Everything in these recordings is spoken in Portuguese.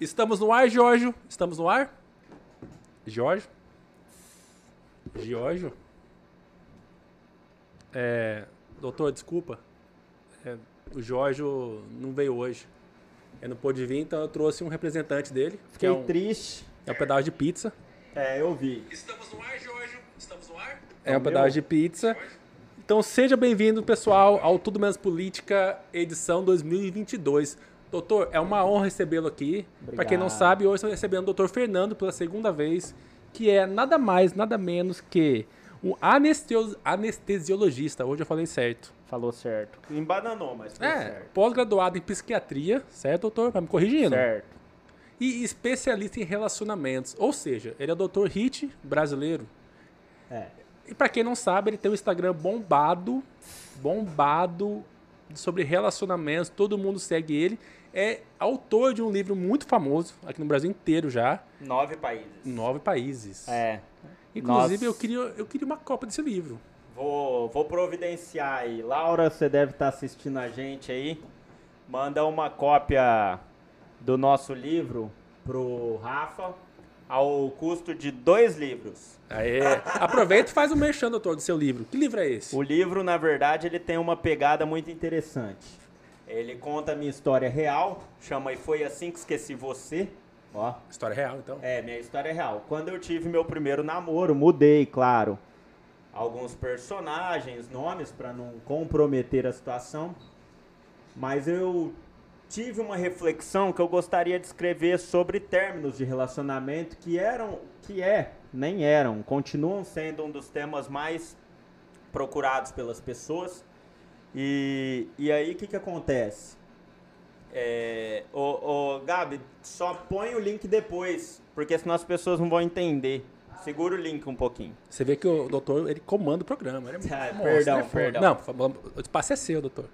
Estamos no ar, Jorge. Estamos no ar? Jorge? Jorge? É, doutor, desculpa. É, o Jorge não veio hoje. Ele não pôde vir, então eu trouxe um representante dele. Fiquei que é um, triste. É um pedaço de pizza. É, eu vi. Estamos no ar, Jorge. Estamos no ar? É um pedaço de pizza. Então seja bem-vindo, pessoal, ao Tudo Menos Política, edição 2022. Doutor, é uma honra recebê-lo aqui. Para quem não sabe, hoje estou recebendo o doutor Fernando pela segunda vez, que é nada mais, nada menos que um anestesiologista. Hoje eu falei certo. Falou certo. Embananou, mas falou É, certo. pós-graduado em psiquiatria, certo, doutor? Vai me corrigindo? Certo. E especialista em relacionamentos. Ou seja, ele é o doutor Hit brasileiro. É. E pra quem não sabe, ele tem um Instagram bombado, bombado sobre relacionamentos, todo mundo segue ele. É autor de um livro muito famoso, aqui no Brasil inteiro já, Nove países. nove países. É. Inclusive, eu queria, eu queria uma cópia desse livro. Vou, vou providenciar aí. Laura, você deve estar assistindo a gente aí. Manda uma cópia do nosso livro pro Rafa ao custo de dois livros. Aê. Aproveita e faz o merchan, doutor, do seu livro. Que livro é esse? O livro, na verdade, ele tem uma pegada muito interessante. Ele conta a minha história real, chama E Foi Assim Que Esqueci Você. Ó, História real, então. É, minha história real. Quando eu tive meu primeiro namoro, mudei, claro, alguns personagens, nomes para não comprometer a situação. Mas eu tive uma reflexão que eu gostaria de escrever sobre términos de relacionamento que eram, que é, nem eram, continuam sendo um dos temas mais procurados pelas pessoas. E, e aí o que, que acontece? É, ô, ô, Gabi, só põe o link depois, porque senão as pessoas não vão entender. Segura o link um pouquinho. Você vê que o doutor, ele comanda o programa. Ele é Ah, perdão, né? perdão. Não, o espaço é seu, doutor.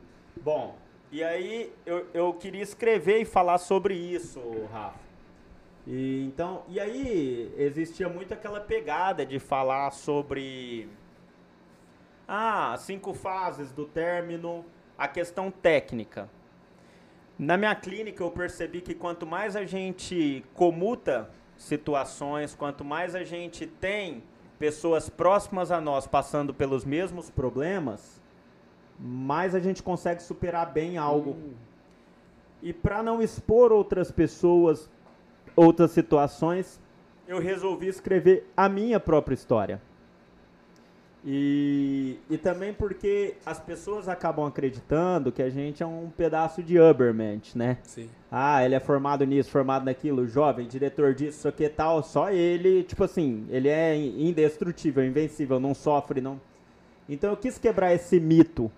Bom, e aí eu, eu queria escrever e falar sobre isso, Rafa. E, então, e aí existia muito aquela pegada de falar sobre ah, cinco fases do término, a questão técnica. Na minha clínica eu percebi que quanto mais a gente comuta situações, quanto mais a gente tem pessoas próximas a nós passando pelos mesmos problemas, mais a gente consegue superar bem algo. E para não expor outras pessoas, outras situações, eu resolvi escrever a minha própria história. E, e também porque as pessoas acabam acreditando que a gente é um pedaço de Ubermensch, né? Sim. Ah, ele é formado nisso, formado naquilo, jovem, diretor disso, isso aqui tal. Só ele, tipo assim, ele é indestrutível, invencível, não sofre, não. Então eu quis quebrar esse mito,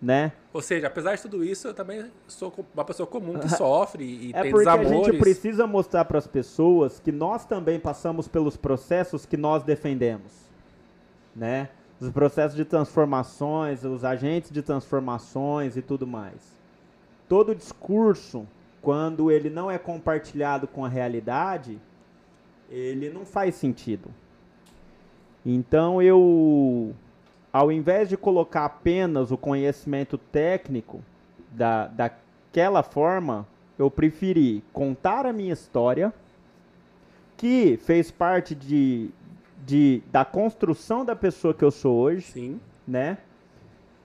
né? Ou seja, apesar de tudo isso, eu também sou uma pessoa comum que sofre e É tem porque a gente precisa mostrar para as pessoas que nós também passamos pelos processos que nós defendemos, né? Os processos de transformações, os agentes de transformações e tudo mais. Todo discurso, quando ele não é compartilhado com a realidade, ele não faz sentido. Então eu, ao invés de colocar apenas o conhecimento técnico da, daquela forma, eu preferi contar a minha história, que fez parte de, de, da construção da pessoa que eu sou hoje, Sim. né?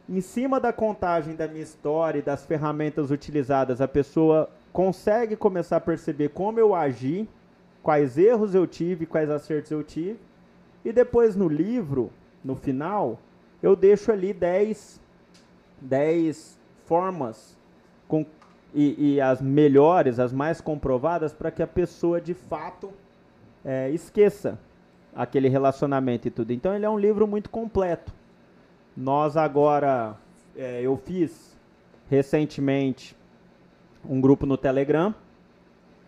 Em cima da contagem da minha história e das ferramentas utilizadas, a pessoa consegue começar a perceber como eu agi, quais erros eu tive, quais acertos eu tive. E depois no livro, no final, eu deixo ali 10, 10 formas com, e, e as melhores, as mais comprovadas, para que a pessoa de fato é, esqueça aquele relacionamento e tudo. Então ele é um livro muito completo. Nós agora, é, eu fiz recentemente um grupo no Telegram.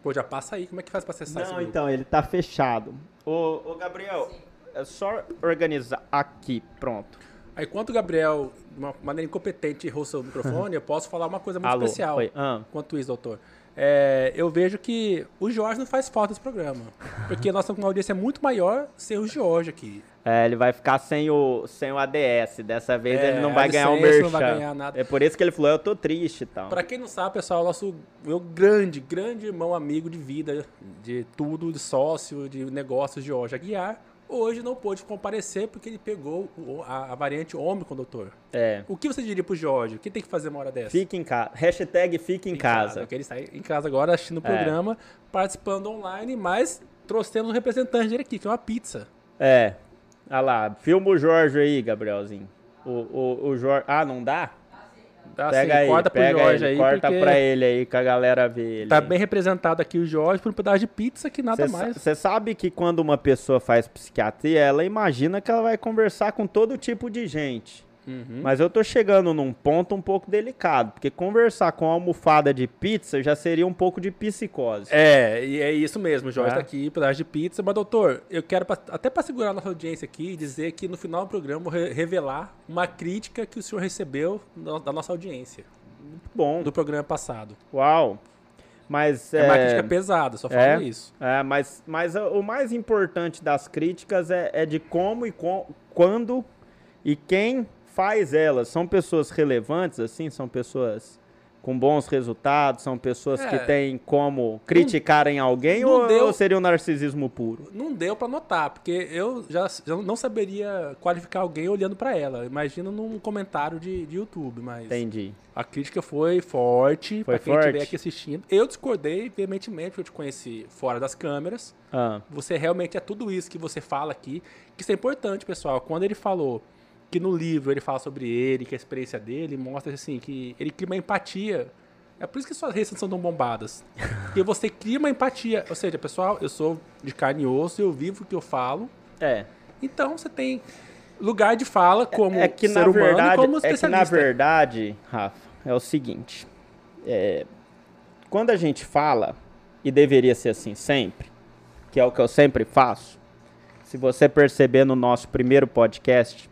Pô, já passa aí. Como é que faz pra acessar esse Não, então, ele tá fechado. Ô, ô Gabriel, é só organizar aqui, pronto. Aí, enquanto o Gabriel, de uma maneira incompetente, errou seu microfone, eu posso falar uma coisa muito Alô, especial. oi, ah. Enquanto isso, doutor. é, eu vejo que o Jorge não faz falta nesse programa. Porque nós estamos com uma audiência muito maior sem o Jorge aqui. É, ele vai ficar sem o, sem o ADS. Dessa vez é, ele não vai ganhar o um merchan. Não vai ganhar nada. É por isso que ele falou, eu tô triste e tal. Pra quem não sabe, pessoal, nosso meu grande, grande irmão amigo de vida, de tudo, de sócio, de negócios, Jorge Aguiar, hoje não pôde comparecer porque ele pegou a, a variante Ômicron, doutor. É. O que você diria pro Jorge? O que tem que fazer uma hora dessa? Fique em casa. Hashtag fique em, em casa. casa. Porque ele está em casa agora assistindo o é. programa, participando online, mas trouxemos um representante dele aqui, que é uma pizza. É. Olha lá, filma o Jorge aí, Gabrielzinho. O, o, o Jorge. Ah, não dá? Tá, pega assim, aí, corta pro pega Jorge aí. Corta pra ele aí, que a galera vê ele. Tá bem representado aqui o Jorge por um pedaço de pizza que nada cê mais. Você sabe que quando uma pessoa faz psiquiatria, ela imagina que ela vai conversar com todo tipo de gente. Uhum. Mas eu tô chegando num ponto um pouco delicado, porque conversar com almofada de pizza já seria um pouco de psicose. É, e é isso mesmo, o Jorge é. tá aqui, pedaço de pizza. Mas, doutor, eu quero, até para segurar a nossa audiência aqui, dizer que no final do programa vou re revelar uma crítica que o senhor recebeu da nossa audiência. Muito bom. Do programa passado. Uau! Mas, é, é uma crítica pesada, só falo é, isso. É, mas, mas o mais importante das críticas é, é de como e com, quando e quem faz elas são pessoas relevantes, assim, são pessoas com bons resultados, são pessoas é, que têm como criticarem não, alguém não ou, deu, ou, seria um narcisismo puro? Não deu para notar, porque eu já, já, não saberia qualificar alguém olhando para ela. Imagina num comentário de, de YouTube, mas Entendi. A crítica foi forte para quem estiver aqui assistindo. Eu discordei veementemente, porque eu te conheci fora das câmeras. Ah. Você realmente é tudo isso que você fala aqui, que isso é importante, pessoal. Quando ele falou que no livro ele fala sobre ele, que a experiência dele mostra assim que ele cria uma empatia. É por isso que suas redes são tão bombadas. Porque você cria uma empatia. Ou seja, pessoal, eu sou de carne e osso, eu vivo o que eu falo. É. Então você tem lugar de fala como é, é que, ser humano verdade, como especialista. É que na verdade, Rafa, é o seguinte. É, quando a gente fala, e deveria ser assim sempre, que é o que eu sempre faço, se você perceber no nosso primeiro podcast,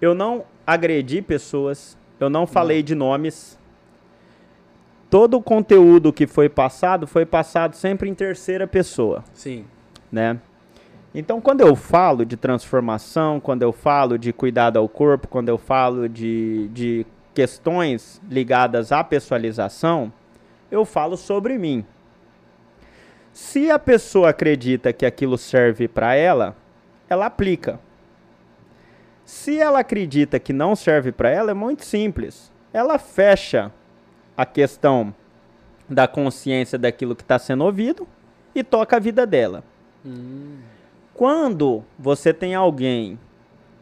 eu não agredi pessoas, eu não falei de nomes. Todo o conteúdo que foi passado foi passado sempre em terceira pessoa. Sim. Né? Então, quando eu falo de transformação, quando eu falo de cuidado ao corpo, quando eu falo de, de questões ligadas à pessoalização, eu falo sobre mim. Se a pessoa acredita que aquilo serve para ela, ela aplica. Se ela acredita que não serve para ela, é muito simples. Ela fecha a questão da consciência daquilo que está sendo ouvido e toca a vida dela. Hum. Quando você tem alguém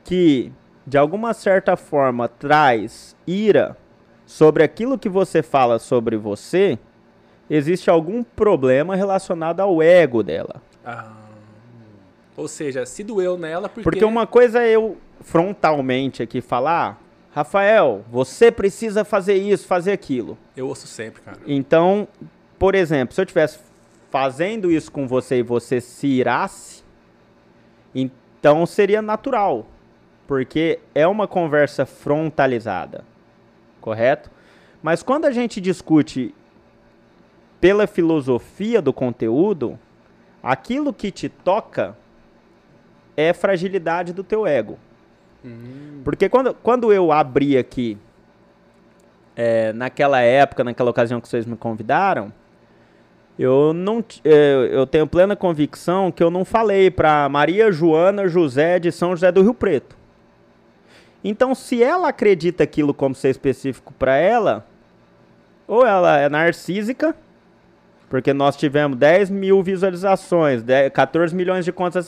que, de alguma certa forma, traz ira sobre aquilo que você fala sobre você, existe algum problema relacionado ao ego dela. Ah. Ou seja, se doeu nela porque... Porque uma coisa é eu frontalmente aqui falar, Rafael, você precisa fazer isso, fazer aquilo. Eu ouço sempre, cara. Então, por exemplo, se eu estivesse fazendo isso com você e você se irasse, então seria natural, porque é uma conversa frontalizada, correto? Mas quando a gente discute pela filosofia do conteúdo, aquilo que te toca é fragilidade do teu ego. Porque quando, quando eu abri aqui, é, naquela época, naquela ocasião que vocês me convidaram, eu não eu, eu tenho plena convicção que eu não falei para Maria Joana José de São José do Rio Preto. Então, se ela acredita aquilo como ser específico para ela, ou ela é narcísica, porque nós tivemos 10 mil visualizações, 10, 14 milhões de contas.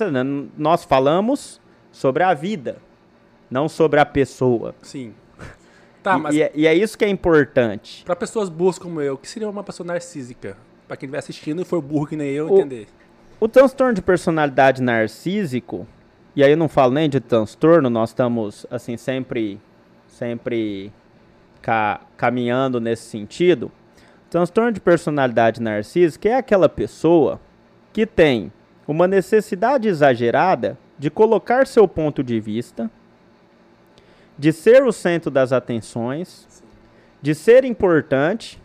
Nós falamos sobre a vida não sobre a pessoa. Sim. Tá, e, mas e, é, e é isso que é importante. Para pessoas burras como eu, o que seria uma pessoa narcísica? Para quem estiver assistindo e for burro que nem eu, o, entender. O transtorno de personalidade narcísico, e aí eu não falo nem de transtorno, nós estamos assim sempre sempre ca, caminhando nesse sentido. Transtorno de personalidade narcísica é aquela pessoa que tem uma necessidade exagerada de colocar seu ponto de vista, de ser o centro das atenções, de ser importante,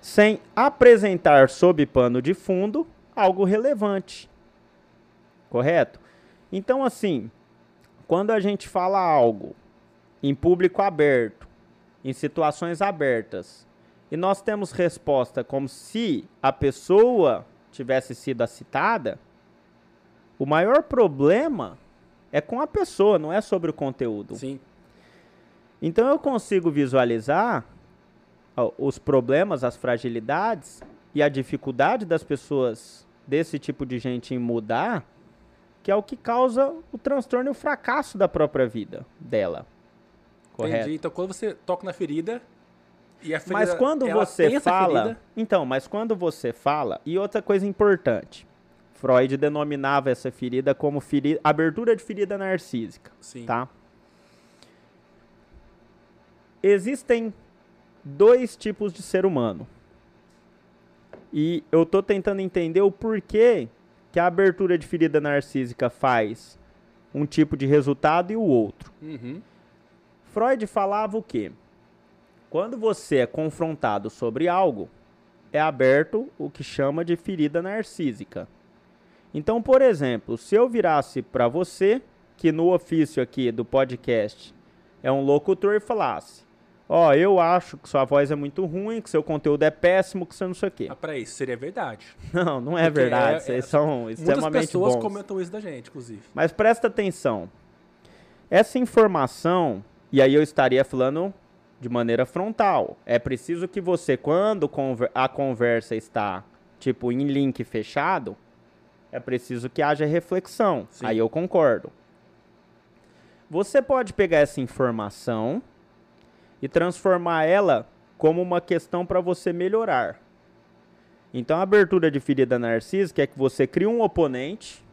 sem apresentar sob pano de fundo algo relevante. Correto? Então, assim, quando a gente fala algo em público aberto, em situações abertas, e nós temos resposta como se a pessoa tivesse sido citada, o maior problema é com a pessoa, não é sobre o conteúdo. Sim. Então eu consigo visualizar os problemas, as fragilidades e a dificuldade das pessoas, desse tipo de gente, em mudar, que é o que causa o transtorno e o fracasso da própria vida dela. Correto? Entendi. Então quando você toca na ferida, e a ferida, mas quando você fala, então, mas quando você fala, e outra coisa importante, Freud denominava essa ferida como ferida, abertura de ferida narcísica, Sim. tá? Existem dois tipos de ser humano. E eu tô tentando entender o porquê que a abertura de ferida narcísica faz um tipo de resultado e o outro. Uhum. Freud falava o quê? Quando você é confrontado sobre algo, é aberto o que chama de ferida narcísica. Então, por exemplo, se eu virasse para você, que no ofício aqui do podcast é um locutor, e falasse: Ó, eu acho que sua voz é muito ruim, que seu conteúdo é péssimo, que você não sei o quê. Ah, para isso seria verdade. Não, não é Porque verdade. É, Vocês é, são extremamente Muitas pessoas bons. comentam isso da gente, inclusive. Mas presta atenção. Essa informação, e aí eu estaria falando de maneira frontal. É preciso que você, quando a conversa está, tipo, em link fechado, é preciso que haja reflexão. Sim. Aí eu concordo. Você pode pegar essa informação e transformar ela como uma questão para você melhorar. Então, a abertura de ferida narcísica é que você cria um oponente,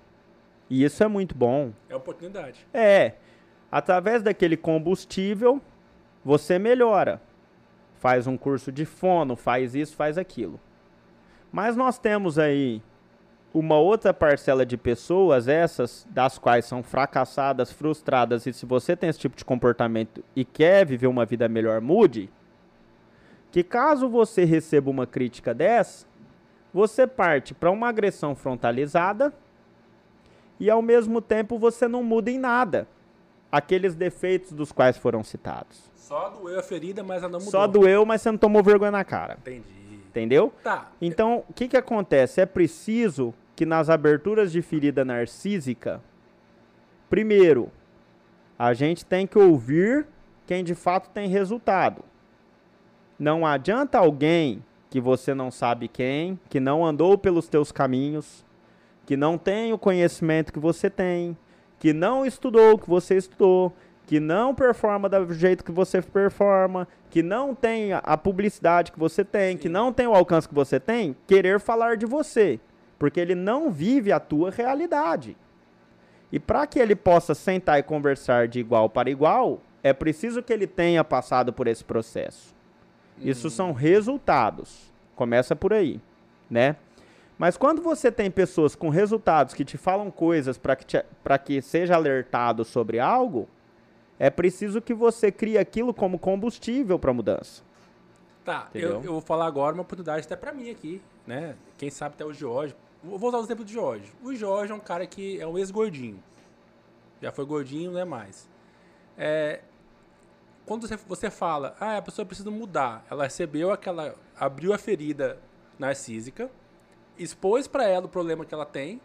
e isso é muito bom. É oportunidade. É. Através daquele combustível, você melhora. Faz um curso de fono, faz isso, faz aquilo. Mas nós temos aí uma outra parcela de pessoas, essas das quais são fracassadas, frustradas, e se você tem esse tipo de comportamento e quer viver uma vida melhor, mude. Que caso você receba uma crítica dessa, você parte para uma agressão frontalizada e ao mesmo tempo você não muda em nada aqueles defeitos dos quais foram citados. Só doeu a ferida, mas ela não mudou. Só doeu, mas você não tomou vergonha na cara. Entendi. Entendeu? Tá. Então, o que, que acontece? É preciso que nas aberturas de ferida narcísica, primeiro, a gente tem que ouvir quem de fato tem resultado. Não adianta alguém que você não sabe quem, que não andou pelos teus caminhos, que não tem o conhecimento que você tem, que não estudou o que você estudou, que não performa do jeito que você performa, que não tem a publicidade que você tem, que não tem o alcance que você tem, querer falar de você, porque ele não vive a tua realidade. E para que ele possa sentar e conversar de igual para igual, é preciso que ele tenha passado por esse processo. Isso são resultados. Começa por aí, né? Mas quando você tem pessoas com resultados que te falam coisas para que, te, que seja alertado sobre algo, é preciso que você crie aquilo como combustível para a mudança. Tá, eu, eu, vou falar agora uma oportunidade até para mim aqui, né? Quem sabe até o Jorge. Vou usar o exemplo do Jorge. O Jorge é um cara que é um ex-gordinho. Já foi gordinho, não é mais. É, quando você, você fala, ah, a pessoa precisa mudar, ela recebeu aquela. abriu a ferida narcísica, expôs para ela o problema que ela tem,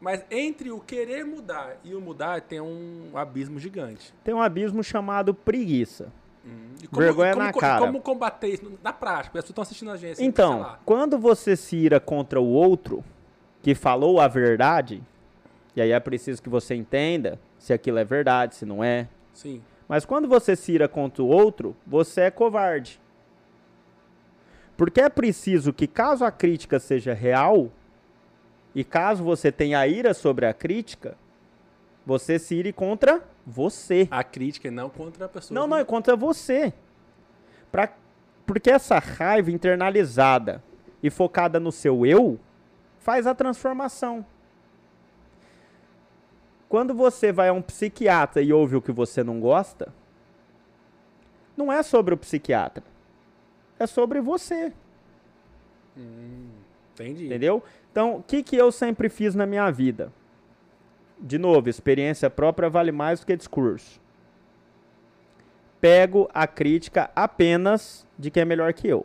mas entre o querer mudar e o mudar tem um abismo gigante. Tem um abismo chamado preguiça. Hum. Como, Vergonha como, na cara. Como combater isso na prática? As pessoas estão assistindo a gente. Então, quando você se ira contra o outro que falou a verdade, e aí é preciso que você entenda se aquilo é verdade, se não é. Sim. Mas quando você se ira contra o outro, você é covarde. Porque é preciso que, caso a crítica seja real, e caso você tenha ira sobre a crítica, você se ire contra você. A crítica e não contra a pessoa. Não, não, é contra você. Pra, porque essa raiva internalizada e focada no seu eu faz a transformação. Quando você vai a um psiquiatra e ouve o que você não gosta, não é sobre o psiquiatra, é sobre você. Hum, entendi. Entendeu? Então, o que, que eu sempre fiz na minha vida? De novo, experiência própria vale mais do que discurso. Pego a crítica apenas de quem é melhor que eu.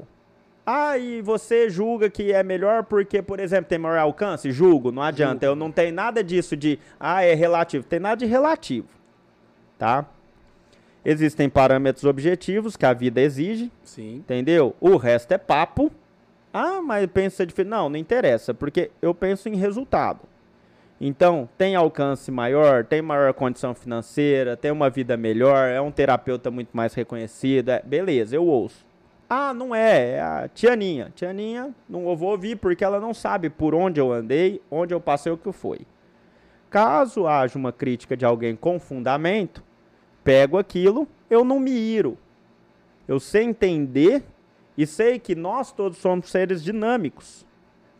Ah, e você julga que é melhor porque, por exemplo, tem maior alcance? Julgo, não adianta. Eu não tenho nada disso de, ah, é relativo. Tem nada de relativo. Tá? Existem parâmetros objetivos que a vida exige. Sim. Entendeu? O resto é papo. Ah, mas pensa diferente. Não, não interessa, porque eu penso em resultado. Então, tem alcance maior, tem maior condição financeira, tem uma vida melhor, é um terapeuta muito mais reconhecido. É, beleza, eu ouço. Ah, não é, é a Tianinha. Tianinha, não vou ouvir porque ela não sabe por onde eu andei, onde eu passei o que foi. Caso haja uma crítica de alguém com fundamento, pego aquilo, eu não me iro. Eu sei entender e sei que nós todos somos seres dinâmicos,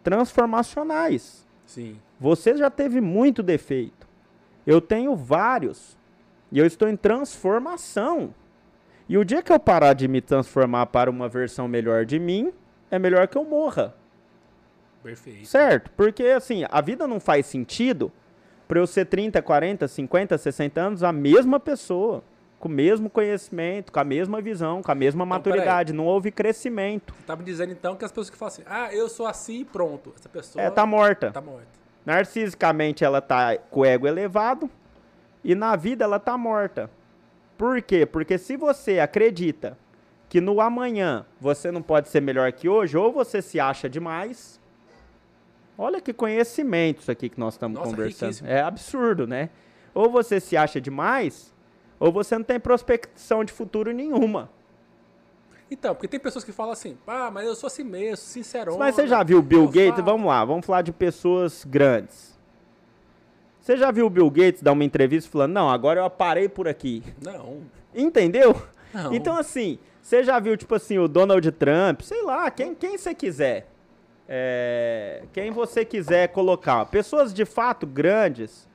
transformacionais. Sim. Você já teve muito defeito. Eu tenho vários. E eu estou em transformação. E o dia que eu parar de me transformar para uma versão melhor de mim, é melhor que eu morra. Perfeito. Certo? Porque assim, a vida não faz sentido para eu ser 30, 40, 50, 60 anos a mesma pessoa, com o mesmo conhecimento, com a mesma visão, com a mesma então, maturidade. Não houve crescimento. Você tá me dizendo então que as pessoas que falam assim, ah, eu sou assim e pronto. Essa pessoa. É, tá morta. Tá morta. Narcisicamente ela tá com o ego elevado e na vida ela tá morta. Por quê? Porque se você acredita que no amanhã você não pode ser melhor que hoje, ou você se acha demais. Olha que conhecimento isso aqui que nós estamos Nossa, conversando. Riquíssimo. É absurdo, né? Ou você se acha demais, ou você não tem prospecção de futuro nenhuma. Então, porque tem pessoas que falam assim, ah, mas eu sou assim mesmo, sincero. Mas você já viu Bill Gates? Falo. Vamos lá, vamos falar de pessoas grandes. Você já viu o Bill Gates dar uma entrevista falando, não, agora eu parei por aqui? Não. Entendeu? Não. Então, assim, você já viu, tipo assim, o Donald Trump, sei lá, quem, quem você quiser. É, quem você quiser colocar. Pessoas de fato grandes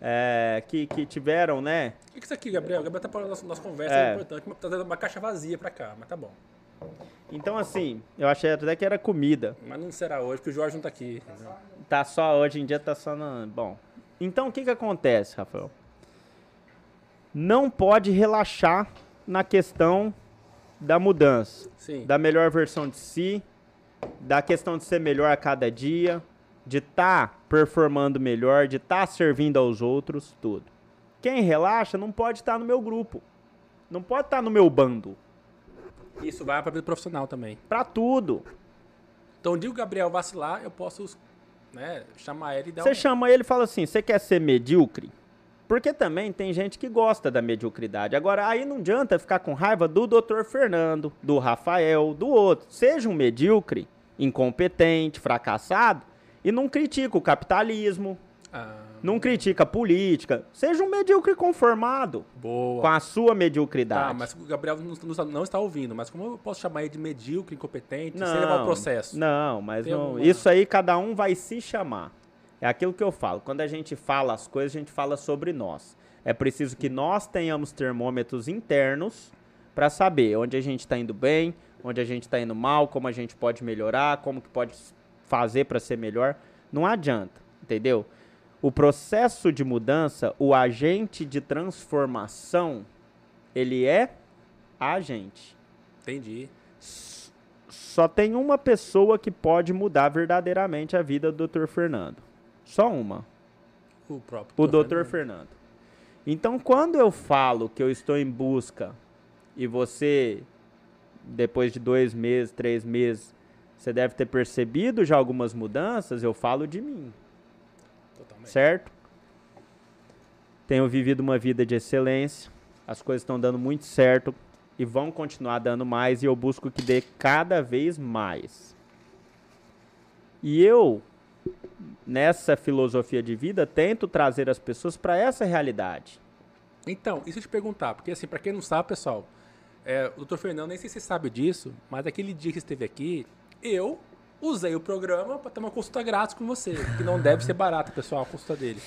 é, que, que tiveram, né? O que, que é isso aqui, Gabriel? O Gabriel tá falando nossa, nossa conversa, é. é importante. Tá dando uma caixa vazia pra cá, mas tá bom. Então, assim, eu achei até que era comida. Mas não será hoje, porque o Jorge não tá aqui. Entendeu? Tá só, hoje em dia tá só no... Bom, então, o que, que acontece, Rafael? Não pode relaxar na questão da mudança, Sim. da melhor versão de si, da questão de ser melhor a cada dia, de estar tá performando melhor, de estar tá servindo aos outros, tudo. Quem relaxa não pode estar tá no meu grupo, não pode estar tá no meu bando. Isso vai para vida profissional também. Para tudo. Então, digo Gabriel vacilar, eu posso né, chamar ele e dar Você um... chama ele e fala assim, você quer ser medíocre? Porque também tem gente que gosta da mediocridade. Agora, aí não adianta ficar com raiva do Dr. Fernando, do Rafael, do outro. Seja um medíocre, incompetente, fracassado, e não critica o capitalismo, ah. Não critica a política. Seja um medíocre conformado. Boa. Com a sua mediocridade. Tá, mas o Gabriel não, não, está ouvindo. Mas como eu posso chamar ele de medíocre, incompetente, não, sem levar o processo? Não, mas não, isso aí cada um vai se chamar. É aquilo que eu falo. Quando a gente fala as coisas, a gente fala sobre nós. É preciso que nós tenhamos termômetros internos para saber onde a gente está indo bem, onde a gente está indo mal, como a gente pode melhorar, como que pode fazer para ser melhor. Não adianta, entendeu? O processo de mudança, o agente de transformação, ele é agente. Entendi. Só tem uma pessoa que pode mudar verdadeiramente a vida do Dr. Fernando. Só uma. O próprio. O Dr. Fernando. Fernando. Então, quando eu falo que eu estou em busca e você, depois de dois meses, três meses, você deve ter percebido já algumas mudanças, eu falo de mim. Totalmente. Certo? Tenho vivido uma vida de excelência. As coisas estão dando muito certo e vão continuar dando mais e eu busco que dê cada vez mais. E eu, nessa filosofia de vida, tento trazer as pessoas para essa realidade. Então, isso eu te perguntar, porque assim, para quem não sabe, pessoal, é, o Dr. Fernando, nem sei se você sabe disso, mas aquele dia que esteve aqui, eu usei o programa para ter uma consulta grátis com você, que não deve ser barata, pessoal, a consulta dele.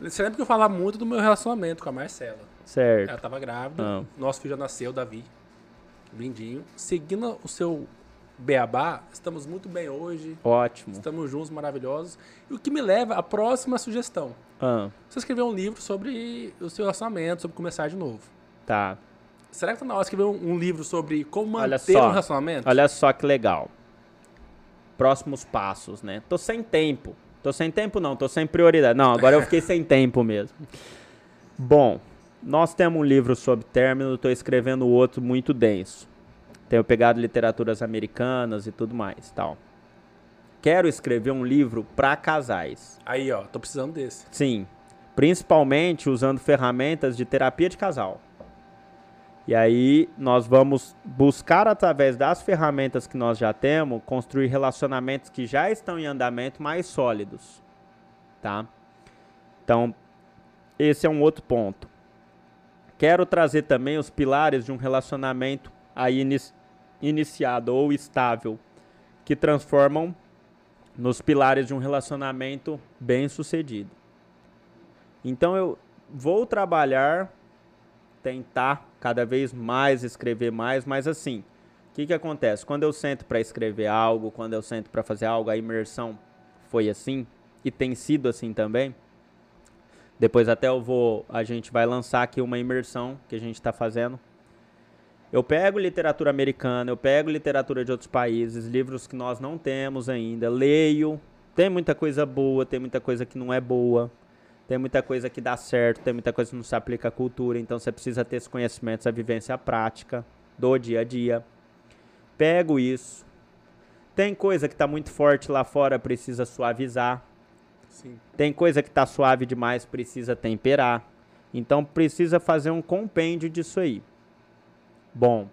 Você lembra que eu falava muito do meu relacionamento com a Marcela? Certo. Ela tava grávida, não. nosso filho já nasceu, Davi, lindinho. Seguindo o seu beabá, estamos muito bem hoje. Ótimo. Estamos juntos, maravilhosos. E o que me leva à próxima sugestão. Ah, Você escreveu um livro sobre o seu relacionamento, sobre começar de novo. tá. Será que tá na hora de escrever um, um livro sobre como manter um relacionamento? Olha só que legal. Próximos passos, né? Tô sem tempo. Tô sem tempo não, tô sem prioridade. Não, agora eu fiquei sem tempo mesmo. Bom, nós temos um livro sobre término, tô escrevendo outro muito denso. Tenho pegado literaturas americanas e tudo mais, tal. Quero escrever um livro para casais. Aí, ó, tô precisando desse. Sim, principalmente usando ferramentas de terapia de casal. E aí nós vamos buscar através das ferramentas que nós já temos, construir relacionamentos que já estão em andamento mais sólidos, tá? Então, esse é um outro ponto. Quero trazer também os pilares de um relacionamento aí ini- iniciado ou estável, que transformam nos pilares de um relacionamento bem-sucedido. Então eu vou trabalhar, tentar cada vez mais escrever mais, mas assim, o que, que acontece? Quando eu sento para escrever algo, quando eu sento para fazer algo, a imersão foi assim e tem sido assim também. Depois até eu vou, a gente vai lançar aqui uma imersão que a gente está fazendo. Eu pego literatura americana, eu pego literatura de outros países, livros que nós não temos ainda, leio. Tem muita coisa boa, tem muita coisa que não é boa. Tem muita coisa que dá certo, tem muita coisa que não se aplica à cultura, então você precisa ter esse conhecimento, essa vivência prática do dia a dia. Pego isso. Tem coisa que está muito forte lá fora, precisa suavizar. Sim. Tem coisa que está suave demais, precisa temperar. Então precisa fazer um compêndio disso aí. Bom,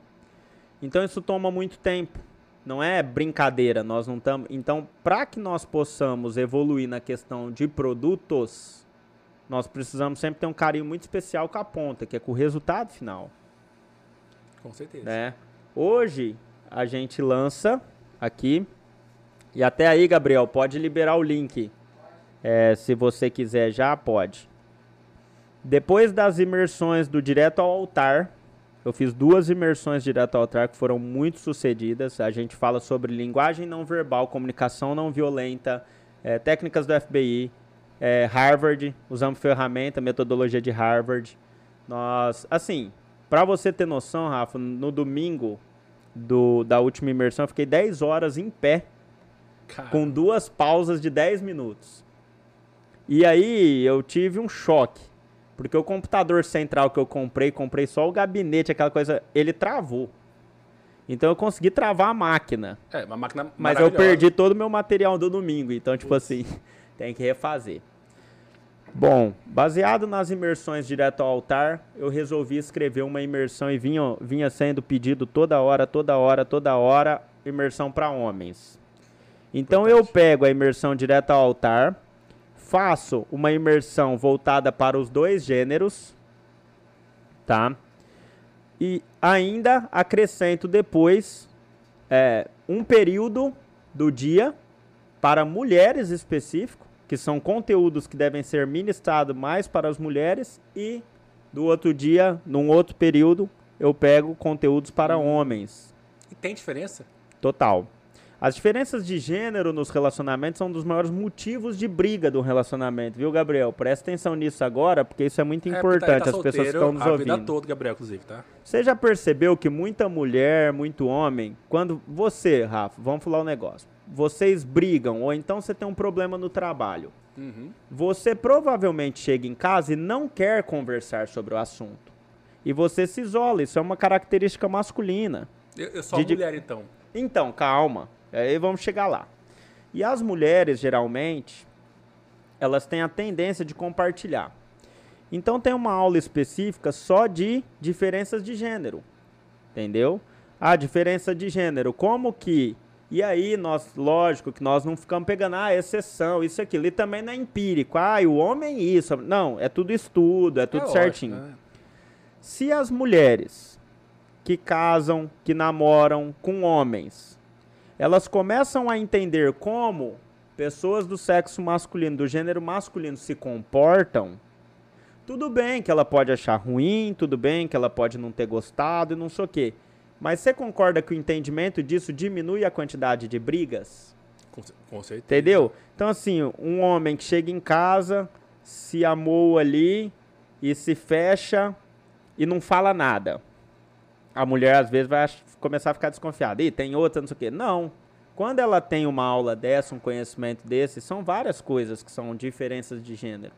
então isso toma muito tempo. Não é brincadeira, nós não estamos. Então, para que nós possamos evoluir na questão de produtos, nós precisamos sempre ter um carinho muito especial com a ponta, que é com o resultado final. Com certeza. Né? Hoje a gente lança aqui. E até aí, Gabriel, pode liberar o link. É, se você quiser já, pode. Depois das imersões do Direto ao Altar, eu fiz duas imersões direto ao altar que foram muito sucedidas. A gente fala sobre linguagem não verbal, comunicação não violenta, é, técnicas do FBI, é, Harvard, usamos ferramenta, metodologia de Harvard. Nós, assim, para você ter noção, Rafa, no domingo do, da última imersão, eu fiquei 10 horas em pé, Cara, com duas pausas de 10 minutos. E aí eu tive um choque. Porque o computador central que eu comprei, comprei só o gabinete, aquela coisa, ele travou. Então eu consegui travar a máquina. é uma máquina Mas eu perdi todo o meu material do domingo. Então, tipo Putz. assim, tem que refazer. Bom, baseado nas imersões direto ao altar, eu resolvi escrever uma imersão e vinha, vinha sendo pedido toda hora, toda hora, toda hora, imersão para homens. Então eu Importante. pego a imersão direto ao altar, faço uma imersão voltada para os dois gêneros, tá? E ainda acrescento depois é, um período do dia para mulheres específico, que são conteúdos que devem ser ministrados mais para as mulheres, e do outro dia, num outro período, eu pego conteúdos para homens. E tem diferença? Total. As diferenças de gênero nos relacionamentos são um dos maiores motivos de briga do relacionamento, viu, Gabriel? Presta atenção nisso agora, porque isso é muito É, porque importante. tá as pessoas que estão nos a ouvindo. vida toda, Gabriel, inclusive, tá? Você já percebeu que muita mulher, muito homem, quando você, Rafa, vamos falar um negócio, vocês brigam ou então você tem um problema no trabalho, Uhum. você provavelmente chega em casa e não quer conversar sobre o assunto. E você se isola, isso é uma característica masculina. Eu, eu sou De- de- mulher, então. Então, calma. Aí vamos chegar lá. E as mulheres, geralmente, elas têm a tendência de compartilhar. Então tem uma aula específica só de diferenças de gênero. Entendeu? A diferença de gênero, como que e aí nós, lógico que nós não ficamos pegando ah, exceção, isso e aquilo, e também não é empírico. Ah, e o homem isso. Não, é tudo estudo, é tudo É lógico, certinho. né? Se as mulheres que casam, que namoram com homens, elas começam a entender como pessoas do sexo masculino, do gênero masculino se comportam, tudo bem que ela pode achar ruim, tudo bem que ela pode não ter gostado e não sei o quê. Mas você concorda que o entendimento disso diminui a quantidade de brigas? Com, com certeza. Entendeu? Então, assim, um homem que chega em casa, se amou ali e se fecha e não fala nada. A mulher, às vezes, vai começar a ficar desconfiada. E tem outra, não sei o quê. Não. Quando ela tem uma aula dessa, um conhecimento desse, são várias coisas que são diferenças de gênero.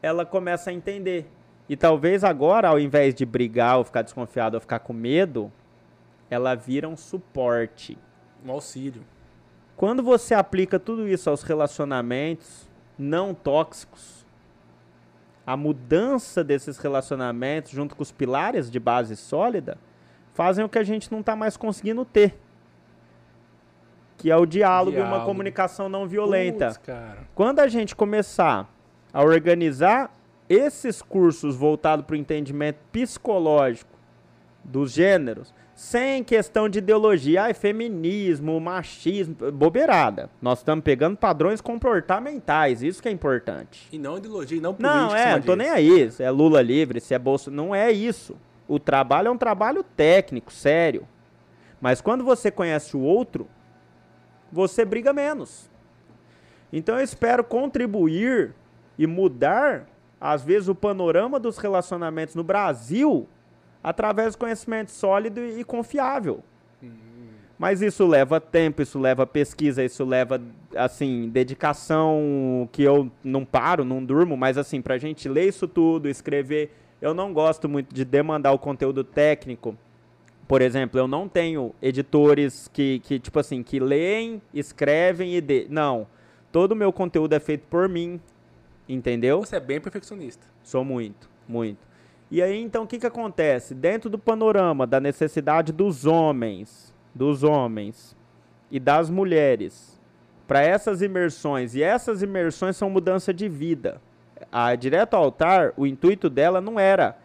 Ela começa a entender. E talvez agora, ao invés de brigar ou ficar desconfiado ou ficar com medo, ela vira um suporte. Um auxílio. Quando você aplica tudo isso aos relacionamentos não tóxicos, a mudança desses relacionamentos, junto com os pilares de base sólida, fazem o que a gente não está mais conseguindo ter. Que é o diálogo, diálogo. e uma comunicação não violenta. Puts, Quando a gente começar a organizar esses cursos voltados para o entendimento psicológico dos gêneros, sem questão de ideologia, ai, feminismo, machismo, bobeirada. Nós estamos pegando padrões comportamentais, isso que é importante. E não ideologia, não política. Não, é, não tô nem aí, se é Lula livre, se é Bolsonaro, não é isso. O trabalho é um trabalho técnico, sério. Mas quando você conhece o outro, você briga menos. Então eu espero contribuir e mudar às vezes, o panorama dos relacionamentos no Brasil através do conhecimento sólido e confiável. Mas isso leva tempo, isso leva pesquisa, isso leva, assim, dedicação que eu não paro, não durmo, mas, assim, pra gente ler isso tudo, escrever. Eu não gosto muito de demandar o conteúdo técnico. Por exemplo, eu não tenho editores que, que tipo assim, que leem, escrevem e... De... Não. Todo o meu conteúdo é feito por mim, Entendeu? Você é bem perfeccionista. Sou muito, muito. E aí, então, o que, que acontece? Dentro do panorama da necessidade dos homens, dos homens e das mulheres, para essas imersões, e essas imersões são mudança de vida. A Direto ao Altar, o intuito dela não era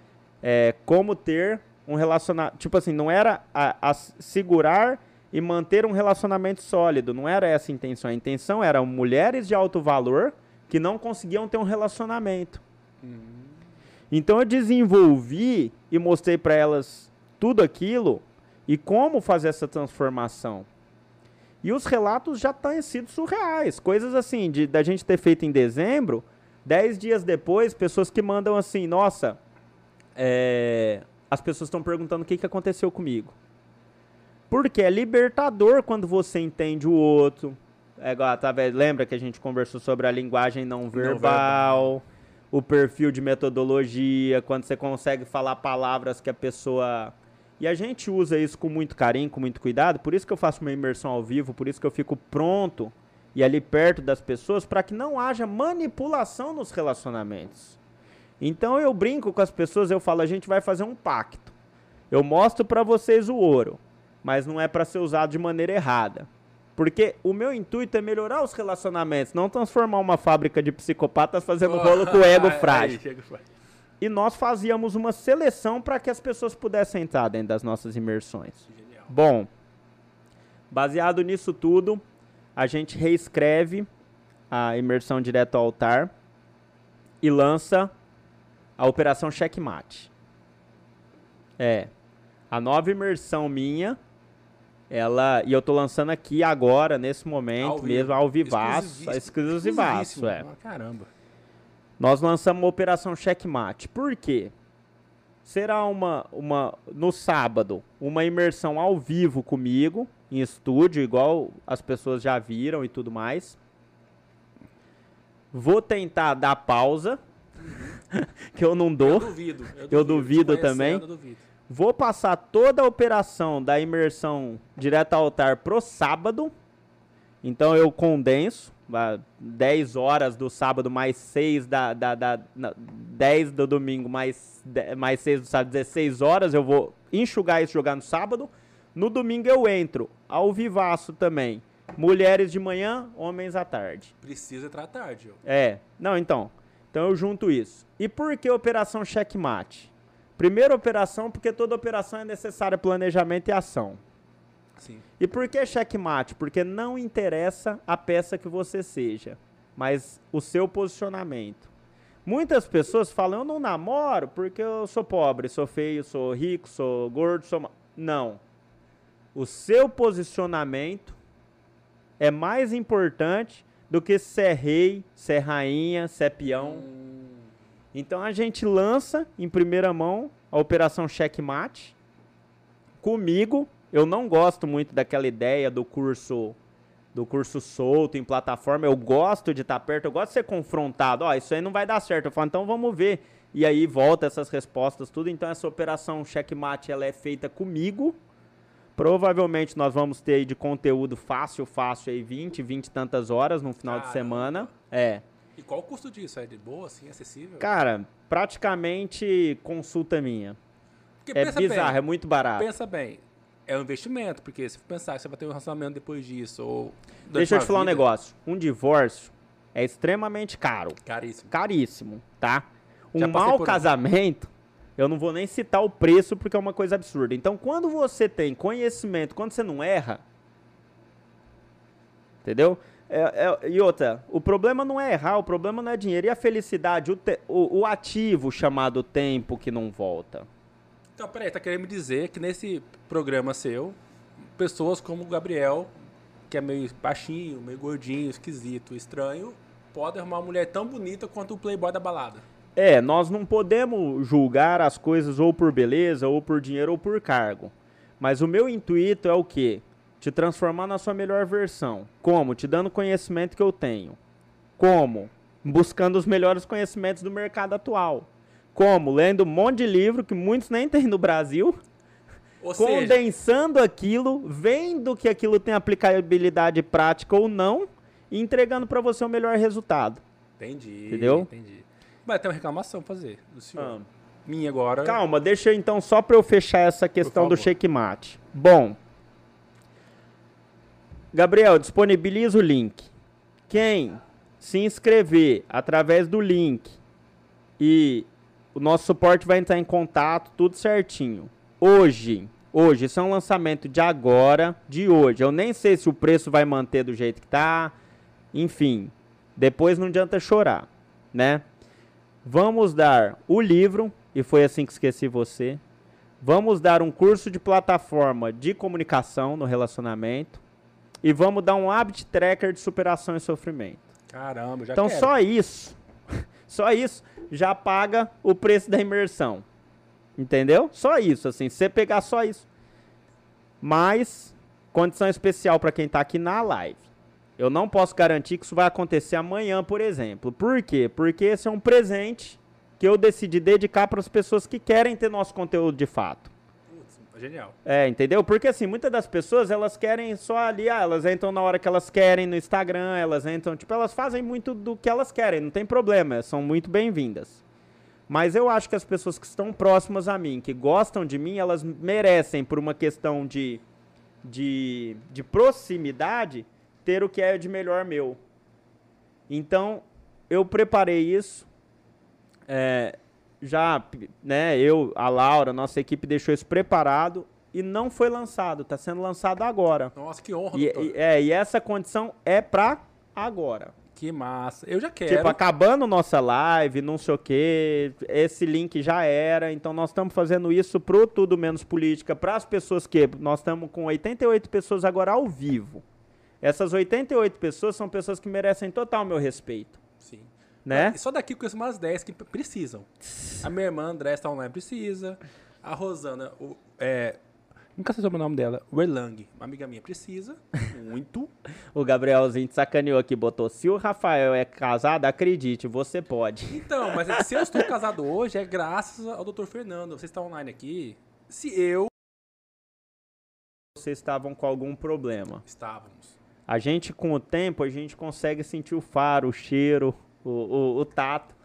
é, como ter um relacionamento. Tipo assim, não era a, a segurar e manter um relacionamento sólido. Não era essa a intenção. A intenção era mulheres de alto valor que não conseguiam ter um relacionamento. Uhum. Então eu desenvolvi e mostrei para elas tudo aquilo e como fazer essa transformação. E os relatos já têm sido surreais. Coisas assim, de da gente ter feito em dezembro, dez dias depois, pessoas que mandam assim, nossa, é, as pessoas estão perguntando o que, que aconteceu comigo. Porque é libertador quando você entende o outro, é igual, tá, lembra que a gente conversou sobre a linguagem não verbal, não verbal, o perfil de metodologia, quando você consegue falar palavras que a pessoa. E a gente usa isso com muito carinho, com muito cuidado, por isso que eu faço uma imersão ao vivo, por isso que eu fico pronto e ali perto das pessoas para que não haja manipulação nos relacionamentos. Então eu brinco com as pessoas, eu falo, a gente vai fazer um pacto. Eu mostro para vocês o ouro, mas não é para ser usado de maneira errada. Porque o meu intuito é melhorar os relacionamentos, não transformar uma fábrica de psicopatas fazendo rolo com o ego frágil. E nós fazíamos uma seleção para que as pessoas pudessem entrar dentro das nossas imersões. Genial. Bom, baseado nisso tudo, a gente reescreve a imersão direto ao altar e lança a operação checkmate. É, a nova imersão minha ela e eu tô lançando aqui agora nesse momento ao mesmo ao vivaço, exclusivaço, é. Ah, caramba. Nós lançamos uma operação checkmate. Por quê? Será uma uma no sábado, uma imersão ao vivo comigo em estúdio, igual as pessoas já viram e tudo mais. Vou tentar dar pausa, que eu não dou. Eu duvido. Eu duvido, eu duvido também. Eu duvido. Vou passar toda a operação da imersão direto ao altar pro sábado. Então eu condenso 10 horas do sábado mais 6 da, da, da, 10 do domingo mais, mais 6 do sábado, 16 horas. Eu vou enxugar isso jogar no sábado. No domingo eu entro ao vivaço também. Mulheres de manhã, homens à tarde. Precisa entrar à tarde. Ó. É. Não, então. Então eu junto isso. E por que operação checkmate? Primeira operação, porque toda operação é necessária planejamento e ação. Sim. E por que checkmate? Porque não interessa a peça que você seja, mas o seu posicionamento. Muitas pessoas falam, eu não namoro porque eu sou pobre, sou feio, sou rico, sou gordo, sou... Não. O seu posicionamento é mais importante do que se é rei, se é rainha, se é peão. Hum. Então a gente lança em primeira mão a operação checkmate. Comigo, eu não gosto muito daquela ideia do curso do curso solto em plataforma. Eu gosto de estar perto, eu gosto de ser confrontado. Ó, oh, isso aí não vai dar certo. Eu falo, então vamos ver. E aí volta essas respostas, tudo. Então essa operação checkmate ela é feita comigo. Provavelmente nós vamos ter aí de conteúdo fácil, fácil aí 20, 20 e tantas horas no final Caramba. de semana. É. E qual o custo disso? É de boa, assim, acessível? Cara, praticamente consulta minha. Porque é bizarro, bem, é muito barato. Pensa bem, é um investimento, porque se pensar que você vai ter um relacionamento depois disso, ou... Deixa eu te falar vida, um negócio. Um divórcio é extremamente caro. Caríssimo. Caríssimo, tá? Um mau casamento, eu não vou nem citar o preço porque é uma coisa absurda. Então, quando você tem conhecimento, quando você não erra, entendeu? É, é, e outra, o problema não é errar, o problema não é dinheiro. E a felicidade, o, te, o, o ativo chamado tempo que não volta. Então, peraí, tá querendo me dizer que nesse programa seu, pessoas como o Gabriel, que é meio baixinho, meio gordinho, esquisito, estranho, podem arrumar uma mulher tão bonita quanto o playboy da balada. É, nós não podemos julgar as coisas ou por beleza, ou por dinheiro, ou por cargo. Mas o meu intuito é o quê? Te transformar na sua melhor versão. Como? Te dando conhecimento que eu tenho. Como? Buscando os melhores conhecimentos do mercado atual. Como? Lendo um monte de livro que muitos nem têm no Brasil. Ou condensando seja... aquilo, vendo que aquilo tem aplicabilidade prática ou não, e entregando para você o melhor resultado. Entendi. Entendeu? Entendi. Mas tem uma reclamação pra fazer do senhor. Ah. Minha agora. Calma, deixa então só para eu fechar essa questão do checkmate. Bom. Gabriel, disponibiliza o link. Quem se inscrever através do link e o nosso suporte vai entrar em contato, tudo certinho. Hoje, hoje, isso é um lançamento de agora, de hoje. Eu nem sei se o preço vai manter do jeito que tá. Enfim, depois não adianta chorar, né? Vamos dar o livro, e foi assim que esqueci você. Vamos dar um curso de plataforma de comunicação no relacionamento. E vamos dar um habit tracker de superação e sofrimento. Caramba, já Então quero. só isso, só isso já paga o preço da imersão. Entendeu? Só isso, assim, se você pegar só isso. Mas, condição especial para quem está aqui na live. Eu não posso garantir que isso vai acontecer amanhã, por exemplo. Por quê? Porque esse é um presente que eu decidi dedicar para as pessoas que querem ter nosso conteúdo de fato. Genial. É, entendeu? Porque assim, muitas das pessoas, elas querem só ali, ah, elas entram na hora que elas querem no Instagram, elas entram, tipo, elas fazem muito do que elas querem, não tem problema, são muito bem-vindas. Mas eu acho que as pessoas que estão próximas a mim, que gostam de mim, elas merecem, por uma questão de, de, de proximidade, ter o que é de melhor meu. Então, eu preparei isso. É, já, né, eu, a Laura, nossa equipe deixou isso preparado e não foi lançado, está sendo lançado agora. Nossa, que honra, e, e, é, e essa condição é para agora. Que massa. Eu já quero. Tipo, acabando nossa live, não sei o quê, esse link já era. Então nós estamos fazendo isso pro Tudo Menos Política, para as pessoas que nós estamos com 88 pessoas agora ao vivo. Essas 88 pessoas são pessoas que merecem total meu respeito. Sim. Né? Só daqui eu conheço umas 10 que precisam. A minha irmã André está online precisa. A Rosana, o, é, nunca sei sobre o nome dela, o Erlang, uma amiga minha precisa, muito. o Gabrielzinho sacaneou aqui, botou, se o Rafael é casado, acredite, você pode. Então, mas é se eu estou casado hoje, é graças ao Dr. Fernando. Você está online aqui. Se eu... Vocês estavam com algum problema. Estávamos. A gente, com o tempo, a gente consegue sentir o faro, o cheiro, o, o, o tato.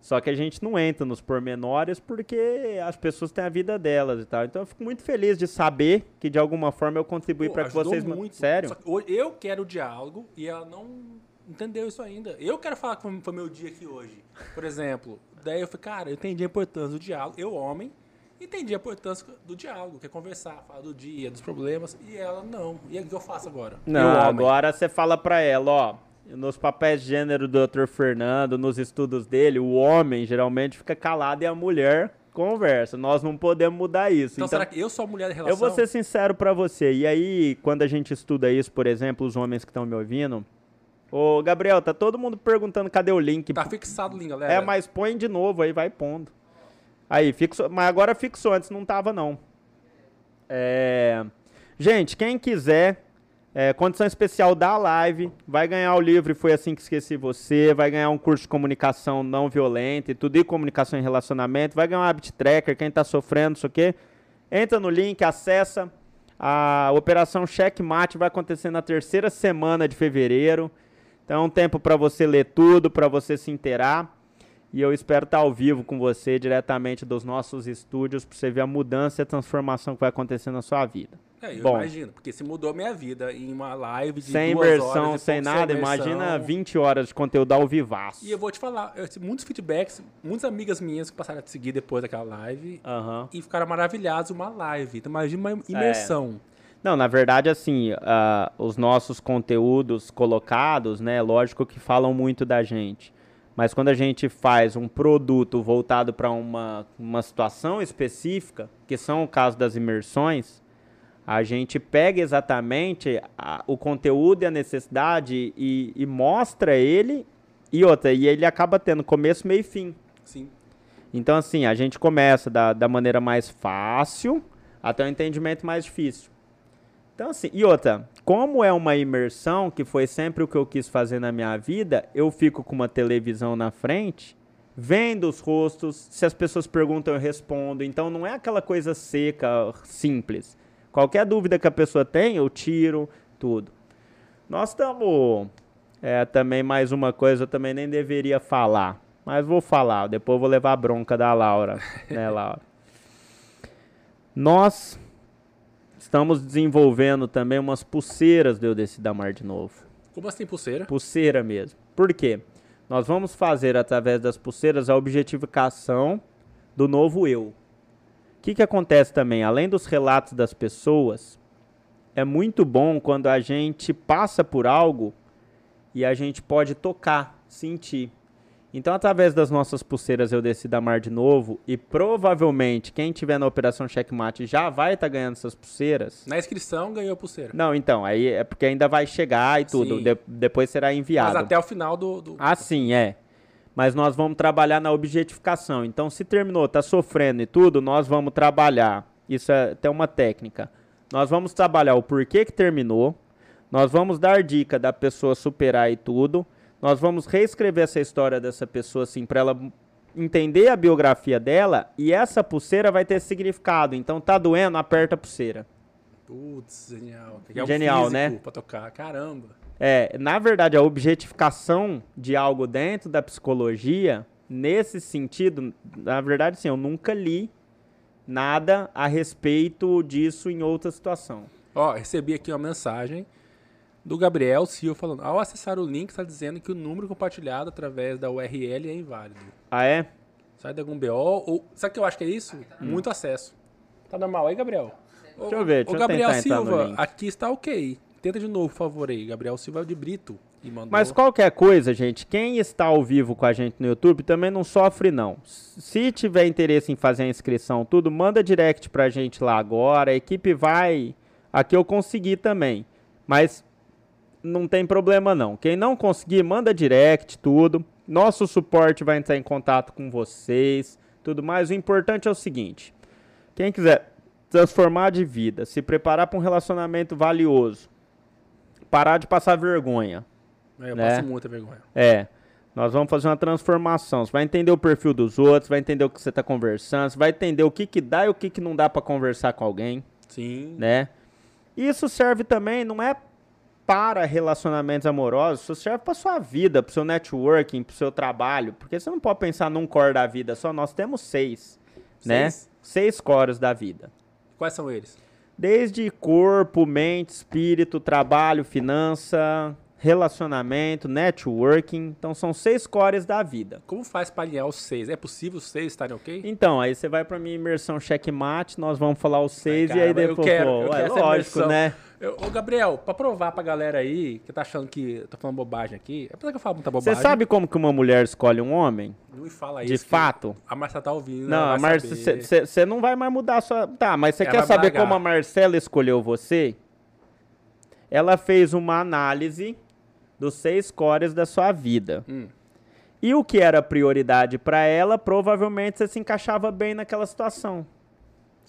Só que a gente não entra nos pormenores porque as pessoas têm a vida delas e tal. Então eu fico muito feliz de saber que de alguma forma eu contribuí para que vocês. Muito. Sério? eu quero o diálogo e ela não entendeu isso ainda. Eu quero falar que foi meu dia aqui hoje. Por exemplo, daí eu falei, cara, eu entendi a importância do diálogo. Eu, homem, entendi a importância do diálogo, que é conversar, falar do dia, dos problemas, e ela não. E o que eu faço agora? Não, agora você fala pra ela, ó, nos papéis de gênero do Dr. Fernando, nos estudos dele, o homem geralmente fica calado e a mulher conversa. Nós não podemos mudar isso. Então, então será que eu sou a mulher da relação? Eu vou ser sincero para você. E aí, quando a gente estuda isso, por exemplo, os homens que estão me ouvindo, Ô, Gabriel, tá todo mundo perguntando cadê o link. Tá fixado o link, galera. É, mas põe de novo aí, vai pondo. Aí, fixou. Mas agora fixou, antes não tava, não. É... Gente, quem quiser, é, condição especial da live, vai ganhar o livro Foi Assim Que Esqueci Você, vai ganhar um curso de comunicação não violenta e tudo, e comunicação em relacionamento, vai ganhar um habit tracker, quem tá sofrendo, isso aqui. Entra no link, acessa. A operação Checkmate vai acontecer na terceira semana de fevereiro. Então tempo para você ler tudo, para você se inteirar. E eu espero estar ao vivo com você, diretamente dos nossos estúdios, para você ver a mudança e a transformação que vai acontecer na sua vida. É, eu Bom, imagino, porque se mudou minha vida em uma live de sem duas imersão, horas, sem nada, imersão. imagina 20 horas de conteúdo ao vivaço. E eu vou te falar, eu, muitos feedbacks, muitas amigas minhas que passaram a te seguir depois daquela live e ficaram maravilhadas uma live. Então imagina uma imersão. É. Não, na verdade, assim, uh, os nossos conteúdos colocados, né, lógico que falam muito da gente. Mas quando a gente faz um produto voltado para uma, uma situação específica, que são o caso das imersões, a gente pega exatamente a, o conteúdo e a necessidade e, e, mostra ele e outra, e ele acaba tendo começo, meio e fim. Sim. Então, assim, a gente começa da, da maneira mais fácil até o entendimento mais difícil. Então, assim, e outra, como é uma imersão, que foi sempre o que eu quis fazer na minha vida, eu fico com uma televisão na frente, vendo os rostos, se as pessoas perguntam, eu respondo. Então, não é aquela coisa seca, simples. Qualquer dúvida que a pessoa tem, eu tiro, tudo. Nós estamos. É, também mais uma coisa, eu também nem deveria falar. Mas vou falar, depois vou levar a bronca da Laura, né, Laura? Nós Estamos desenvolvendo também umas pulseiras do Eu Desci da Mar de novo. Como assim pulseira? Pulseira mesmo. Por quê? Nós vamos fazer através das pulseiras a objetificação do novo eu. O que, que acontece também? Além dos relatos das pessoas, é muito bom quando a gente passa por algo e a gente pode tocar, sentir. Então, através das nossas pulseiras, eu desci da mar de novo. E provavelmente, quem tiver na Operação Checkmate já vai estar tá ganhando essas pulseiras. Na inscrição, ganhou pulseira. Não, então. Aí é porque ainda vai chegar e tudo. De, depois será enviado. Mas até o final do, do. Ah, sim, é. Mas nós vamos trabalhar na objetificação. Então, se terminou, tá sofrendo e tudo, nós vamos trabalhar. Isso é até uma técnica. Nós vamos trabalhar o porquê que terminou. Nós vamos dar dica da pessoa superar e tudo. Nós vamos reescrever essa história dessa pessoa assim para ela entender a biografia dela e essa pulseira vai ter significado. Então tá doendo, aperta a pulseira. Putz, genial. É genial, né? Pra tocar, caramba. É, na verdade, a objetificação de algo dentro da psicologia, nesse sentido, na verdade, sim, eu nunca li nada a respeito disso em outra situação. Ó, recebi aqui uma mensagem do Gabriel Silva falando: ao acessar o link, está dizendo que o número compartilhado através da URL é inválido. Ah, é? Sai de algum BO? Ou, sabe o que eu acho que é isso? Hum. Muito acesso. Tá normal aí, Gabriel? Deixa eu ver, deixa o Gabriel Silva, aqui está ok. Tenta de novo, por favor aí. Gabriel Silva é de Brito. Mas qualquer coisa, gente, quem está ao vivo com a gente no YouTube também não sofre, não. Se tiver interesse em fazer a inscrição, tudo, manda direct pra gente lá agora. A equipe vai. Aqui eu consegui também. Mas não tem problema não. Quem não conseguir, manda direct, tudo. Nosso suporte vai entrar em contato com vocês, tudo mais. O importante é o seguinte: quem quiser transformar de vida, se preparar para um relacionamento valioso, parar de passar vergonha. É, eu né? passo muita vergonha. É. Nós vamos fazer uma transformação. Você vai entender o perfil dos outros, vai entender o que você está conversando, você vai entender o que, que dá e o que, que não dá para conversar com alguém. Sim. Né? Isso serve também, não é para relacionamentos amorosos, isso serve para sua vida, para seu networking, para seu trabalho, porque você não pode pensar num core da vida só. Nós temos seis, né? seis? né? Seis cores da vida. Quais são eles? Desde corpo, mente, espírito, trabalho, finança, relacionamento, networking. Então são seis cores da vida. Como faz para alinhar os seis? É possível os seis estarem ok? Então, aí você vai para minha imersão checkmate, nós vamos falar os seis Ai, e aí depois, eu quero, pô, eu é lógico, né? Ô, Gabriel, pra provar pra galera aí que tá achando que eu tô falando bobagem aqui, apesar que eu falo muita bobagem. Você sabe como que uma mulher escolhe um homem? Não me fala De isso. que fato? A Marcia tá ouvindo. Não, a Marcia, saber. você não vai mais mudar a sua. Tá, mas você quer saber bragar. como a Marcela escolheu você? Ela fez uma análise dos seis cores da sua vida. Hum. E o que era prioridade pra ela, provavelmente você se encaixava bem naquela situação.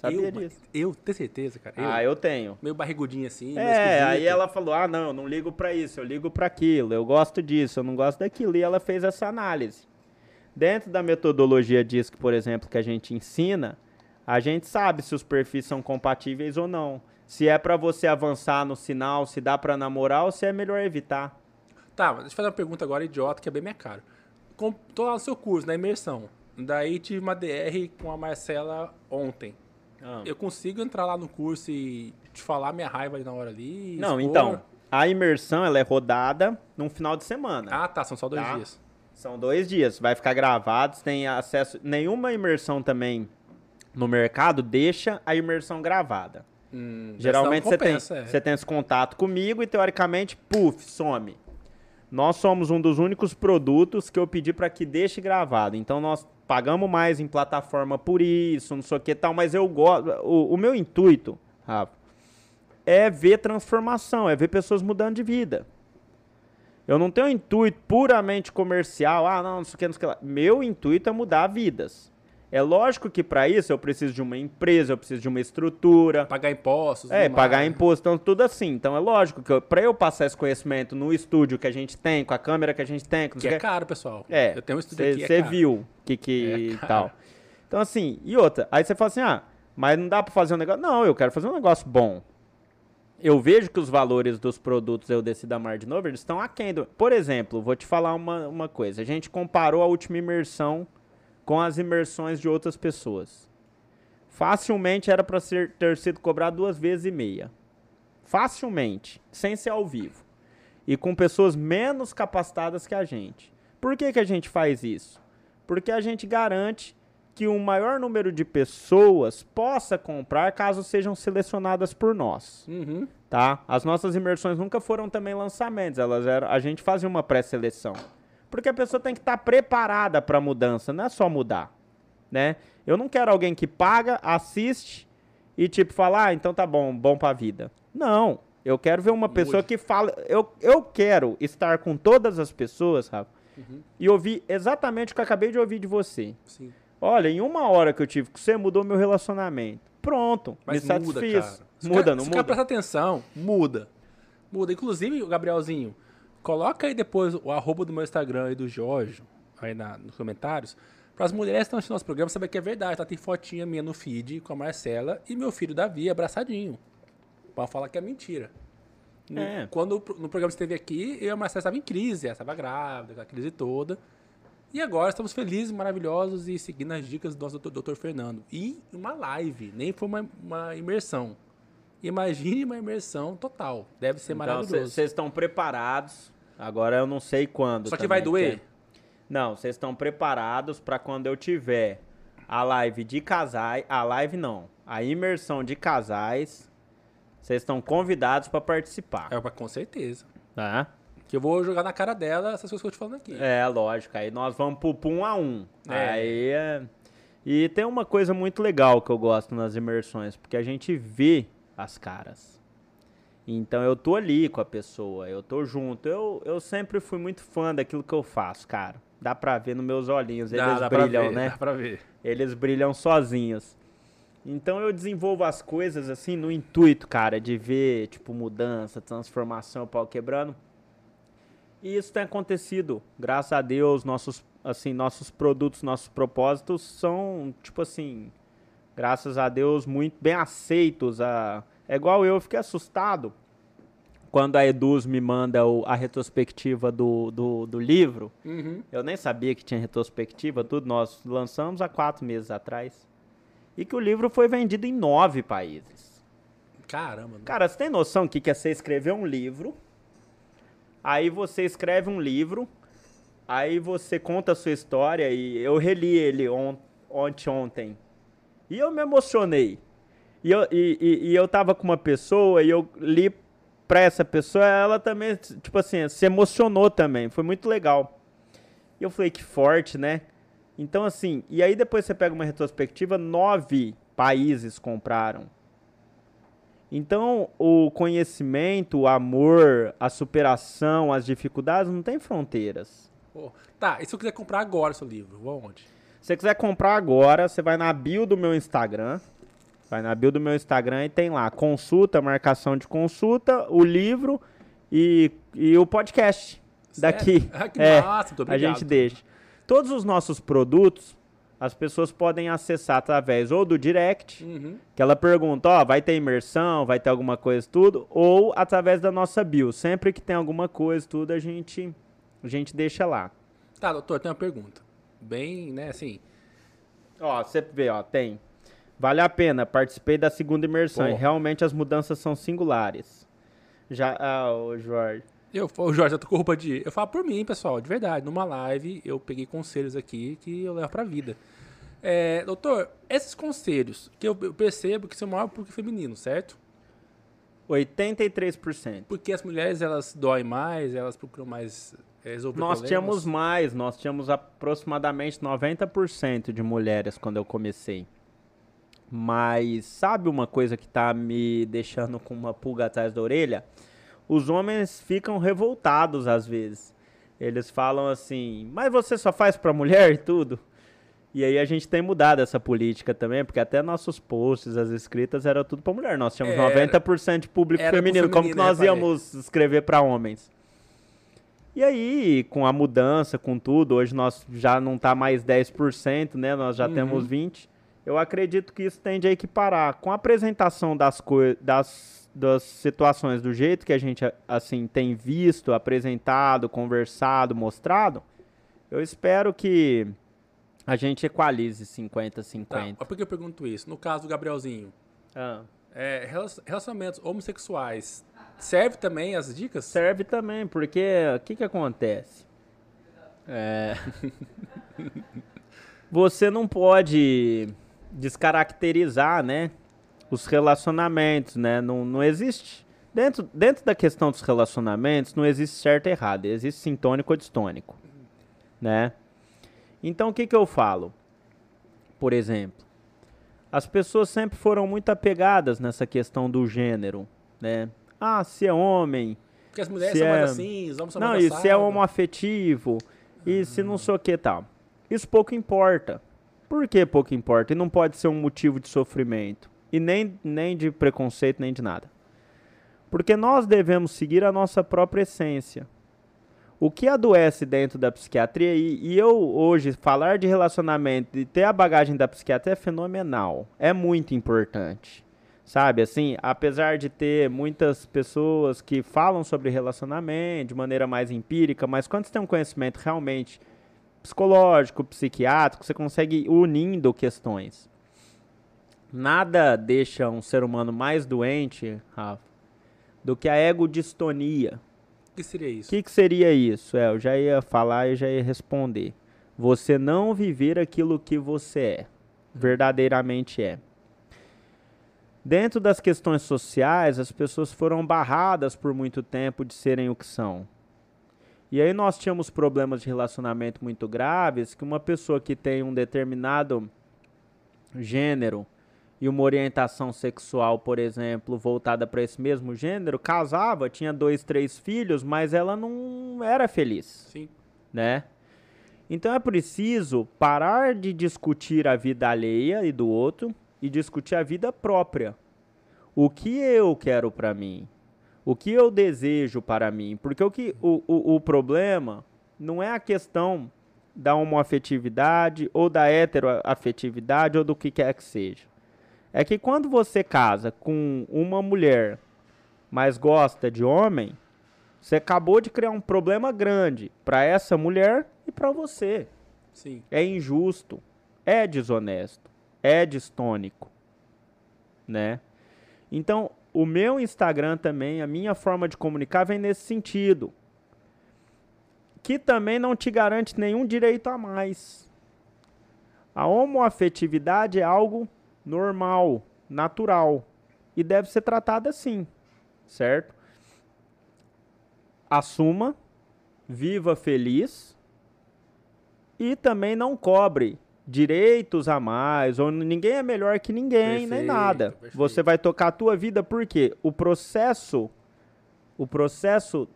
Sabia eu, disso? Eu, tenho certeza, cara. Eu, Ah, eu tenho. Meio barrigudinho assim, meio É, aí ela falou: ah, não, eu não ligo pra isso, eu ligo pra aquilo, eu gosto disso, eu não gosto daquilo. E ela fez essa análise. Dentro da metodologia DISC, por exemplo, que a gente ensina, a gente sabe se os perfis são compatíveis ou não. Se é pra você avançar no sinal, se dá pra namorar ou se é melhor evitar. Tá, mas deixa eu fazer uma pergunta agora, idiota, que é bem minha cara. Com, tô lá no seu curso, na imersão. Daí tive uma DR com a Marcela ontem. Eu consigo entrar lá no curso e te falar minha raiva ali na hora ali? Não, expor? então, a imersão ela é rodada num final de semana. Ah, tá, são só dois Tá. dias. São dois dias, vai ficar gravado, você tem acesso. Nenhuma imersão também no mercado deixa a imersão gravada. Hum, Geralmente você tem, é. você tem esse contato comigo e teoricamente, puf, some. Nós somos um dos únicos produtos que eu pedi para que deixe gravado. Então nós pagamos mais em plataforma por isso, não sei o que tal, mas eu gosto. O, o meu intuito, Rafa, é ver transformação, é ver pessoas mudando de vida. Eu não tenho um intuito puramente comercial, ah, não, não sei o que, não sei o que lá. Meu intuito é mudar vidas. É lógico que para isso eu preciso de uma empresa, eu preciso de uma estrutura, Pagar impostos. é, pagar mais. imposto, então tudo assim. Então é lógico que pra eu passar esse conhecimento no estúdio que a gente tem, com a câmera que a gente tem, Que sei é que- caro, pessoal. é, Eu tenho um estúdio aqui, é Você caro. viu que que É tal. Então assim, e outra, aí você fala assim: "Ah, mas não dá pra fazer um negócio". Não, eu quero fazer um negócio bom. Eu vejo que os valores dos produtos eu desci da Mar de novo, eles estão aquém do... Por exemplo, vou te falar uma, uma coisa. A gente comparou a última imersão com as imersões de outras pessoas. Facilmente era para ter sido cobrado duas vezes e meia. Facilmente, sem ser ao vivo. E com pessoas menos capacitadas que a gente. Por que, que a gente faz isso? Porque a gente garante que um maior número de pessoas possa comprar caso sejam selecionadas por nós Uhum. tá? As nossas imersões nunca foram também lançamentos, elas eram, a gente fazia uma pré-seleção. Porque a pessoa tem que estar preparada para mudança, não é só mudar, né? Eu não quero alguém que paga, assiste e tipo fala, ah, então tá bom, bom pra vida. Não, eu quero ver uma pessoa que fala, eu, eu quero estar com todas as pessoas, Rafa, Uhum. e ouvir exatamente o que eu acabei de ouvir de você. Sim. Olha, em uma hora que eu tive com você, mudou meu relacionamento. Pronto, Mas me muda, satisfiz. cara. Se Muda, cara, não se o cara muda? prestar atenção, muda. Muda. Inclusive, Gabrielzinho, coloca aí depois o arroba do meu Instagram e do Jorge, aí na, nos comentários, para as mulheres que estão assistindo nosso programa saber que é verdade. Tá? Tem fotinha minha no feed com a Marcela e meu filho Davi abraçadinho. Pra falar que é mentira. No- É. Quando no programa esteve aqui, eu e a Marcela estava em crise, ela estava grávida, aquela crise toda. E agora estamos felizes, maravilhosos e seguindo as dicas do nosso doutor, doutor Fernando. E uma live, nem foi uma, uma imersão. Imagine uma imersão total. Deve ser Então, maravilhoso. vocês estão preparados. Agora eu não sei quando. Só que vai doer? porque- Não, vocês estão preparados para quando eu tiver a live de casais. A live não. A imersão de casais. Vocês estão convidados para participar. É, com certeza. Tá? Que eu vou jogar na cara dela essas coisas que eu tô te falando aqui. É, lógico. Aí nós vamos pro pro um a um. É. Aí é... E tem uma coisa muito legal que eu gosto nas imersões, porque a gente vê as caras. Então eu tô ali com a pessoa, eu tô junto. Eu, eu sempre fui muito fã daquilo que eu faço, cara. Dá pra ver nos meus olhinhos, Dá- eles dá pra brilham, ver, né? Dá pra ver. Eles brilham sozinhos. Então eu desenvolvo as coisas assim no intuito, cara, de ver, tipo, mudança, transformação, pau quebrando. E isso tem acontecido. Graças a Deus, nossos, assim, nossos produtos, nossos propósitos são, tipo assim, graças a Deus, muito bem aceitos. A... É igual eu, eu fiquei assustado quando a Eduz me manda o- a retrospectiva do, do, do livro. Uhum. Eu nem sabia que tinha retrospectiva, tudo. Nós lançamos há quatro meses atrás. E que o livro foi vendido em nove países. Caramba. Cara, você tem noção que que é você escrever um livro? Aí você escreve um livro, aí você conta a sua história e eu reli ele on, ontem, ontem. E eu me emocionei. E eu, e, e- e eu tava com uma pessoa e eu li pra essa pessoa, ela também, tipo assim, se emocionou também. Foi muito legal. E eu falei, que forte, né? Então, assim, e aí depois você pega uma retrospectiva, nove países compraram. Então, o conhecimento, o amor, a superação, as dificuldades não tem fronteiras. Oh, tá, e se eu quiser comprar agora seu livro, vou aonde? Se você quiser comprar agora, você vai na bio do meu Instagram. Vai na bio do meu Instagram e tem lá consulta, marcação de consulta, o livro e, e o podcast Sério? daqui. Ah, que é, massa. A gente deixa. Todos os nossos produtos, as pessoas podem acessar através ou do direct, uhum. que ela pergunta, ó, oh, vai ter imersão, vai ter alguma coisa, tudo, ou através da nossa bio. Sempre que tem alguma coisa, tudo, a gente, a gente deixa lá. Tá, doutor, tem uma pergunta. Bem, né, assim... Ó, você vê, ó, tem Vale a pena, participei da segunda imersão Pô. e realmente as mudanças são singulares. Já, ah, o Jorge. Eu, o Jorge, eu tô com roupa de. Eu falo por mim, pessoal, de verdade. Numa live, eu peguei conselhos aqui que eu levo pra vida. É, doutor, esses conselhos que eu, eu percebo que são maior porque feminino, certo? 83%. Porque as mulheres, elas doem mais, elas procuram mais é, resolver Nós problemas. tínhamos mais, nós tínhamos aproximadamente 90% de mulheres quando eu comecei. Mas sabe uma coisa que tá me deixando com uma pulga atrás da orelha? Os homens ficam revoltados às vezes. Eles falam assim: "Mas você só faz para mulher e tudo?" E aí a gente tem mudado essa política também, porque até nossos posts, as escritas, era tudo para mulher. Nós tínhamos é, 90% de público feminino. feminino. Como que nós íamos escrever para homens? E aí, com a mudança, com tudo, hoje nós já não tá mais 10%, né? Nós já uhum. temos 20% eu acredito que isso tende a equiparar com a apresentação das, das, das situações do jeito que a gente assim tem visto, apresentado, conversado, mostrado. Eu espero que a gente equalize 50-50. Tá, por que eu pergunto isso? No caso do Gabrielzinho, ah. é, relacionamentos homossexuais, serve também as dicas? Serve também, porque o que, que acontece? É... Você não pode descaracterizar, né, os relacionamentos, né? Não, não existe dentro, dentro da questão dos relacionamentos não existe certo e errado, existe sintônico ou distônico, né? Então o que que eu falo? Por exemplo, as pessoas sempre foram muito apegadas nessa questão do gênero, né? Ah, se é homem, porque as mulheres são é... mais assim, os homens são não, mais Não, e se é homoafetivo, e uhum. se não sei o que tal. Isso pouco importa. Por que pouco importa? E não pode ser um motivo de sofrimento. E nem, nem de preconceito, nem de nada. Porque nós devemos seguir a nossa própria essência. O que adoece dentro da psiquiatria, e, e eu hoje falar de relacionamento e ter a bagagem da psiquiatria é fenomenal. É muito importante. Sabe, assim, apesar de ter muitas pessoas que falam sobre relacionamento de maneira mais empírica, mas quando você tem um conhecimento realmente psicológico, psiquiátrico, você consegue ir unindo questões. Nada deixa um ser humano mais doente, Rafa, do que a egodistonia. O que seria isso? O que, que seria isso? É, eu já ia falar e já ia responder. Você não viver aquilo que você é, verdadeiramente é. Dentro das questões sociais, as pessoas foram barradas por muito tempo de serem o que são. E aí nós tínhamos problemas de relacionamento muito graves, que uma pessoa que tem um determinado gênero e uma orientação sexual, por exemplo, voltada para esse mesmo gênero, casava, tinha dois, três filhos, mas ela não era feliz. Sim. Né? Então é preciso parar de discutir a vida alheia e do outro e discutir a vida própria. O que eu quero para mim? O que eu desejo para mim? Porque o, que, o, o, o problema não é a questão da homoafetividade ou da heteroafetividade ou do que quer que seja. É que quando você casa com uma mulher, mas gosta de homem, você acabou de criar um problema grande para essa mulher e para você. Sim. É injusto, é desonesto, é distônico, né? Então, o meu Instagram também, a minha forma de comunicar vem nesse sentido. Que também não te garante nenhum direito a mais. A homoafetividade é algo normal, natural e deve ser tratada assim, certo? assuma, viva feliz e também não cobre direitos a mais, ou ninguém é melhor que ninguém, perfeito, nem nada. Perfeito. Você vai tocar a tua vida porque o processo o processo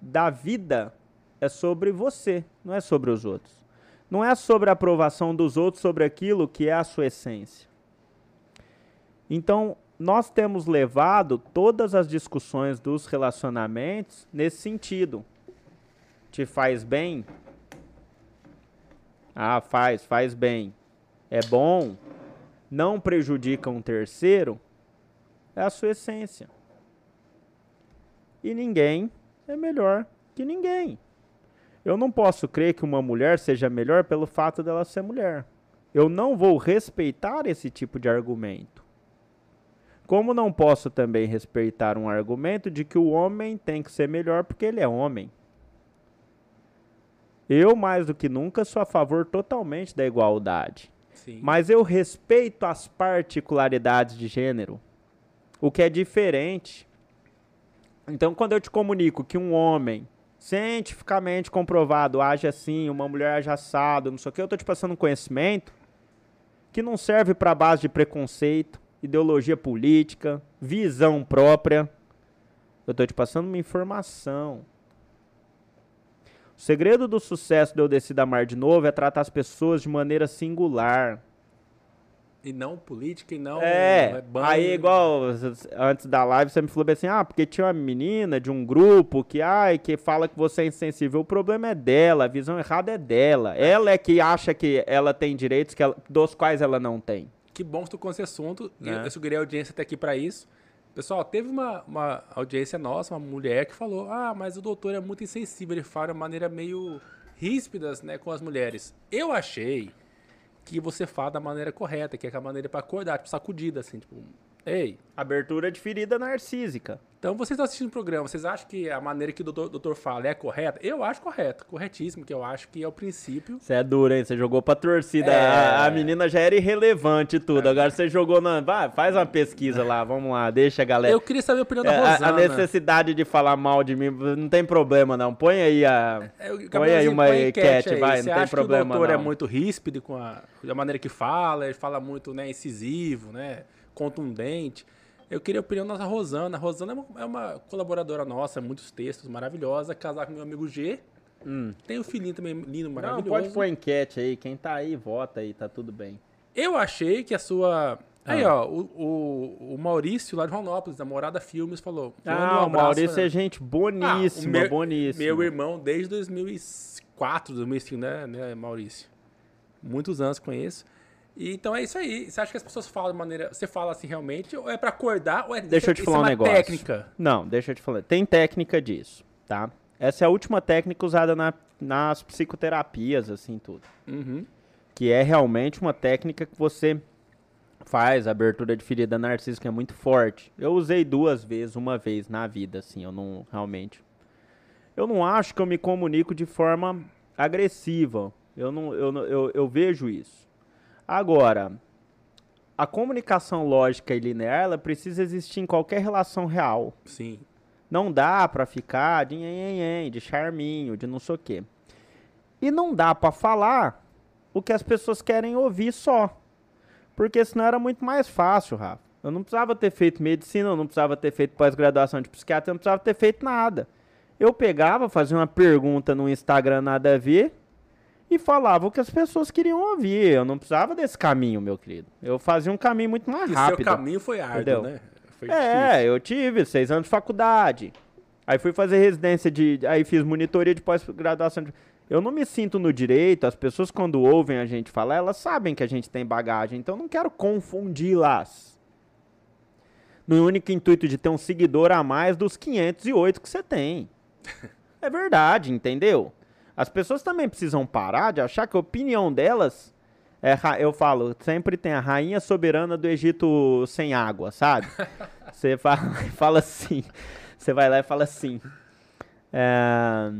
da vida é sobre você, não é sobre os outros. Não é sobre a aprovação dos outros sobre aquilo que é a sua essência. Então, nós temos levado todas as discussões dos relacionamentos nesse sentido. Te faz bem? Ah, faz, faz bem. É bom? Não prejudica um terceiro? É a sua essência. E ninguém é melhor que ninguém. Eu não posso crer que uma mulher seja melhor pelo fato dela ser mulher. Eu não vou respeitar esse tipo de argumento. Como não posso também respeitar um argumento de que o homem tem que ser melhor porque ele é homem. Eu, mais do que nunca, sou a favor totalmente da igualdade. Sim. Mas eu respeito as particularidades de gênero. O que é diferente. Então, quando eu te comunico que um homem, cientificamente comprovado, age assim, uma mulher age assado, não sei o que, eu estou te passando um conhecimento que não serve para base de preconceito, ideologia política, visão própria. Eu estou te passando uma informação. O segredo do sucesso de eu descer da mar de novo é tratar as pessoas de maneira singular. E não política e não. É. é aí, igual antes da live, você me falou assim: ah, porque tinha uma menina de um grupo que, ai, que fala que você é insensível. O problema é dela, a visão errada é dela. Ela é que acha que ela tem direitos que ela, dos quais ela não tem. Que bom que tu com esse assunto. É. Eu segurei a audiência até aqui para isso. Pessoal, teve uma, uma audiência nossa, uma mulher que falou: Ah, mas o doutor é muito insensível, ele fala de maneira meio ríspidas né, com as mulheres. Eu achei que você fala da maneira correta, que é a maneira para acordar, tipo, sacudida, assim, tipo, Ei. Abertura de ferida narcísica. Então vocês estão assistindo o programa, vocês acham que a maneira que o doutor, doutor fala é correta? Eu acho correto, corretíssimo, que eu acho que é o princípio. Você é duro, hein? Você jogou pra torcida. É... A, a, menina já era irrelevante e tudo. É. Agora você jogou na. Vai, faz uma pesquisa lá, vamos lá, deixa a galera. Eu queria saber a opinião da Rosana. É, a, a necessidade de falar mal de mim, não tem problema, não. Põe aí a. É, põe aí uma põe enquete, vai, você não tem problema. o doutor é não. é muito ríspido com a, a maneira que fala, ele fala muito né, incisivo, né? Contundente. Eu queria a opinião da Rosana. A Rosana é uma, é uma colaboradora nossa, muitos textos, maravilhosa. Casar com meu amigo G. Hum. Tem o um filhinho também lindo, maravilhoso. Não, pode pôr enquete aí. Quem tá aí, vota aí, tá tudo bem. Eu achei que a sua. Ah. Aí, ó, o, o, o, Maurício lá de Ronópolis, da Morada Filmes, falou. Ah, um o Maurício é gente boníssima, ah, meu, boníssima. Meu irmão desde 2004, 2005, né, né, Maurício? Muitos anos conheço. E, então é isso aí. Você acha que as pessoas falam de maneira. Você fala assim realmente? Ou é para acordar? Ou é, deixa eu te falar é um negócio. técnica? Não, deixa eu te falar. Tem técnica disso, tá? Essa é a última técnica usada na, nas psicoterapias, assim, tudo. Uhum. Que é realmente uma técnica que você faz, abertura de ferida narcísica é muito forte. Eu usei duas vezes, uma vez na vida, assim, eu não realmente. Eu não acho que eu me comunico de forma agressiva. Eu não, eu, eu, eu vejo isso. Agora, a comunicação lógica e linear, ela precisa existir em qualquer relação real. Sim. Não dá para ficar de nhen, de charminho, de não sei o quê. E não dá para falar o que as pessoas querem ouvir só. Porque senão era muito mais fácil, Rafa. Eu não precisava ter feito medicina, eu não precisava ter feito pós-graduação de psiquiatra, eu não precisava ter feito nada. Eu pegava, fazia uma pergunta no Instagram nada a ver, e falava o que as pessoas queriam ouvir. Eu não precisava desse caminho, meu querido. Eu fazia um caminho muito mais e rápido. O seu caminho foi árduo, né? Foi é, difícil. eu tive seis anos de faculdade. Aí fui fazer residência de. Aí fiz monitoria de pós-graduação. Eu não me sinto no direito, as pessoas quando ouvem a gente falar, elas sabem que a gente tem bagagem, então eu não quero confundi-las. No único intuito de ter um seguidor a mais dos 508 que você tem. É verdade, entendeu? As pessoas também precisam parar de achar que a opinião delas é, eu falo, sempre tem a rainha soberana do Egito sem água, sabe? Você fala, fala assim, você vai lá e fala assim. É,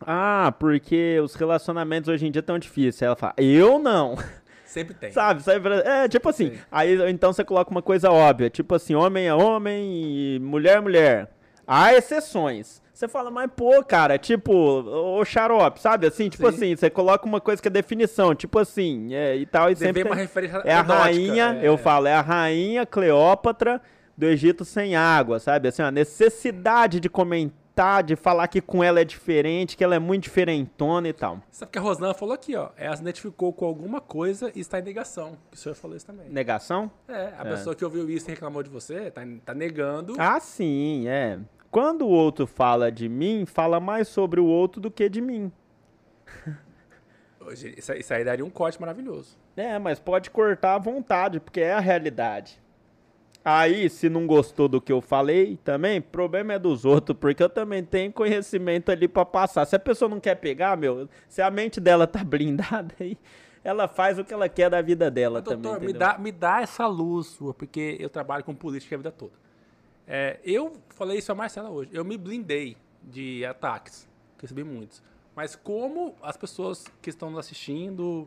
ah, porque os relacionamentos hoje em dia estão difíceis. Ela fala, eu não. Sempre tem. Sabe? É, tipo assim. Sim. Aí então você coloca uma coisa óbvia. Tipo assim, homem é homem e mulher é mulher. Há exceções. Você fala, mas pô, cara, tipo, o xarope, sabe? Assim, tipo Sim. assim, você coloca uma coisa que é definição, tipo assim, é, e tal, e sempre. Tem uma referência é a rainha, é... eu falo, é a rainha Cleópatra do Egito sem água, sabe? Assim, a necessidade de comentar, de falar que com ela é diferente, que ela é muito diferentona e tal. Sabe que a Rosana falou aqui, ó. Ela se identificou com alguma coisa e está em negação. O senhor falou isso também. Negação? É, a é. pessoa que ouviu isso e reclamou de você, tá, tá negando. Ah, sim, é. Quando o outro fala de mim, fala mais sobre o outro do que de mim. Isso, isso aí daria um corte maravilhoso. É, mas pode cortar à vontade, porque é a realidade. Aí, se não gostou do que eu falei, também, problema é dos outros, porque eu também tenho conhecimento ali para passar. Se a pessoa não quer pegar, meu, se a mente dela tá blindada aí, ela faz o que ela quer da vida dela Mas, também. Doutor, me dá, me dá essa luz sua, porque eu trabalho com política a vida toda. É, eu falei isso a Marcela hoje. Eu me blindei de ataques, recebi muitos. Mas como as pessoas que estão nos assistindo,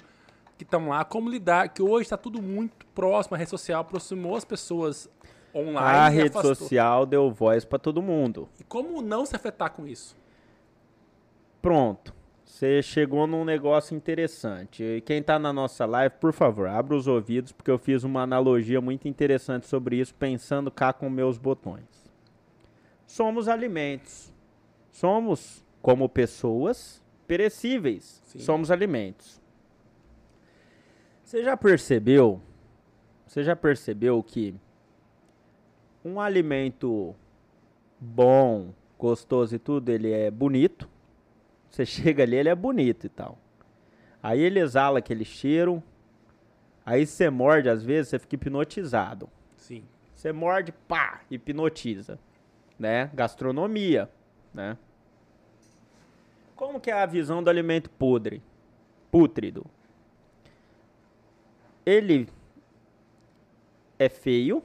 que estão lá, como lidar, que hoje está tudo muito próximo, a rede social aproximou as pessoas online. A rede afastou. social deu voz para todo mundo. E como não se afetar com isso? Pronto. Você chegou num negócio interessante. E quem está na nossa live, por favor, abra os ouvidos, porque eu fiz uma analogia muito interessante sobre isso, pensando cá com meus botões. Somos alimentos. Somos, como pessoas, perecíveis. Sim. Somos alimentos. Você já percebeu? Você já percebeu que um alimento bom, gostoso e tudo, ele é bonito. Você chega ali, ele é bonito e tal. Aí ele exala aquele cheiro. Aí você morde, às vezes, você fica hipnotizado. Sim. Você morde, pá, hipnotiza. Né? Gastronomia, né? Como que é a visão do alimento podre? Pútrido ele é feio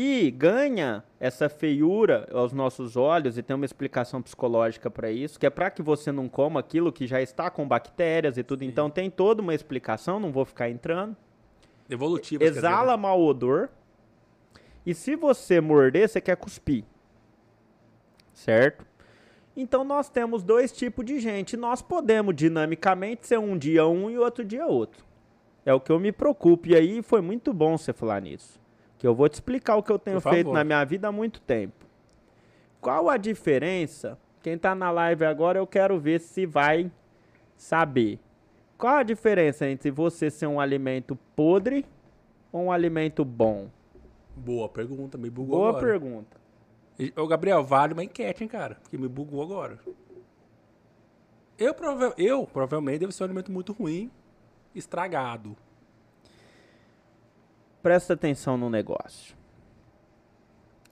e ganha essa feiura aos nossos olhos e tem uma explicação psicológica para isso, que é para que você não coma aquilo que já está com bactérias e tudo. Sim. Então tem toda uma explicação, não vou ficar entrando. Evolutivo. Exala mau odor. E se você morder, você quer cuspir. Certo? Então nós temos dois tipos de gente. Nós podemos dinamicamente ser um dia um e outro dia outro. É o que eu me preocupo. E aí foi muito bom você falar nisso. Que eu vou te explicar o que eu tenho feito na minha vida há muito tempo. Qual a diferença? Quem está na live agora, eu quero ver se vai saber. Qual a diferença entre você ser um alimento podre ou um alimento bom? Boa pergunta, me bugou Boa agora. pergunta. Ô, Gabriel, vale uma enquete, hein, cara? Que me bugou agora. Eu, prova eu provavelmente devo ser um alimento muito ruim estragado. Presta atenção no negócio.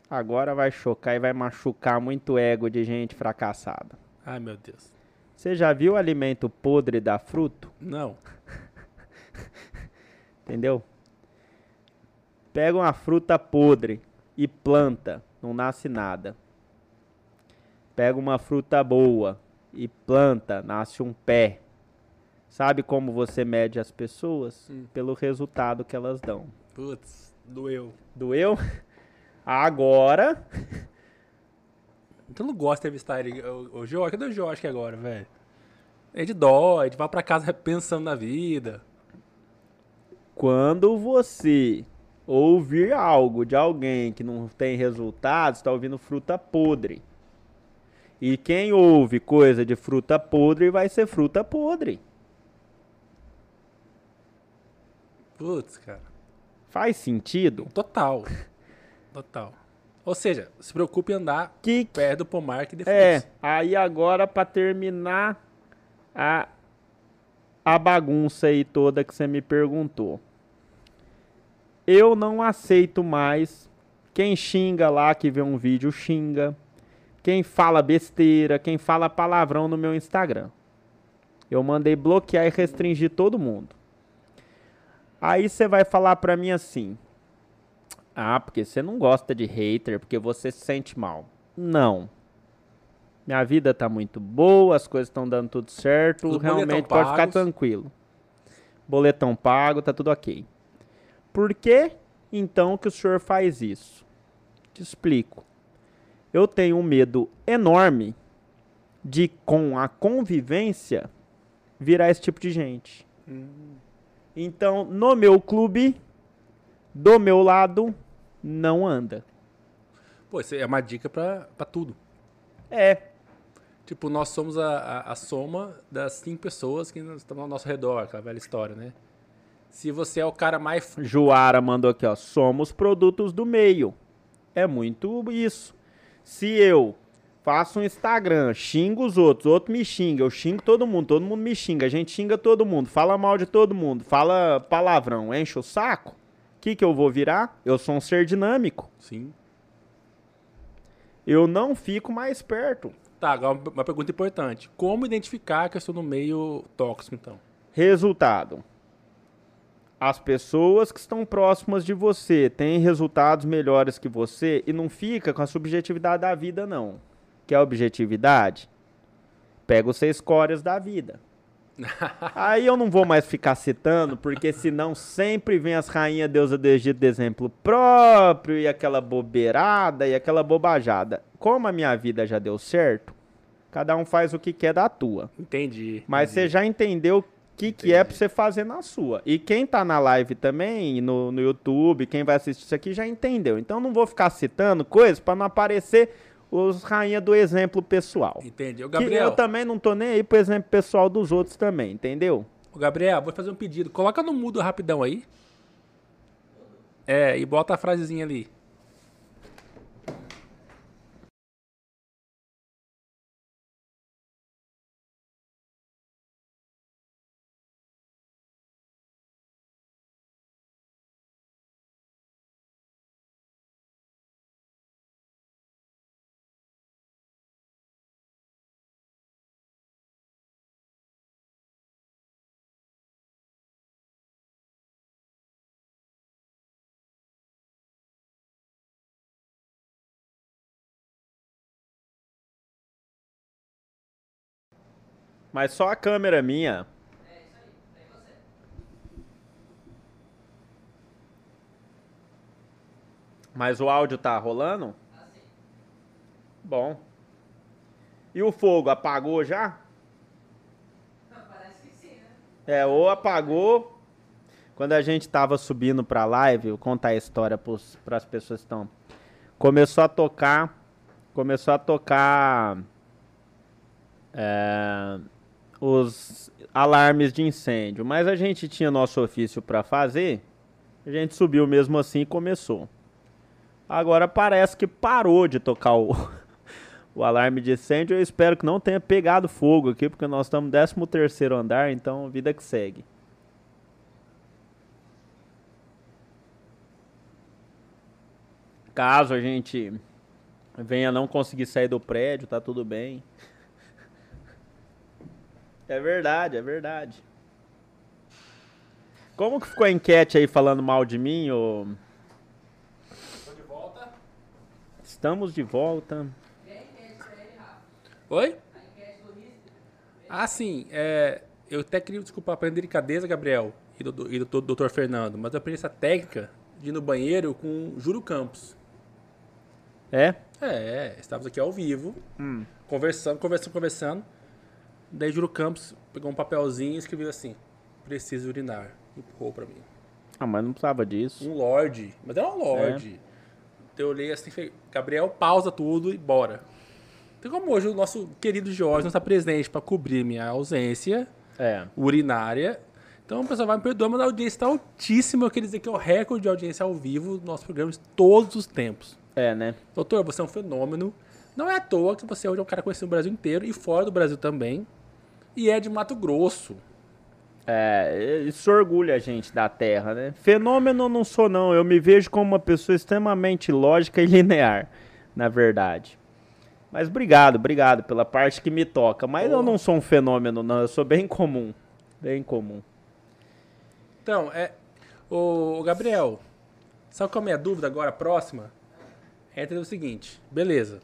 Agora vai chocar e vai machucar muito ego de gente fracassada. Ai, meu Deus. Você já viu o alimento podre dar fruto? Não. Entendeu? Pega uma fruta podre e planta, não nasce nada. Pega uma fruta boa e planta, nasce um pé. Sabe como você mede as pessoas? Hum. Pelo resultado que elas dão. Putz, doeu. Doeu? Agora. Então não gosta de entrevistar ele. O, o Jorge, cadê o Jorge agora, velho? Ele dói, ele vai pra casa pensando na vida. Quando você ouvir algo de alguém que não tem resultados, está ouvindo fruta podre. E quem ouve coisa de fruta podre vai ser fruta podre. Putz, cara. Faz sentido? Total. Total. Ou seja, se preocupe em andar que, perto do pomar que defende. É, aí agora para terminar a, a bagunça aí toda que você me perguntou. Eu não aceito mais quem xinga lá que vê um vídeo xinga. Quem fala besteira, quem fala palavrão no meu Instagram. Eu mandei bloquear e restringir todo mundo. Aí você vai falar pra mim assim: Ah, porque você não gosta de hater, porque você se sente mal. Não. Minha vida tá muito boa, as coisas estão dando tudo certo, Os realmente pode ficar tranquilo. Boletão pago, tá tudo ok. Por que então que o senhor faz isso? Te explico. Eu tenho um medo enorme de, com a convivência, virar esse tipo de gente. Hum. Então, no meu clube, do meu lado, não anda. Pô, isso é uma dica pra, pra tudo. É. Tipo, nós somos a, a, a soma das cinco pessoas que estão ao nosso redor, aquela velha história, né? Se você é o cara mais. Joara mandou aqui, ó. Somos produtos do meio. É muito isso. Se eu faço um Instagram, xingo os outros, outro me xinga, eu xingo todo mundo, todo mundo me xinga, a gente xinga todo mundo, fala mal de todo mundo, fala palavrão, enche o saco, o que, que eu vou virar? Eu sou um ser dinâmico. Sim. Eu não fico mais perto. Tá, agora uma pergunta importante. Como identificar que eu estou no meio tóxico, então? Resultado. As pessoas que estão próximas de você têm resultados melhores que você e não fica com a subjetividade da vida, não que é a objetividade, pega os seis córeas da vida. Aí eu não vou mais ficar citando, porque senão sempre vem as rainhas deusa do Egito de exemplo próprio, e aquela bobeirada, e aquela bobajada. Como a minha vida já deu certo, cada um faz o que quer da tua. Entendi. Mas entendi. você já entendeu o que, que é pra você fazer na sua. E quem tá na live também, no, no YouTube, quem vai assistir isso aqui, já entendeu. Então não vou ficar citando coisas para não aparecer os rainha do exemplo pessoal. Entendeu, Gabriel? Que eu também não tô nem aí pro exemplo pessoal dos outros também, entendeu? Ô, Gabriel, vou fazer um pedido. Coloca no mudo rapidão aí. É, e bota a frasezinha ali. Mas só a câmera minha. É isso aí, tem você. Mas o áudio tá rolando? Bom. E o fogo apagou já? Parece que sim, né? É, ou apagou. Quando a gente tava subindo pra live, vou contar a história para as pessoas que estão. Começou a tocar. Começou a tocar. É, os alarmes de incêndio, mas a gente tinha nosso ofício para fazer, a gente subiu mesmo assim e começou. Agora parece que parou de tocar o, o alarme de incêndio. Eu espero que não tenha pegado fogo aqui, porque nós estamos no 13 terceiro andar, então vida que segue. Caso a gente venha não conseguir sair do prédio, tá tudo bem. É verdade, é verdade. Como que ficou a enquete aí falando mal de mim? Ou... Estou de volta. Estamos de volta. Oi? Ah, sim. É, eu até queria desculpar a delicadeza, Gabriel, e do, e do, do Dr. Fernando, mas eu aprendi essa técnica de ir no banheiro com Júlio Campos. É? É, estávamos aqui ao vivo, hum. conversando, conversando, conversando. Daí Júlio Campos pegou um papelzinho e escreveu assim: Preciso urinar. Empurrou pra mim. Ah, mas não precisava disso. Um Lorde. Mas era um Lorde. É. Então eu olhei assim, falei, Gabriel, pausa tudo e bora. Então, como hoje o nosso querido Jorge não está presente para cobrir minha ausência é. urinária, então o pessoal vai me perdoar, mas a audiência está altíssima. Eu queria dizer que é o recorde de audiência ao vivo do nosso programa de todos os tempos. É, né? Doutor, você é um fenômeno. Não é à toa que você hoje é um cara conhecido no Brasil inteiro e fora do Brasil também e é de Mato Grosso. É, isso orgulha a gente da terra, né? Fenômeno não sou não, eu me vejo como uma pessoa extremamente lógica e linear, na verdade. Mas obrigado, obrigado pela parte que me toca. Mas eu não sou um fenômeno, não, eu sou bem comum, bem comum. Então, é, o Gabriel, sabe qual é a minha dúvida agora, próxima? É o seguinte, beleza,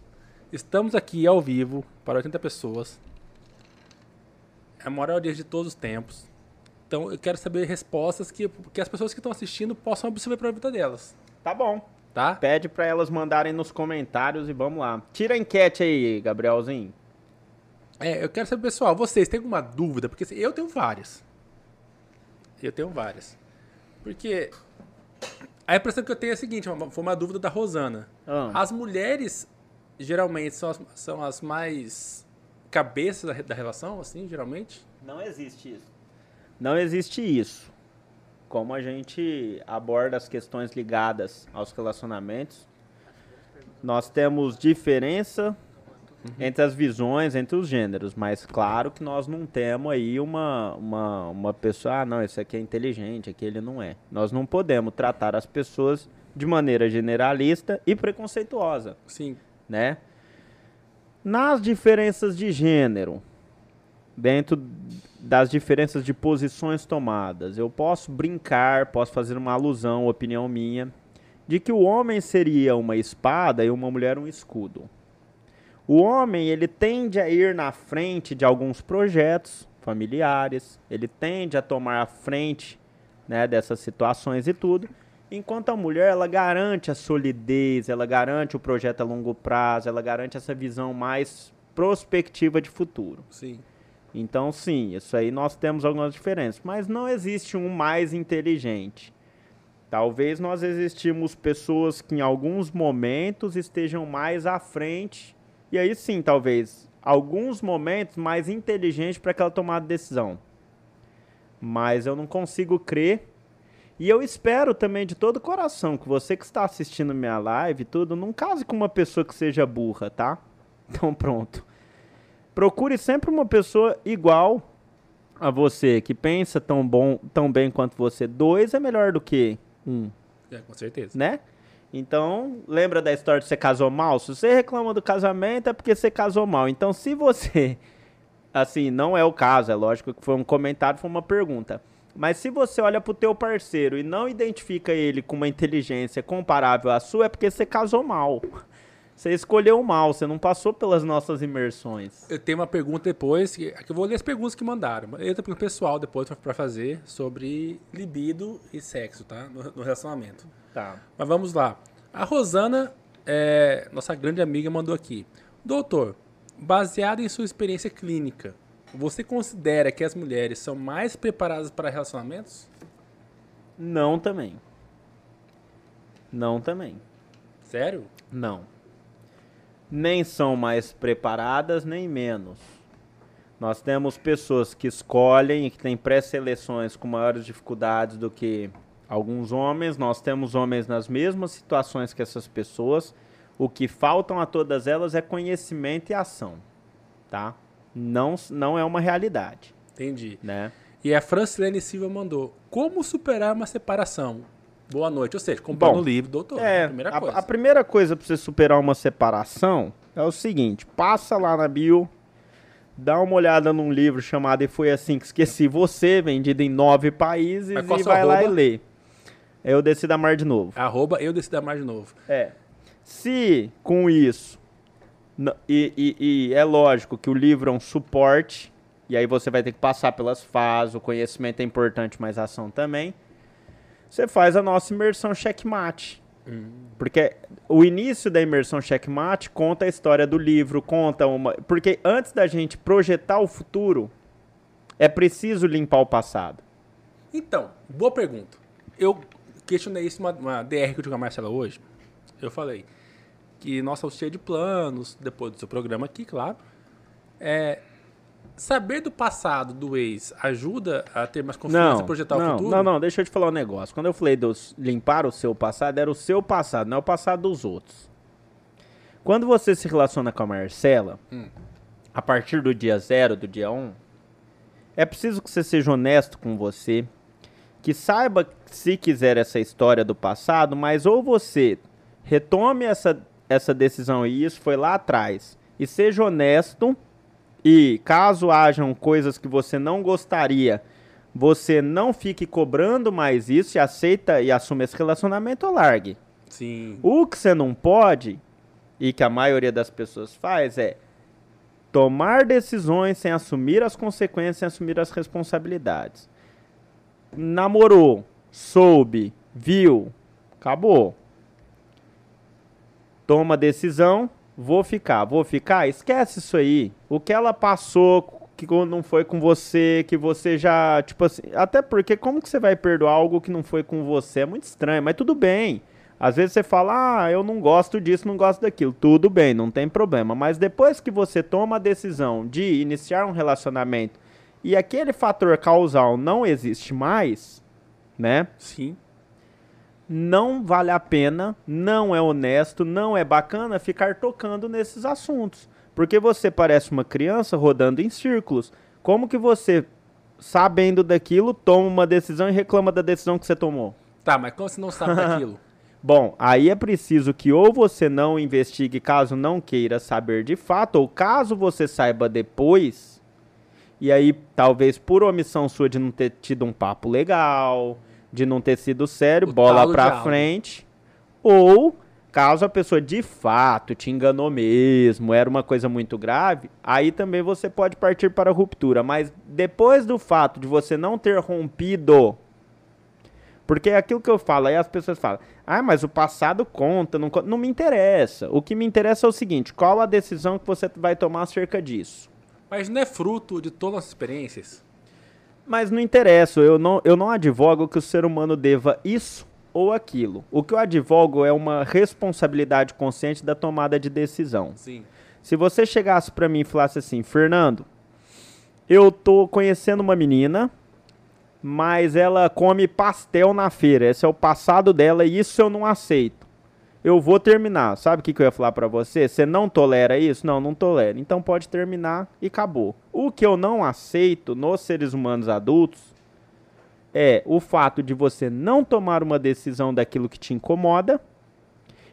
estamos aqui ao vivo para 80 pessoas, a maior audiência de todos os tempos. Então eu quero saber respostas que, que as pessoas que estão assistindo possam absorver para a vida delas. Tá bom. tá? Pede para elas mandarem nos comentários e vamos lá. Tira a enquete aí, Gabrielzinho. É, eu quero saber, pessoal, vocês têm alguma dúvida? Porque assim, eu tenho várias. Eu tenho várias. Porque a impressão que eu tenho é a seguinte, foi uma dúvida da Rosana. Ah. As mulheres geralmente são as, são as mais cabeças da, da relação, assim, geralmente? Não existe isso. Não existe isso. Como a gente aborda as questões ligadas aos relacionamentos, nós temos diferença uhum. entre as visões, entre os gêneros, mas claro que nós não temos aí uma, uma, uma pessoa, ah, não, esse aqui é inteligente, aquele não é. Nós não podemos tratar as pessoas de maneira generalista e preconceituosa. Sim. Né? Nas diferenças de gênero, dentro das diferenças de posições tomadas, eu posso brincar, posso fazer uma alusão, opinião minha, de que o homem seria uma espada e uma mulher um escudo. O homem, ele tende a ir na frente de alguns projetos familiares, ele tende a tomar a frente né, dessas situações e tudo, enquanto a mulher, ela garante a solidez, ela garante o projeto a longo prazo, ela garante essa visão mais prospectiva de futuro. Sim. Então, sim, isso aí nós temos algumas diferenças, mas não existe um mais inteligente. Talvez nós existimos pessoas que em alguns momentos estejam mais à frente e aí sim, talvez, alguns momentos mais inteligentes para aquela tomada de decisão. Mas eu não consigo crer. E eu espero também de todo coração que você que está assistindo minha live e tudo, não case com uma pessoa que seja burra, tá? Então pronto. Procure sempre uma pessoa igual a você, que pensa tão bom, tão bem quanto você. Dois é melhor do que um. É, com certeza. Né? Então, lembra da história de você casou mal? Se você reclama do casamento é porque você casou mal. Então, se você. Assim, não é o caso, é lógico que foi um comentário, foi uma pergunta. Mas se você olha pro teu parceiro e não identifica ele com uma inteligência comparável à sua, é porque você casou mal. Você escolheu mal, você não passou pelas nossas imersões. Eu tenho uma pergunta depois, que, que eu vou ler as perguntas que mandaram. Entra pro pessoal depois para fazer sobre libido e sexo, tá? No, no relacionamento. Tá. Mas vamos lá. A Rosana, é, nossa grande amiga, mandou aqui. Doutor, baseado em sua experiência clínica, você considera que as mulheres são mais preparadas para relacionamentos? Não também. Não também. Sério? Não. Nem são mais preparadas, nem menos. Nós temos pessoas que escolhem e que têm pré-seleções com maiores dificuldades do que alguns homens, nós temos homens nas mesmas situações que essas pessoas. O que faltam a todas elas é conhecimento e ação, tá? Não, não é uma realidade. Entendi. Né? E a Francilene Silva mandou: Como superar uma separação? Boa noite. Ou seja, comprando o livro, doutor. É, a primeira coisa. A, a primeira coisa para você superar uma separação é o seguinte: passa lá na bio, dá uma olhada num livro chamado E Foi Assim Que Esqueci Você, vendido em nove países, e vai lá e lê. Eu decido amar de novo. Arroba eu decido amar de novo. É. Se com isso. E, e, e, é lógico que o livro é um suporte. E aí você vai ter que passar pelas fases. O conhecimento é importante, mas a ação também. Você faz a nossa imersão checkmate. Hum. Porque o início da imersão checkmate conta a história do livro, conta uma. Porque antes da gente projetar o futuro, é preciso limpar o passado. Então, boa pergunta. Eu questionei isso uma, uma DR que eu tive com a Marcela hoje. Eu falei que nós estamos cheios de planos, depois do seu programa aqui, claro. É, saber do passado do ex ajuda a ter mais confiança e projetar não, o futuro? Não, não, deixa eu te falar um negócio. Quando eu falei de limpar o seu passado, era o seu passado, não é o passado dos outros. Quando você se relaciona com a Marcela, hum. a partir do dia zero, do dia um, é preciso que você seja honesto com você, que saiba, se quiser, essa história do passado, mas ou você retome essa, essa decisão e isso foi lá atrás, e seja honesto, e caso hajam coisas que você não gostaria, você não fique cobrando mais isso e aceita e assume esse relacionamento ou largue. Sim. O que você não pode, e que a maioria das pessoas faz, é tomar decisões sem assumir as consequências, sem assumir as responsabilidades namorou, soube, viu, acabou. Toma decisão, vou ficar, vou ficar, esquece isso aí. O que ela passou que não foi com você, que você já, tipo assim, até porque como que você vai perdoar algo que não foi com você? É muito estranho, mas tudo bem. Às vezes você fala, ah, eu não gosto disso, não gosto daquilo. Tudo bem, não tem problema. Mas depois que você toma a decisão de iniciar um relacionamento e aquele fator causal não existe mais, né? Sim. Não vale a pena, não é honesto, não é bacana ficar tocando nesses assuntos. Porque você parece uma criança rodando em círculos. Como que você, sabendo daquilo, toma uma decisão e reclama da decisão que você tomou? Tá, mas como você não sabe daquilo? Bom, aí é preciso que ou você não investigue caso não queira saber de fato, ou caso você saiba depois, e aí talvez por omissão sua de não ter tido um papo legal, de não ter sido sério, o bola pra frente, ou caso a pessoa de fato te enganou mesmo, era uma coisa muito grave, aí também você pode partir para a ruptura, mas depois do fato de você não ter rompido porque é aquilo que eu falo, aí as pessoas falam, ah, mas o passado conta, não, não me interessa. O que me interessa é o seguinte, qual a decisão que você vai tomar acerca disso? Mas não é fruto de todas as experiências? Mas não interessa, eu não, eu não advogo que o ser humano deva isso ou aquilo. O que eu advogo é uma responsabilidade consciente da tomada de decisão. Sim. Se você chegasse para mim e falasse assim, Fernando, eu tô conhecendo uma menina, mas ela come pastel na feira. Esse é o passado dela e isso eu não aceito. Eu vou terminar. Sabe o que, que eu ia falar para você? Você não tolera isso? Não, não tolera. Então pode terminar e acabou. O que eu não aceito nos seres humanos adultos é o fato de você não tomar uma decisão daquilo que te incomoda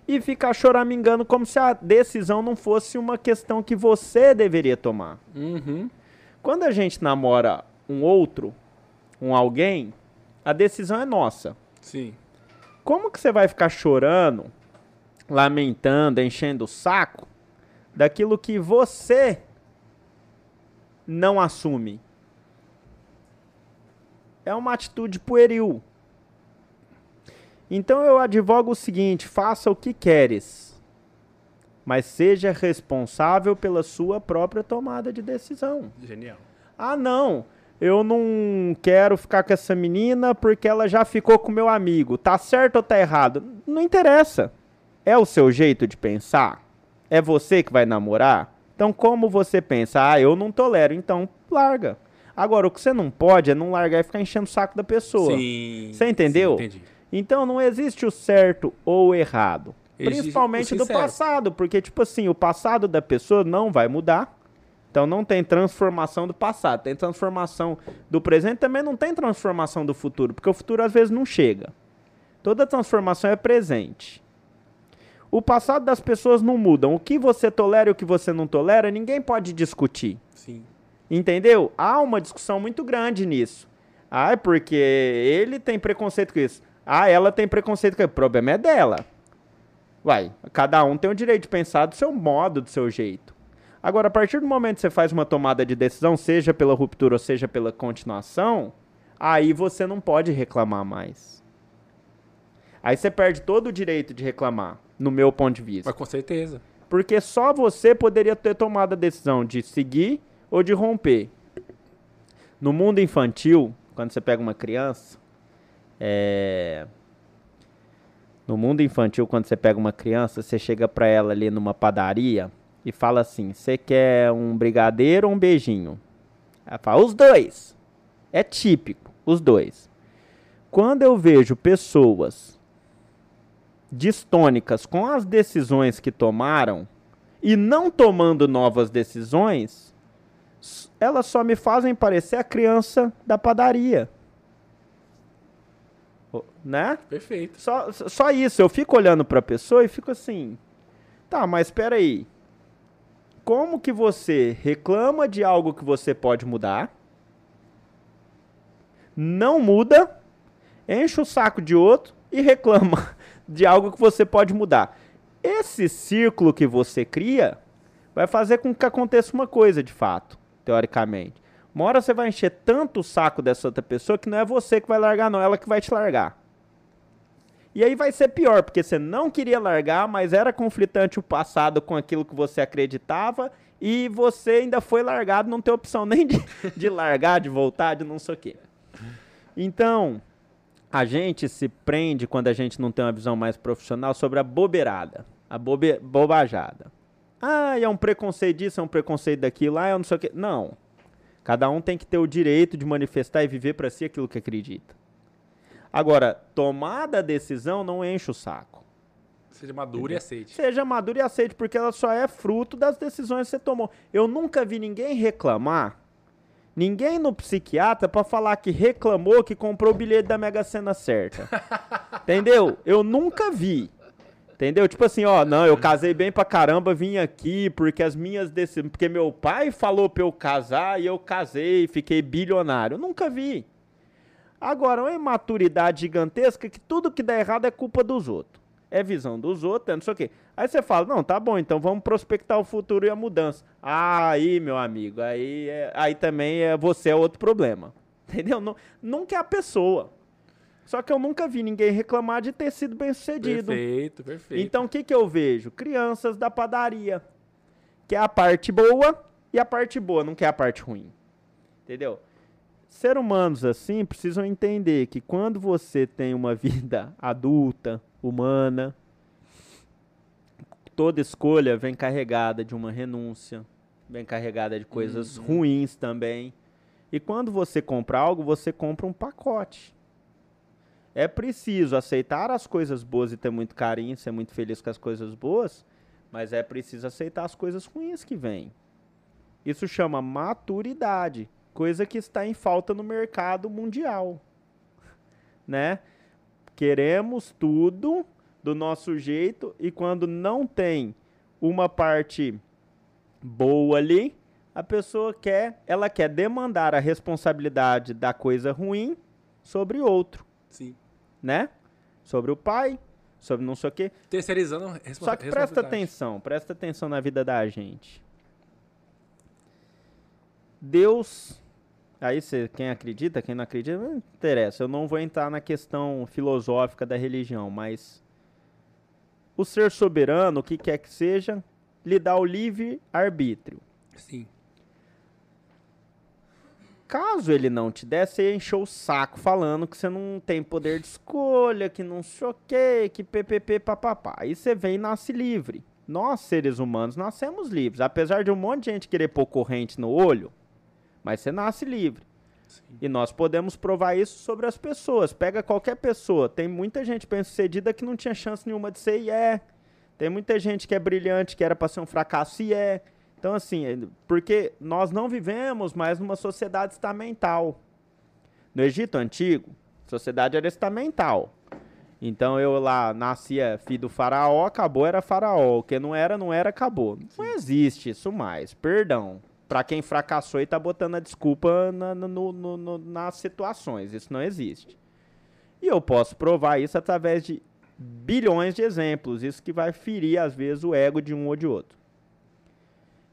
e ficar choramingando como se a decisão não fosse uma questão que você deveria tomar. Uhum. Quando a gente namora um outro, um alguém, a decisão é nossa. Sim. Como que você vai ficar chorando, lamentando, enchendo o saco daquilo que você não assume? É uma atitude pueril. Então eu advogo o seguinte: faça o que queres, mas seja responsável pela sua própria tomada de decisão. Genial. Ah, não eu não quero ficar com essa menina porque ela já ficou com meu amigo. Tá certo ou tá errado? Não interessa. É o seu jeito de pensar? É você que vai namorar? Então, como você pensa? Ah, eu não tolero, então larga. Agora, o que você não pode é não largar e ficar enchendo o saco da pessoa. Sim. Você entendeu? Sim, entendi. Então, não existe o certo ou o errado. Existe principalmente do passado, porque, tipo assim, o passado da pessoa não vai mudar então não tem transformação do passado, tem transformação do presente, também não tem transformação do futuro, porque o futuro às vezes não chega. Toda transformação é presente. O passado das pessoas não mudam. O que você tolera e o que você não tolera, ninguém pode discutir. Sim. Entendeu? Há uma discussão muito grande nisso. Ah, é porque ele tem preconceito com isso. Ah, ela tem preconceito com isso. O problema é dela. Vai, cada um tem o direito de pensar do seu modo, do seu jeito. Agora, a partir do momento que você faz uma tomada de decisão, seja pela ruptura ou seja pela continuação, aí você não pode reclamar mais. Aí você perde todo o direito de reclamar, no meu ponto de vista. Mas com certeza. Porque só você poderia ter tomado a decisão de seguir ou de romper. No mundo infantil, quando você pega uma criança, é... No mundo infantil, quando você pega uma criança, você chega para ela ali numa padaria, e fala assim: Você quer um brigadeiro ou um beijinho? Ela fala: Os dois. É típico, os dois. Quando eu vejo pessoas distônicas com as decisões que tomaram e não tomando novas decisões, elas só me fazem parecer a criança da padaria. Né? Perfeito. Só, só isso. Eu fico olhando para a pessoa e fico assim: tá, mas espera aí como que você reclama de algo que você pode mudar, não muda, enche o saco de outro e reclama de algo que você pode mudar. Esse círculo que você cria vai fazer com que aconteça uma coisa de fato, teoricamente. Uma hora você vai encher tanto o saco dessa outra pessoa que não é você que vai largar, não, é ela que vai te largar. E aí vai ser pior, porque você não queria largar, mas era conflitante o passado com aquilo que você acreditava e você ainda foi largado, não tem opção nem de, de largar, de voltar, de não sei o quê. Então, a gente se prende quando a gente não tem uma visão mais profissional sobre a bobeirada, a bobe, bobajada. Ah, é um preconceito disso, é um preconceito daquilo, ah, eu não sei o quê. Não. Cada um tem que ter o direito de manifestar e viver para si aquilo que acredita. Agora, tomada a decisão não enche o saco. Seja maduro e aceite. Seja maduro e aceite, porque ela só é fruto das decisões que você tomou. Eu nunca vi ninguém reclamar, ninguém no psiquiatra para falar que reclamou que comprou o bilhete da Mega Sena certa. Entendeu? Eu nunca vi. Entendeu? Tipo assim, ó, não, eu casei bem pra caramba, vim aqui porque as minhas decisões. Porque meu pai falou pra eu casar e eu casei, fiquei bilionário. Eu nunca vi. Agora, uma imaturidade gigantesca que tudo que dá errado é culpa dos outros. É visão dos outros, é não sei o quê. Aí você fala, não, tá bom, então vamos prospectar o futuro e a mudança. Ah, aí, meu amigo, aí, é, aí também é, você é outro problema. Entendeu? Não, nunca é a pessoa. Só que eu nunca vi ninguém reclamar de ter sido bem sucedido. Perfeito, perfeito. Então o que, que eu vejo? Crianças da padaria. Que é a parte boa e a parte boa, não quer a parte ruim. Entendeu? Ser humanos assim precisam entender que quando você tem uma vida adulta, humana, toda escolha vem carregada de uma renúncia, vem carregada de coisas uhum. ruins também. E quando você compra algo, você compra um pacote. É preciso aceitar as coisas boas e ter muito carinho, ser muito feliz com as coisas boas, mas é preciso aceitar as coisas ruins que vêm. Isso chama maturidade, coisa que está em falta no mercado mundial, né? Queremos tudo do nosso jeito e quando não tem uma parte boa ali, a pessoa quer, ela quer demandar a responsabilidade da coisa ruim sobre outro. Sim. Né? Sobre o pai, sobre não sei o quê. Terceirizando a Só que presta atenção, presta atenção na vida da gente. Deus, aí você, quem acredita, quem não acredita, não interessa. Eu não vou entrar na questão filosófica da religião, mas o ser soberano, o que quer que seja, lhe dá o livre arbítrio. Sim. Caso ele não te der, você encheu o saco falando que você não tem poder de escolha, que não choquei, que ppp papapá. Aí você vem e nasce livre. Nós, seres humanos, nascemos livres. Apesar de um monte de gente querer pôr corrente no olho, mas você nasce livre. Sim. E nós podemos provar isso sobre as pessoas. Pega qualquer pessoa. Tem muita gente bem-sucedida que não tinha chance nenhuma de ser e é. Tem muita gente que é brilhante, que era para ser um fracasso e é. Então, assim, é, porque nós não vivemos mais numa sociedade estamental. No Egito Antigo, a sociedade era estamental. Então eu lá nascia filho do faraó, acabou, era faraó. O que não era, não era, acabou. Não existe isso mais. Perdão. Para quem fracassou e tá botando a desculpa na, no, no, no, nas situações. Isso não existe. E eu posso provar isso através de bilhões de exemplos. Isso que vai ferir, às vezes, o ego de um ou de outro.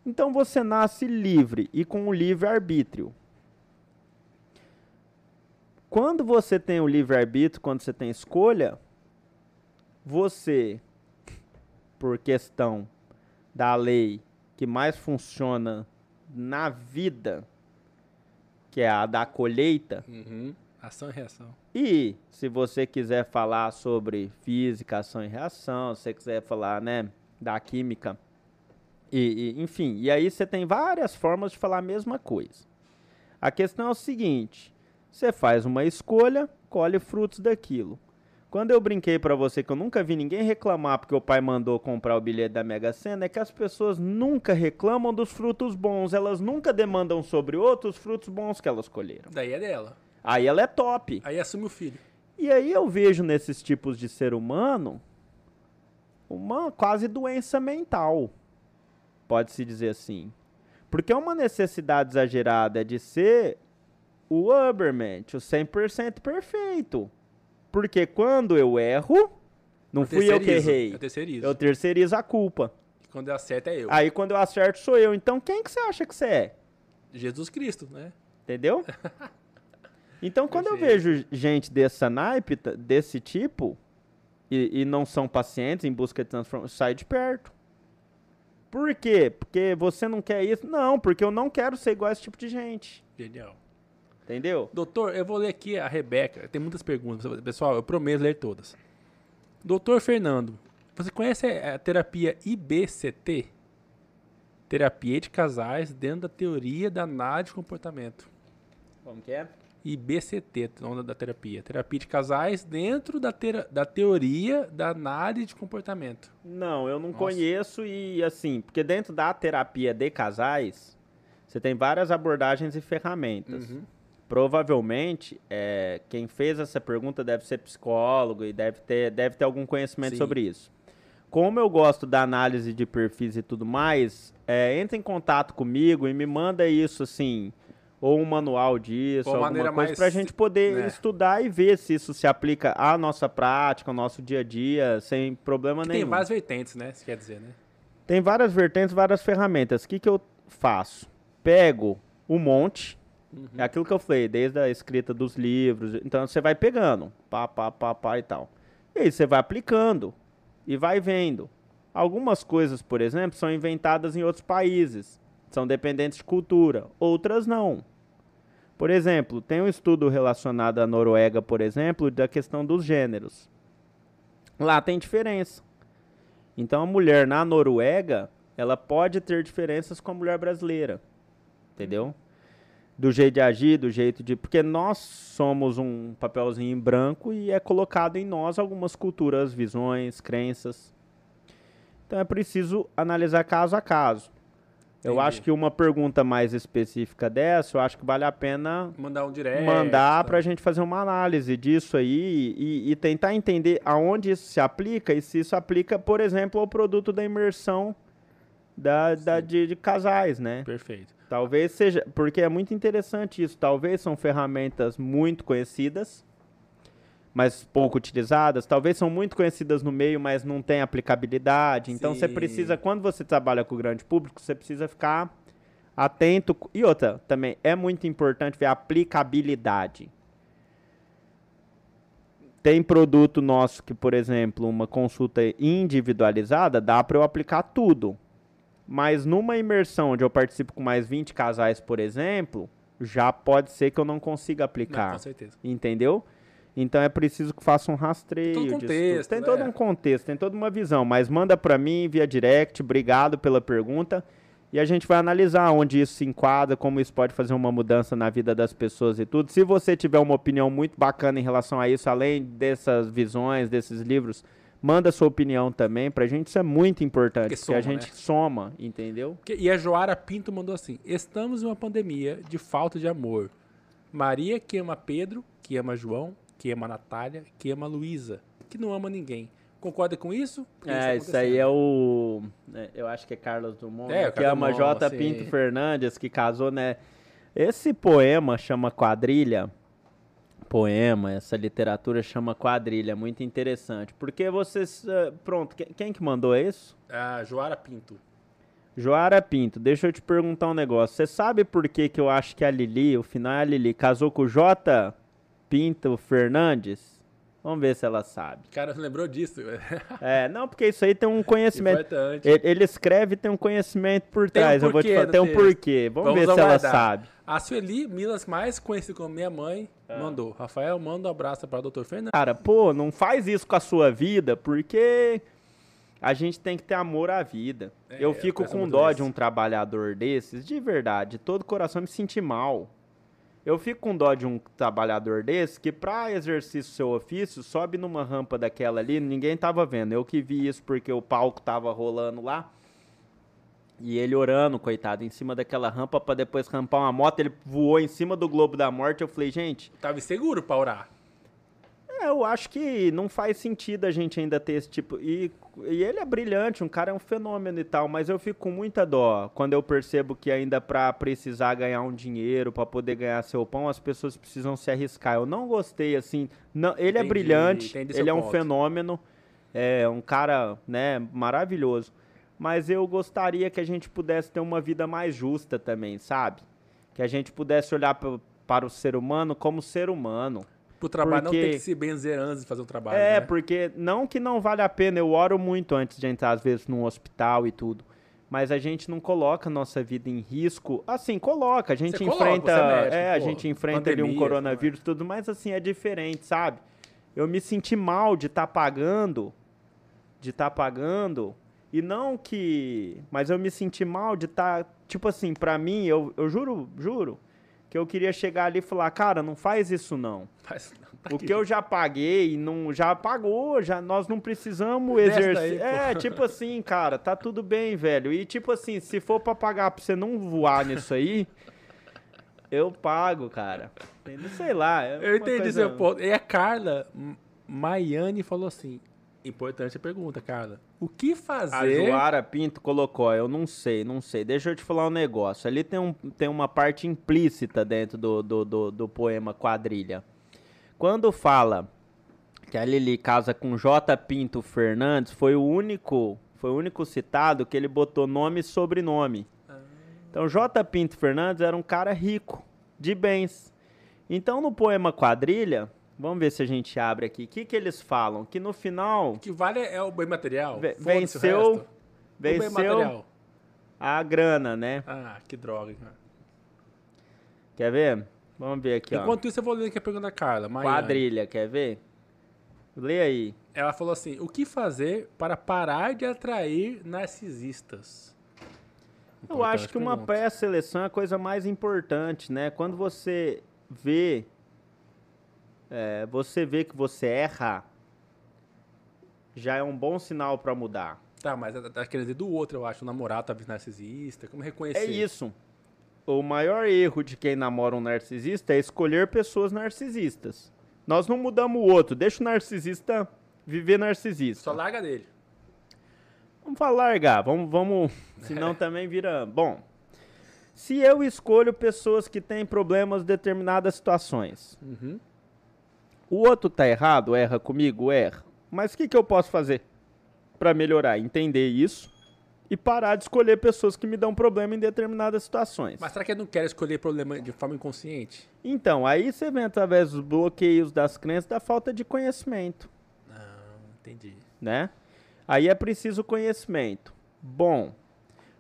Então você nasce livre e com o livre arbítrio. Quando você tem o livre arbítrio, quando você tem escolha, você, por questão da lei que mais funciona na vida, que é a da colheita. Uhum. Ação e reação. E se você quiser falar sobre física, ação e reação, se você quiser falar, né, da química, e, e, enfim, e aí você tem várias formas de falar a mesma coisa. A questão é o seguinte: você faz uma escolha, colhe frutos daquilo. Quando eu brinquei para você que eu nunca vi ninguém reclamar porque o pai mandou comprar o bilhete da Mega Sena, é que as pessoas nunca reclamam dos frutos bons, elas nunca demandam sobre outros frutos bons que elas colheram. Daí é dela. Aí ela é top. Aí assume o filho. E aí eu vejo nesses tipos de ser humano uma quase doença mental pode-se dizer assim. Porque é uma necessidade exagerada de ser o Ubermensch, o 100% perfeito. Porque quando eu erro, não eu fui eu que errei. Eu terceirizo. Eu terceirizo a culpa. E quando eu acerto é eu. Aí quando eu acerto sou eu. Então quem que você acha que você é? Jesus Cristo, né? Entendeu? Então quando eu vejo gente dessa naipe, desse tipo, e, e não são pacientes em busca de transformação, sai de perto. Por quê? Porque você não quer isso? Não, porque eu não quero ser igual a esse tipo de gente. Genial. Entendeu? Doutor, eu vou ler aqui a Rebeca. Tem muitas perguntas. Pessoal, eu prometo ler todas. Doutor Fernando, você conhece a terapia IBCT? Terapia de casais dentro da teoria da análise de comportamento. Como que é? IBCT, nome da terapia. Terapia de casais dentro da, da teoria da análise de comportamento. Não, eu não Nossa. conheço e assim, porque dentro da terapia de casais, você tem várias abordagens e ferramentas. Uhum. Provavelmente, é, quem fez essa pergunta deve ser psicólogo e deve ter, deve ter algum conhecimento Sim. sobre isso. Como eu gosto da análise de perfis e tudo mais, é, entra em contato comigo e me manda isso assim ou um manual disso, alguma coisa para a gente poder né? estudar e ver se isso se aplica à nossa prática, ao nosso dia a dia, sem problema que nenhum. Tem várias vertentes, né? Isso quer dizer, né? Tem várias vertentes, várias ferramentas. O que, que eu faço? Pego um monte, uhum. é aquilo que eu falei, desde a escrita dos livros. Então você vai pegando, pá, pá, pá, pá e tal. E aí você vai aplicando e vai vendo. Algumas coisas, por exemplo, são inventadas em outros países são dependentes de cultura, outras não. Por exemplo, tem um estudo relacionado à Noruega, por exemplo, da questão dos gêneros. Lá tem diferença. Então a mulher na Noruega, ela pode ter diferenças com a mulher brasileira. Entendeu? Do jeito de agir, do jeito de. Porque nós somos um papelzinho em branco e é colocado em nós algumas culturas, visões, crenças. Então é preciso analisar caso a caso. Eu acho que uma pergunta mais específica dessa, eu acho que vale a pena mandar um direct, mandar para a gente fazer uma análise disso aí e, e, tentar entender aonde isso se aplica e se isso aplica, por exemplo, ao produto da imersão da, da de, de casais, né? Perfeito. Talvez seja, porque é muito interessante isso. Talvez são ferramentas muito conhecidas, mas pouco utilizadas, talvez são muito conhecidas no meio, mas não tem aplicabilidade. Então Sim. você precisa, quando você trabalha com o grande público, você precisa ficar atento. E outra, também é muito importante ver a aplicabilidade. Tem produto nosso que, por exemplo, uma consulta individualizada, dá para eu aplicar tudo. Mas numa imersão onde eu participo com mais 20 casais, por exemplo, já pode ser que eu não consiga aplicar. Não, com certeza. Entendeu? Então é preciso que faça um rastreio. Tem todo, contexto, tem todo é. um contexto, tem toda uma visão. Mas manda para mim via direct. Obrigado pela pergunta. E a gente vai analisar onde isso se enquadra, como isso pode fazer uma mudança na vida das pessoas e tudo. Se você tiver uma opinião muito bacana em relação a isso, além dessas visões, desses livros, manda sua opinião também. Pra gente isso é muito importante, porque, porque soma, a gente né? soma, entendeu? E a Joara Pinto mandou assim: Estamos em uma pandemia de falta de amor. Maria que ama Pedro, que ama João, que ama Natália, que ama Luísa, que não ama ninguém. Concorda com isso? Porque é, isso, isso aí é o. Né, eu acho que é Carlos Drummond, é, né, que ama J. Pinto Fernandes, que casou, né? Esse poema chama Quadrilha. Poema, essa literatura chama Quadrilha, muito interessante. Porque vocês. Eh, pronto, quem que mandou isso? A Joara Pinto. Joara Pinto, deixa eu te perguntar um negócio. Você sabe por que, que eu acho que a Lili, o final é a Lili, casou com o J. Pinto Fernandes. Vamos ver se ela sabe. Cara, lembrou disso. é, não, porque isso aí tem um conhecimento. Ele, ele, escreve tem um conhecimento por trás. Um eu vou te falar, tem um porquê. Vamos, Vamos ver aguardar. se ela sabe. A Sueli Milas, mais conhecida como minha mãe, ah. mandou. Rafael, manda um abraço para o Dr. Fernandes. Cara, pô, não faz isso com a sua vida, porque a gente tem que ter amor à vida. É, eu fico com dó de um trabalhador desses, de verdade, de todo coração me sentir mal. Eu fico com dó de um trabalhador desse que, para exercer o seu ofício, sobe numa rampa daquela ali, ninguém tava vendo. Eu que vi isso porque o palco tava rolando lá. E ele orando, coitado, em cima daquela rampa para depois rampar uma moto. Ele voou em cima do Globo da Morte. Eu falei, gente. Tava inseguro pra orar. É, eu acho que não faz sentido a gente ainda ter esse tipo. E, e ele é brilhante, um cara é um fenômeno e tal, mas eu fico com muita dó quando eu percebo que ainda para precisar ganhar um dinheiro, para poder ganhar seu pão, as pessoas precisam se arriscar. Eu não gostei, assim. Não, ele é entendi, é brilhante, ele é um ponto. fenômeno, é um cara, né, maravilhoso. Mas eu gostaria que a gente pudesse ter uma vida mais justa também, sabe? Que a gente pudesse olhar para o ser humano como ser humano Pro trabalho Porque- não tem que se benzer antes de fazer um trabalho. É, né? porque não que não vale a pena, eu oro muito antes de entrar, às vezes, num hospital e tudo. Mas a gente não coloca a nossa vida em risco. Assim, coloca. A gente Você coloca, enfrenta. você é médico, é, a pô, gente enfrenta ali um pandemia, coronavírus e tudo, mas assim, é diferente, sabe? Eu me senti mal de estar pagando. De estar pagando. E não que. Mas eu me senti mal de estar. tipo assim, pra mim, eu, eu juro, juro. Que eu queria chegar ali e falar, cara, não faz isso não. Mas, tá O que eu já paguei, não, já pagou, já, nós não precisamos exercer. É, tipo assim, cara, tá tudo bem, velho. E tipo assim, se for pra pagar pra você não voar nisso aí, eu pago, cara. Sei lá. é Eu entendi coisa- seu ponto. E a Carla Maiane falou assim: importante a pergunta, Carla. O que A fazer? Joara Pinto colocou, eu não sei, não sei. Deixa eu te falar um negócio. Ali tem, um, tem uma parte implícita dentro do, do, do, do poema Quadrilha. Quando fala que a Lili casa com J. Pinto Fernandes, foi o único, foi o único citado que ele botou nome e sobrenome. Então J. Pinto Fernandes era um cara rico, de bens. Então no poema Quadrilha, vamos ver se a gente abre aqui. O que, que eles falam? Que no final O que vale é o bem material. Ve- venceu- resto. O bem venceu material. a grana, né? Ah, que droga, cara. Quer ver? Vamos ver aqui, ó. Enquanto isso, eu vou ler aqui a pergunta da Carla. Quadrilha, quer ver? Lê aí. Ela falou assim: o que fazer para parar de atrair narcisistas? Eu acho que uma pergunta. pré-seleção é a coisa mais importante, né? Quando você vê, é, você vê que você erra, já é um bom sinal pra mudar. Tá, mas tá tá querendo dizer do outro, eu acho. O namorado talvez narcisista. Como reconhecer? É isso. O maior erro de quem namora um narcisista é escolher pessoas narcisistas. Nós não mudamos o outro, deixa o narcisista viver narcisista. Só larga dele. Vamos falar largar, vamos, vamos, senão também vira, bom. Se eu escolho pessoas que têm problemas em determinadas situações, Uhum. O outro tá errado, erra comigo, erra. Mas o que, que eu posso fazer para melhorar? Entender isso e parar de escolher pessoas que me dão problema em determinadas situações. Mas será que ele não quer escolher problema de forma inconsciente? Então, aí você vem através dos bloqueios das crenças da falta de conhecimento. Não, entendi. né? Aí é preciso conhecimento. Bom,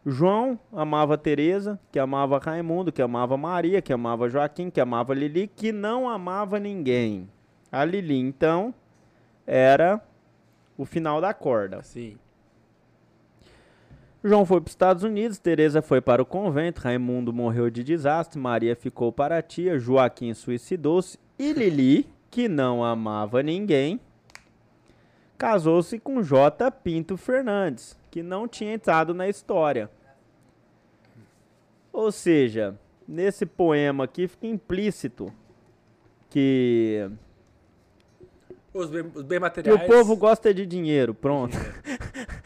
João amava Teresa, que amava Raimundo, que amava Maria, que amava Joaquim, que amava Lili, que não amava ninguém. A Lili, então, era o final da corda. Sim. João foi para os Estados Unidos, Teresa foi para o convento, Raimundo morreu de desastre, Maria ficou para a tia, Joaquim suicidou-se e Lili, que não amava ninguém, casou-se com J. Pinto Fernandes, que não tinha entrado na história. Ou seja, nesse poema aqui fica implícito que, Os bem, os bem materiais. o povo gosta de dinheiro, pronto.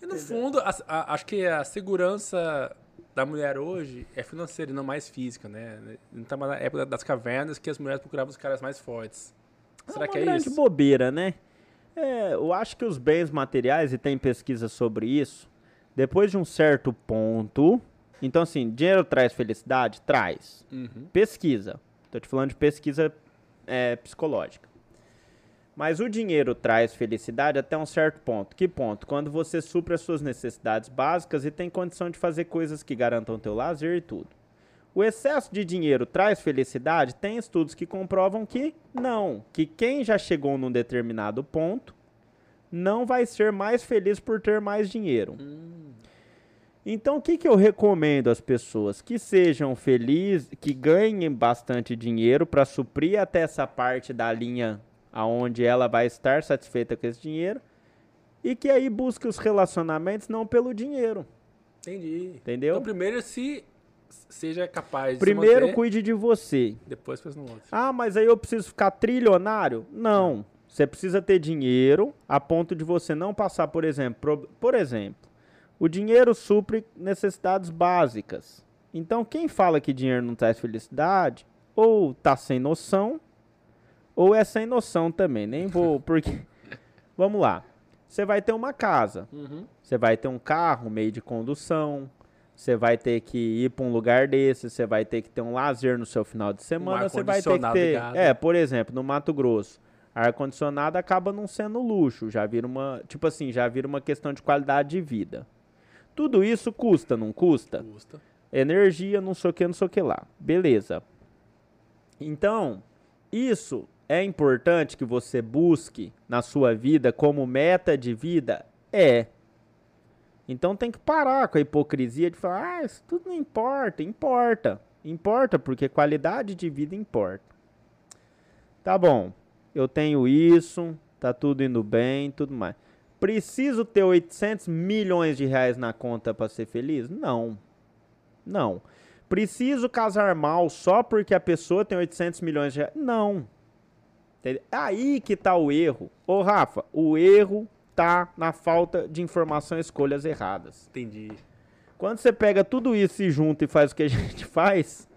E no fundo, a- a- acho que a segurança da mulher hoje é financeira e não mais física, né? Não tá mais na época das cavernas que as mulheres procuravam os caras mais fortes. Será é que uma é grande isso? bobeira, né? É, eu acho que os bens materiais, e tem pesquisa sobre isso, depois de um certo ponto. Então, assim, dinheiro traz felicidade? Traz. Uhum. Pesquisa. Tô te falando de pesquisa é, psicológica. Mas o dinheiro traz felicidade até um certo ponto. Que ponto? Quando você supra as suas necessidades básicas e tem condição de fazer coisas que garantam teu lazer e tudo. O excesso de dinheiro traz felicidade? Tem estudos que comprovam que não. Que quem já chegou num determinado ponto não vai ser mais feliz por ter mais dinheiro. Então, o que, que eu recomendo às pessoas? Que sejam felizes, que ganhem bastante dinheiro para suprir até essa parte da linha aonde ela vai estar satisfeita com esse dinheiro e que aí busque os relacionamentos não pelo dinheiro. Entendi. Entendeu? Então, primeiro, se seja capaz de Primeiro, manter, cuide de você. depois pensa no outro. Ah, mas aí eu preciso ficar trilionário? Não. Você precisa ter dinheiro a ponto de você não passar, por exemplo, por exemplo, o dinheiro supre necessidades básicas. Então, quem fala que dinheiro não traz felicidade, ou tá sem noção, ou é sem noção também. Nem vou, porque vamos lá. Você vai ter uma casa, Uhum. você vai ter um carro, meio de condução, você vai ter que ir para um lugar desse, você vai ter que ter um lazer no seu final de semana, você vai ter que ter. Ligado. É, por exemplo, no Mato Grosso, ar-condicionado acaba não sendo luxo, já vira uma, tipo assim, já vira uma questão de qualidade de vida. Tudo isso custa, não custa? Custa. Energia, não sei o que, não sei o que lá. Beleza. Então, isso é importante que você busque na sua vida como meta de vida? É. Então tem que parar com a hipocrisia de falar, ah, isso tudo não importa. Importa. Importa, porque qualidade de vida importa. Tá bom, eu tenho isso, tá tudo indo bem, tudo mais. Preciso ter 800 milhões de reais na conta para ser feliz? Não. Não. Preciso casar mal só porque a pessoa tem 800 milhões de reais? Não. Aí que tá o erro. Ô, Rafa, o erro tá na falta de informação e escolhas erradas. Entendi. Quando você pega tudo isso e junta e faz o que a gente faz,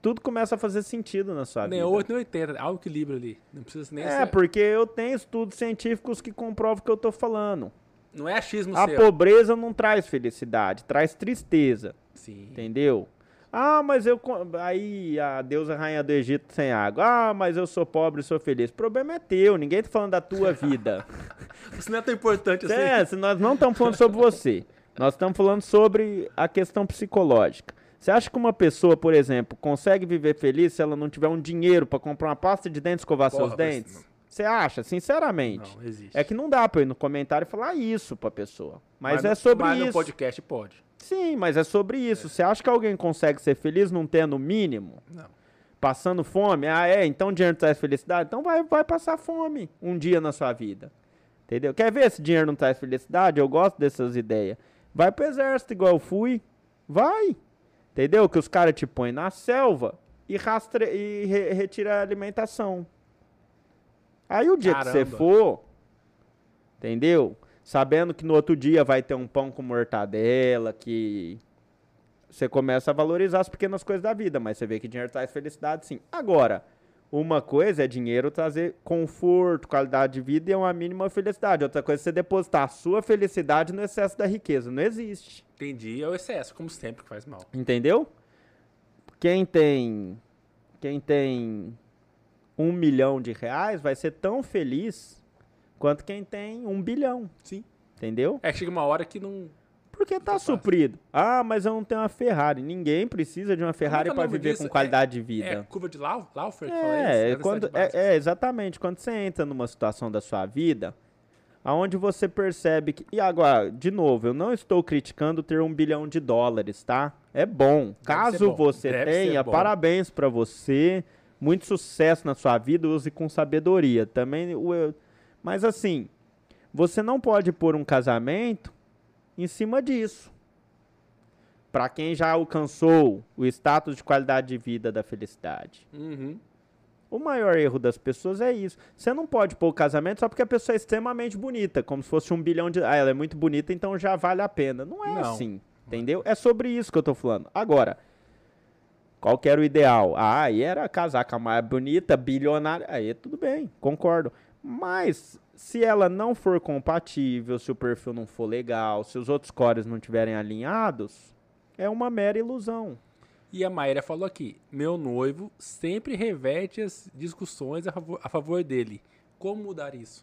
tudo começa a fazer sentido na sua nem vida. Nem 8 nem 80, há um equilíbrio ali. Não precisa nem É, ser... porque eu tenho estudos científicos que comprovam o que eu tô falando. Não é achismo A seu. pobreza não traz felicidade, traz tristeza. Sim. Entendeu? Ah, mas eu. Aí a deusa rainha do Egito sem água. Ah, mas eu sou pobre e sou feliz. O problema é teu, ninguém tá falando da tua vida. Isso não é tão importante assim. É, se nós não estamos falando sobre você. Nós estamos falando sobre a questão psicológica. Você acha que uma pessoa, por exemplo, consegue viver feliz se ela não tiver um dinheiro para comprar uma pasta de dentes e escovar Porra, seus dentes? Você acha, sinceramente? Não, existe. É que não dá pra ir no comentário e falar isso pra pessoa. Mas, mas é sobre mas isso. Mas no podcast pode. Sim, mas é sobre isso. É. Você acha que alguém consegue ser feliz não tendo o mínimo? Não. Passando fome? Ah, é? Então dinheiro traz felicidade? Então vai, vai passar fome um dia na sua vida. Entendeu? Quer ver se dinheiro não traz felicidade? Eu gosto dessas ideias. Vai pro exército igual eu fui. Vai. Entendeu? Que os caras te põem na selva e, rastre... e re retira a alimentação. Aí o dia Caramba. que você for, entendeu? Sabendo que no outro dia vai ter um pão com mortadela, que você começa a valorizar as pequenas coisas da vida, mas você vê que dinheiro traz felicidade sim. Agora, uma coisa é dinheiro trazer conforto, qualidade de vida e uma mínima felicidade. Outra coisa é você depositar a sua felicidade no excesso da riqueza. Não existe. Entendi, é o excesso, como sempre, que faz mal. Entendeu? Quem tem. Quem tem um milhão de reais vai ser tão feliz quanto quem tem um bilhão. Sim. Entendeu? É que chega uma hora que não. Porque tá suprido. Ah, mas eu não tenho uma Ferrari. Ninguém precisa de uma Ferrari para viver disso? com qualidade é, de vida. É curva de Laufer que é, isso? É, quando, é, é, exatamente. Quando você entra numa situação da sua vida aonde você percebe que. E agora, de novo, eu não estou criticando ter um bilhão de dólares, tá? É bom. Deve Caso bom. você Deve tenha, parabéns para você. Muito sucesso na sua vida, use com sabedoria. Também, mas assim, você não pode pôr um casamento em cima disso. Para quem já alcançou o status de qualidade de vida da felicidade. Uhum. O maior erro das pessoas é isso. Você não pode pôr o casamento só porque a pessoa é extremamente bonita, como se fosse um bilhão de. Ah, ela é muito bonita, então já vale a pena. Não é não. assim, entendeu? É sobre isso que eu tô falando. Agora, qual que era o ideal? Ah, aí era casar com a mais bonita, bilionária. Aí tudo bem, concordo. Mas se ela não for compatível, se o perfil não for legal, se os outros cores não estiverem alinhados, é uma mera ilusão. E a Maíra falou aqui: meu noivo sempre reverte as discussões a favor, a favor dele. Como mudar isso?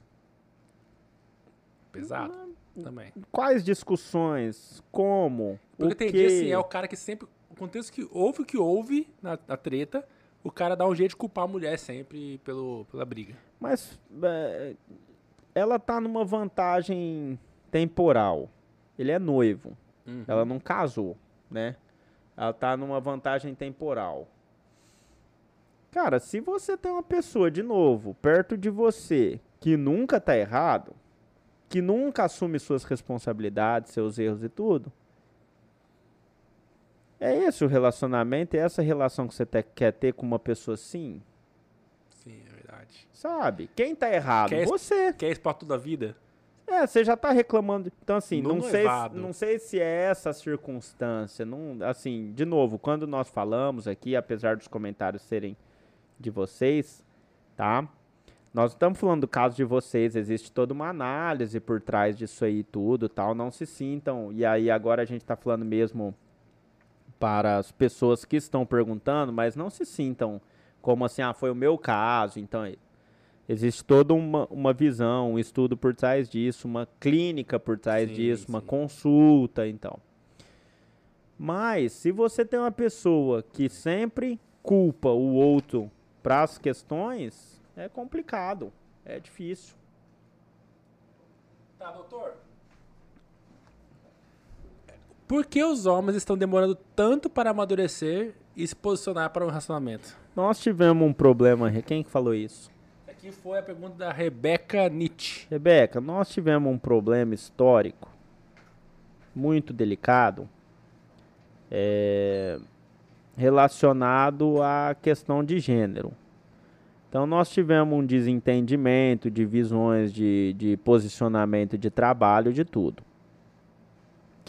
Pesado hum, também. Quais discussões? Como? Porque o tem dia assim, é o cara que sempre contexto que houve o que houve na, na, treta, o cara dá um jeito de culpar a mulher sempre pelo, pela briga. Mas é, ela tá numa vantagem temporal. Ele é noivo. Uhum. Ela não casou, né? Ela tá numa vantagem temporal. Cara, se você tem uma pessoa de novo perto de você que nunca tá errado, que nunca assume suas responsabilidades, seus erros e tudo, é esse o relacionamento? É essa relação que você te, quer ter com uma pessoa assim? Sim, é verdade. Sabe? Quem tá errado? Quer você. Quer pra toda a vida? É, você já tá reclamando. Então, assim, não sei, não sei se é essa circunstância. Não, assim, de novo, quando nós falamos aqui, apesar dos comentários serem de vocês, tá? Nós estamos falando do caso de vocês, existe toda uma análise por trás disso aí tudo, tal. Não se sintam. E aí agora a gente tá falando mesmo para as pessoas que estão perguntando, mas não se sintam como assim, ah, foi o meu caso, então existe toda uma, uma visão, um estudo por trás disso, uma clínica por trás sim, disso, sim. uma consulta, então. Mas se você tem uma pessoa que sempre culpa o outro para as questões, é complicado, é difícil. Tá, doutor? Por que os homens estão demorando tanto para amadurecer e se posicionar para um relacionamento? Nós tivemos um problema. Quem falou isso? Aqui foi a pergunta da Rebeca Nietzsche. Rebeca, nós tivemos um problema histórico muito delicado é, relacionado à questão de gênero. Então, nós tivemos um desentendimento de visões, de, de posicionamento de trabalho, de tudo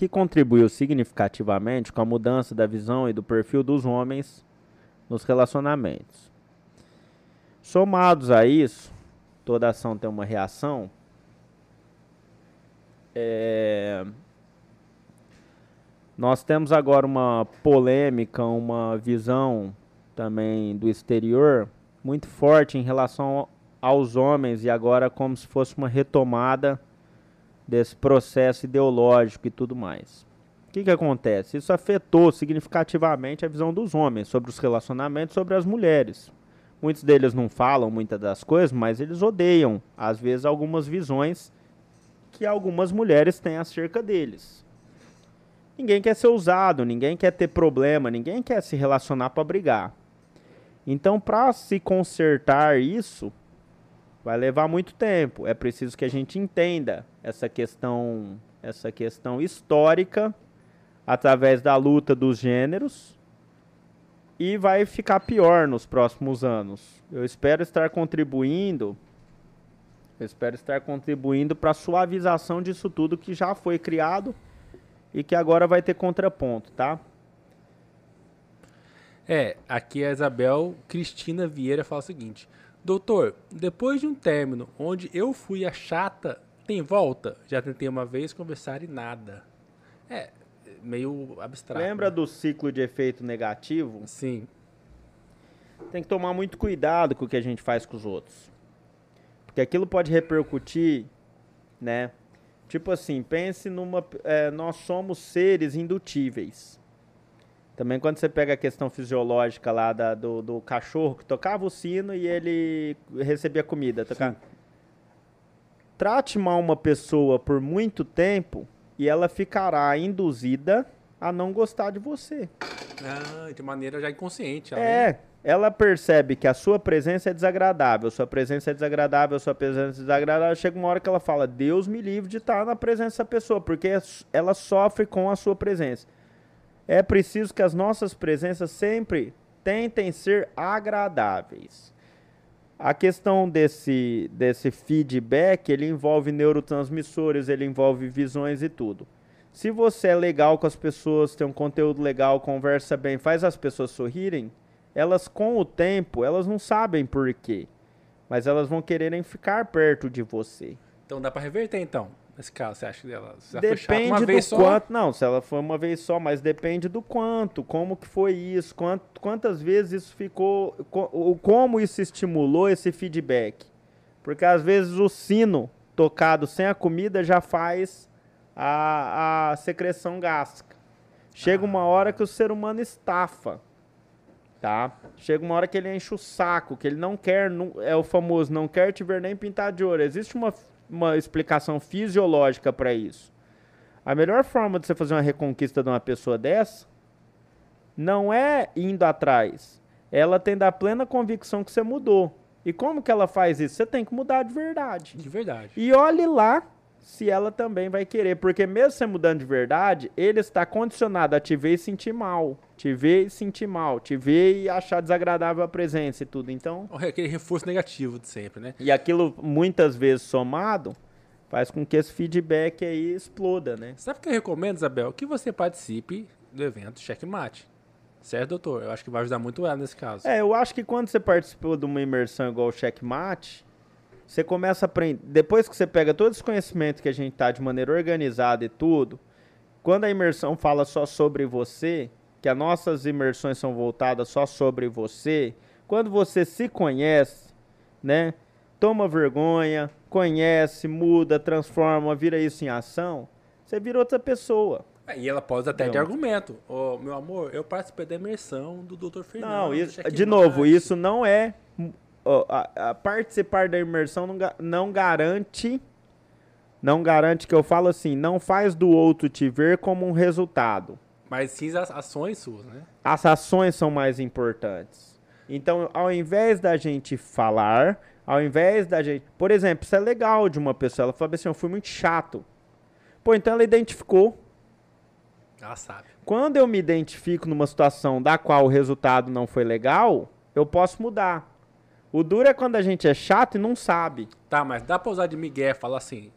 que contribuiu significativamente com a mudança da visão e do perfil dos homens nos relacionamentos. Somados a isso, toda ação tem uma reação. É... Nós temos agora uma polêmica, uma visão também do exterior muito forte em relação aos homens e agora como se fosse uma retomada desse processo ideológico e tudo mais. O que, que acontece? Isso afetou significativamente a visão dos homens sobre os relacionamentos sobre as mulheres. Muitos deles não falam muitas das coisas, mas eles odeiam, às vezes, algumas visões que algumas mulheres têm acerca deles. Ninguém quer ser usado, ninguém quer ter problema, ninguém quer se relacionar para brigar. Então, para se consertar isso, vai levar muito tempo. É preciso que a gente entenda essa questão, essa questão histórica através da luta dos gêneros e vai ficar pior nos próximos anos. Eu espero estar contribuindo, eu espero estar contribuindo para a suavização disso tudo que já foi criado e que agora vai ter contraponto, tá? É, aqui a Isabel Cristina Vieira fala o seguinte: Doutor, depois de um término onde eu fui a chata, tem volta? Já tentei uma vez conversar e nada. É, meio abstrato. Lembra né? do ciclo de efeito negativo? Sim. Tem que tomar muito cuidado com o que a gente faz com os outros. Porque aquilo pode repercutir, né? Tipo assim, pense numa. É, nós somos seres indutíveis. Também quando você pega a questão fisiológica lá da, do, do cachorro que tocava o sino e ele recebia comida. Tocava... Trate mal uma pessoa por muito tempo e ela ficará induzida a não gostar de você. Ah, de maneira já inconsciente. É, ela percebe que a sua presença é desagradável, sua presença é desagradável, sua presença é desagradável. Chega uma hora que ela fala: Deus me livre de estar na presença dessa pessoa, porque ela sofre com a sua presença é preciso que as nossas presenças sempre tentem ser agradáveis. A questão desse, desse feedback, ele envolve neurotransmissores, ele envolve visões e tudo. Se você é legal com as pessoas, tem um conteúdo legal, conversa bem, faz as pessoas sorrirem, elas com o tempo, elas não sabem por quê, mas elas vão quererem ficar perto de você. Então dá para reverter então. Nesse caso, você acha dela? Depende uma do vez quanto. Só? Não, se ela foi uma vez só, mas depende do quanto, como que foi isso, quant, quantas vezes isso ficou, como isso estimulou esse feedback. Porque às vezes o sino tocado sem a comida já faz a, a secreção gástrica. Chega ah. uma hora que o ser humano estafa. Tá? Chega uma hora que ele enche o saco, que ele não quer, é o famoso, não quer te ver nem pintar de ouro. Existe uma uma explicação fisiológica para isso. A melhor forma de você fazer uma reconquista de uma pessoa dessa não é indo atrás. Ela tem da plena convicção que você mudou. E como que ela faz isso? Você tem que mudar de verdade. De verdade. E olhe lá se ela também vai querer. Porque mesmo você mudando de verdade, ele está condicionado a te ver e sentir mal. Te ver e sentir mal. Te ver e achar desagradável a presença e tudo. Então. Aquele reforço negativo de sempre, né? E aquilo, muitas vezes somado, faz com que esse feedback aí exploda, né? Sabe o que eu recomendo, Isabel? Que você participe do evento Checkmate. Certo, doutor? Eu acho que vai ajudar muito ela nesse caso. É, eu acho que quando você participou de uma imersão igual o Checkmate, você começa a aprender. Depois que você pega todo esse conhecimento que a gente tá de maneira organizada e tudo, quando a imersão fala só sobre você, que as nossas imersões são voltadas só sobre você, quando você se conhece, né? Toma vergonha, conhece, muda, transforma, vira isso em ação, você vira outra pessoa. É, e ela pode até de argumento. Oh, meu amor, eu participei da imersão do Dr. Fernando. Não, isso, de novo, isso não é. A, a participar da imersão não, não garante. Não garante que eu falo assim, não faz do outro te ver como um resultado. Mas sim as ações suas, né? As ações são mais importantes. Então, ao invés da gente falar, ao invés da gente. Por exemplo, isso é legal de uma pessoa. Ela fala assim: eu fui muito chato. Pô, então ela identificou. Ela sabe. Quando eu me identifico numa situação da qual o resultado não foi legal, eu posso mudar. O duro é quando a gente é chato e não sabe. Tá, mas dá pra usar de Miguel falar assim: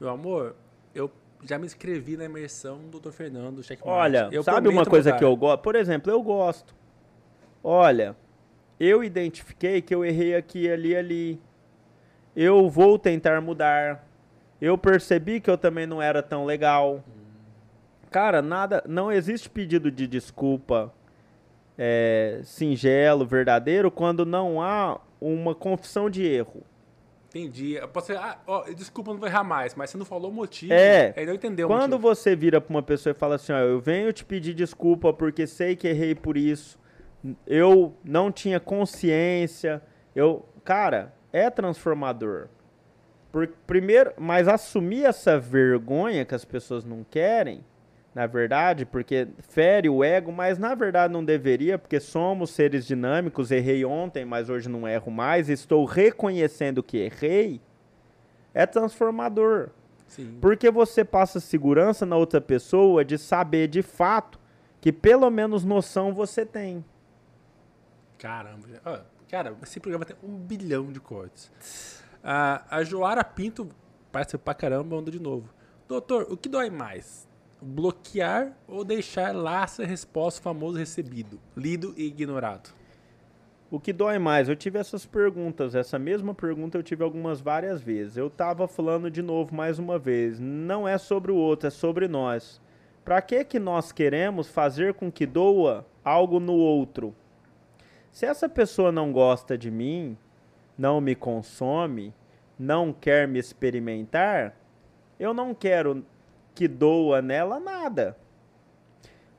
meu amor, eu já me inscrevi na imersão do Dr. Fernando Checkmate. Olha, eu sabe uma coisa mudar. que eu gosto? Por exemplo, eu gosto. Olha, eu identifiquei que eu errei aqui, ali, ali. Eu vou tentar mudar. Eu percebi que eu também não era tão legal. Cara, nada, não existe pedido de desculpa é, singelo, verdadeiro, quando não há uma confissão de erro. Entendi. Ser, ah, ó, desculpa, não vou errar mais, mas você não falou o motivo. É. Aí não entendeu Quando você vira pra uma pessoa e fala assim, ó, eu venho te pedir desculpa porque sei que errei por isso, eu não tinha consciência, eu... Cara, é transformador. Por, primeiro, mas assumir essa vergonha que as pessoas não querem na verdade, porque fere o ego, mas na verdade não deveria, porque somos seres dinâmicos, errei ontem, mas hoje não erro mais, estou reconhecendo que errei, é transformador. Sim. Porque você passa segurança na outra pessoa de saber de fato que pelo menos noção você tem. Caramba, ah, cara, esse programa tem um bilhão de cortes. Ah, a Joara Pinto participou pra caramba, mandou de novo. Doutor, o que dói mais? Bloquear ou deixar lá essa resposta famoso recebido, lido e ignorado? O que dói mais? Eu tive essas perguntas, essa mesma pergunta eu tive algumas várias vezes. Eu tava falando de novo mais uma vez, não é sobre o outro, é sobre nós. Para que que nós queremos fazer com que doa algo no outro? Se essa pessoa não gosta de mim, não me consome, não quer me experimentar, eu não quero que doa nela nada.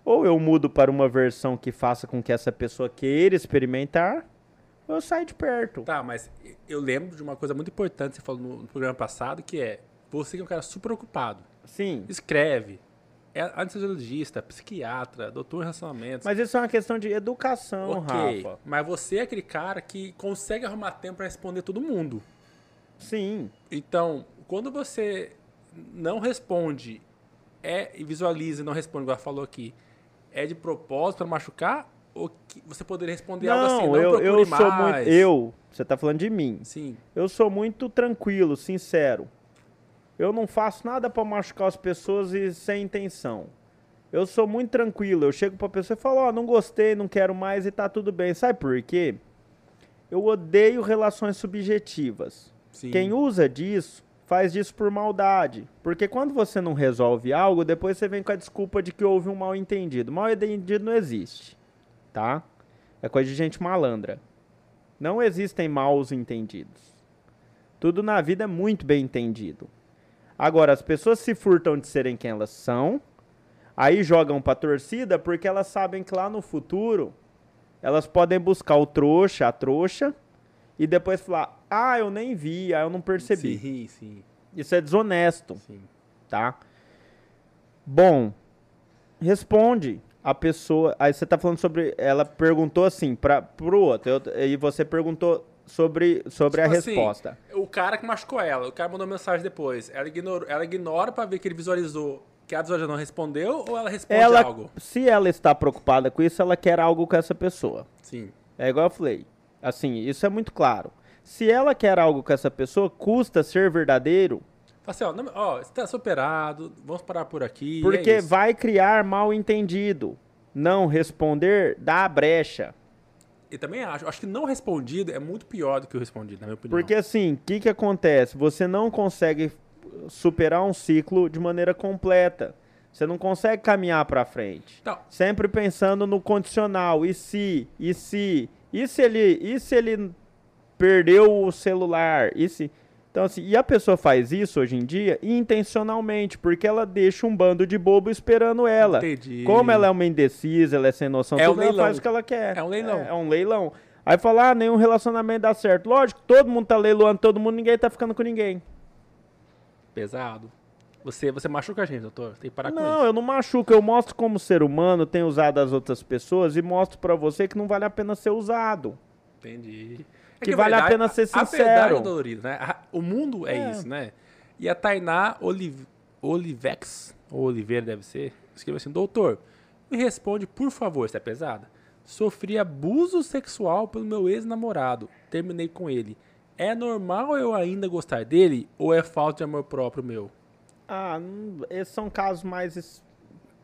Ou eu mudo para uma versão que faça com que essa pessoa queira experimentar, ou eu saio de perto. Tá, mas eu lembro de uma coisa muito importante que você falou no programa passado, que é você que é um cara super ocupado. Sim. Escreve. É anestesiologista, psiquiatra, doutor em relacionamentos. Mas isso é uma questão de educação, okay, Rafa. Mas você é aquele cara que consegue arrumar tempo para responder todo mundo. Sim. Então, quando você não responde é e visualiza e não responde, igual falou aqui, é de propósito para machucar? Ou que você poderia responder não, algo assim, não eu, eu sou muito Eu, você tá falando de mim. Sim. Eu sou muito tranquilo, sincero. Eu não faço nada para machucar as pessoas e sem intenção. Eu sou muito tranquilo. Eu chego pra pessoa e falo, ó, oh, não gostei, não quero mais e tá tudo bem. Sabe por quê? Eu odeio relações subjetivas. Sim. Quem usa disso faz disso por maldade. Porque quando você não resolve algo, depois você vem com a desculpa de que houve um mal entendido. Mal entendido não existe, tá? É coisa de gente malandra. Não existem maus entendidos. Tudo na vida é muito bem entendido. Agora, as pessoas se furtam de serem quem elas são, aí jogam pra torcida porque elas sabem que lá no futuro elas podem buscar o trouxa, a trouxa, e depois falar, ah, eu nem vi, ah, eu não percebi. Sim, sim. Isso é desonesto. Sim. Tá? Bom, responde a pessoa. Aí você tá falando sobre. Ela perguntou assim para pro outro. Eu, e você perguntou sobre, sobre tipo a assim, resposta. O cara que machucou ela, o cara mandou mensagem depois. Ela, ignorou, ela ignora para ver que ele visualizou que a pessoa não respondeu ou ela responde ela, algo? Se ela está preocupada com isso, ela quer algo com essa pessoa. Sim. É igual eu falei. Assim, isso é muito claro. Se ela quer algo com essa pessoa, custa ser verdadeiro. Assim, ó, não, ó está superado, vamos parar por aqui. Porque é vai criar mal entendido. Não responder dá brecha. E também acho, acho que não respondido é muito pior do que o respondido, na minha opinião. Porque assim, o que, que acontece? Você não consegue superar um ciclo de maneira completa. Você não consegue caminhar para frente. Não. Sempre pensando no condicional. E se? E se? E se ele, e se ele perdeu o celular? E se? Então, assim, e a pessoa faz isso hoje em dia intencionalmente, porque ela deixa um bando de bobo esperando ela. Entendi. Como ela é uma indecisa, ela é sem noção, É um tudo, ela leilão. faz o que ela quer. É um leilão. É, é um leilão. Aí fala, ah, nenhum relacionamento dá certo. Lógico, todo mundo tá leiloando todo mundo, ninguém tá ficando com ninguém. Pesado. Você, você machuca a gente, doutor. Tem que parar com Não, isso. eu não machuco, eu mostro como ser humano tem usado as outras pessoas e mostro pra você que não vale a pena ser usado. Entendi. É Que vale a pena ser A verdade sincero. é dolorida, né? A- O mundo é, É. isso, né? E a Tainá Oliv... Olivex, ou Oliveira deve ser, escreveu assim, doutor, me responde, por favor, se é pesada. Sofri abuso sexual pelo meu ex-namorado. Terminei com ele. É normal eu ainda gostar dele ou é falta de amor próprio meu? Ah, esses são casos mais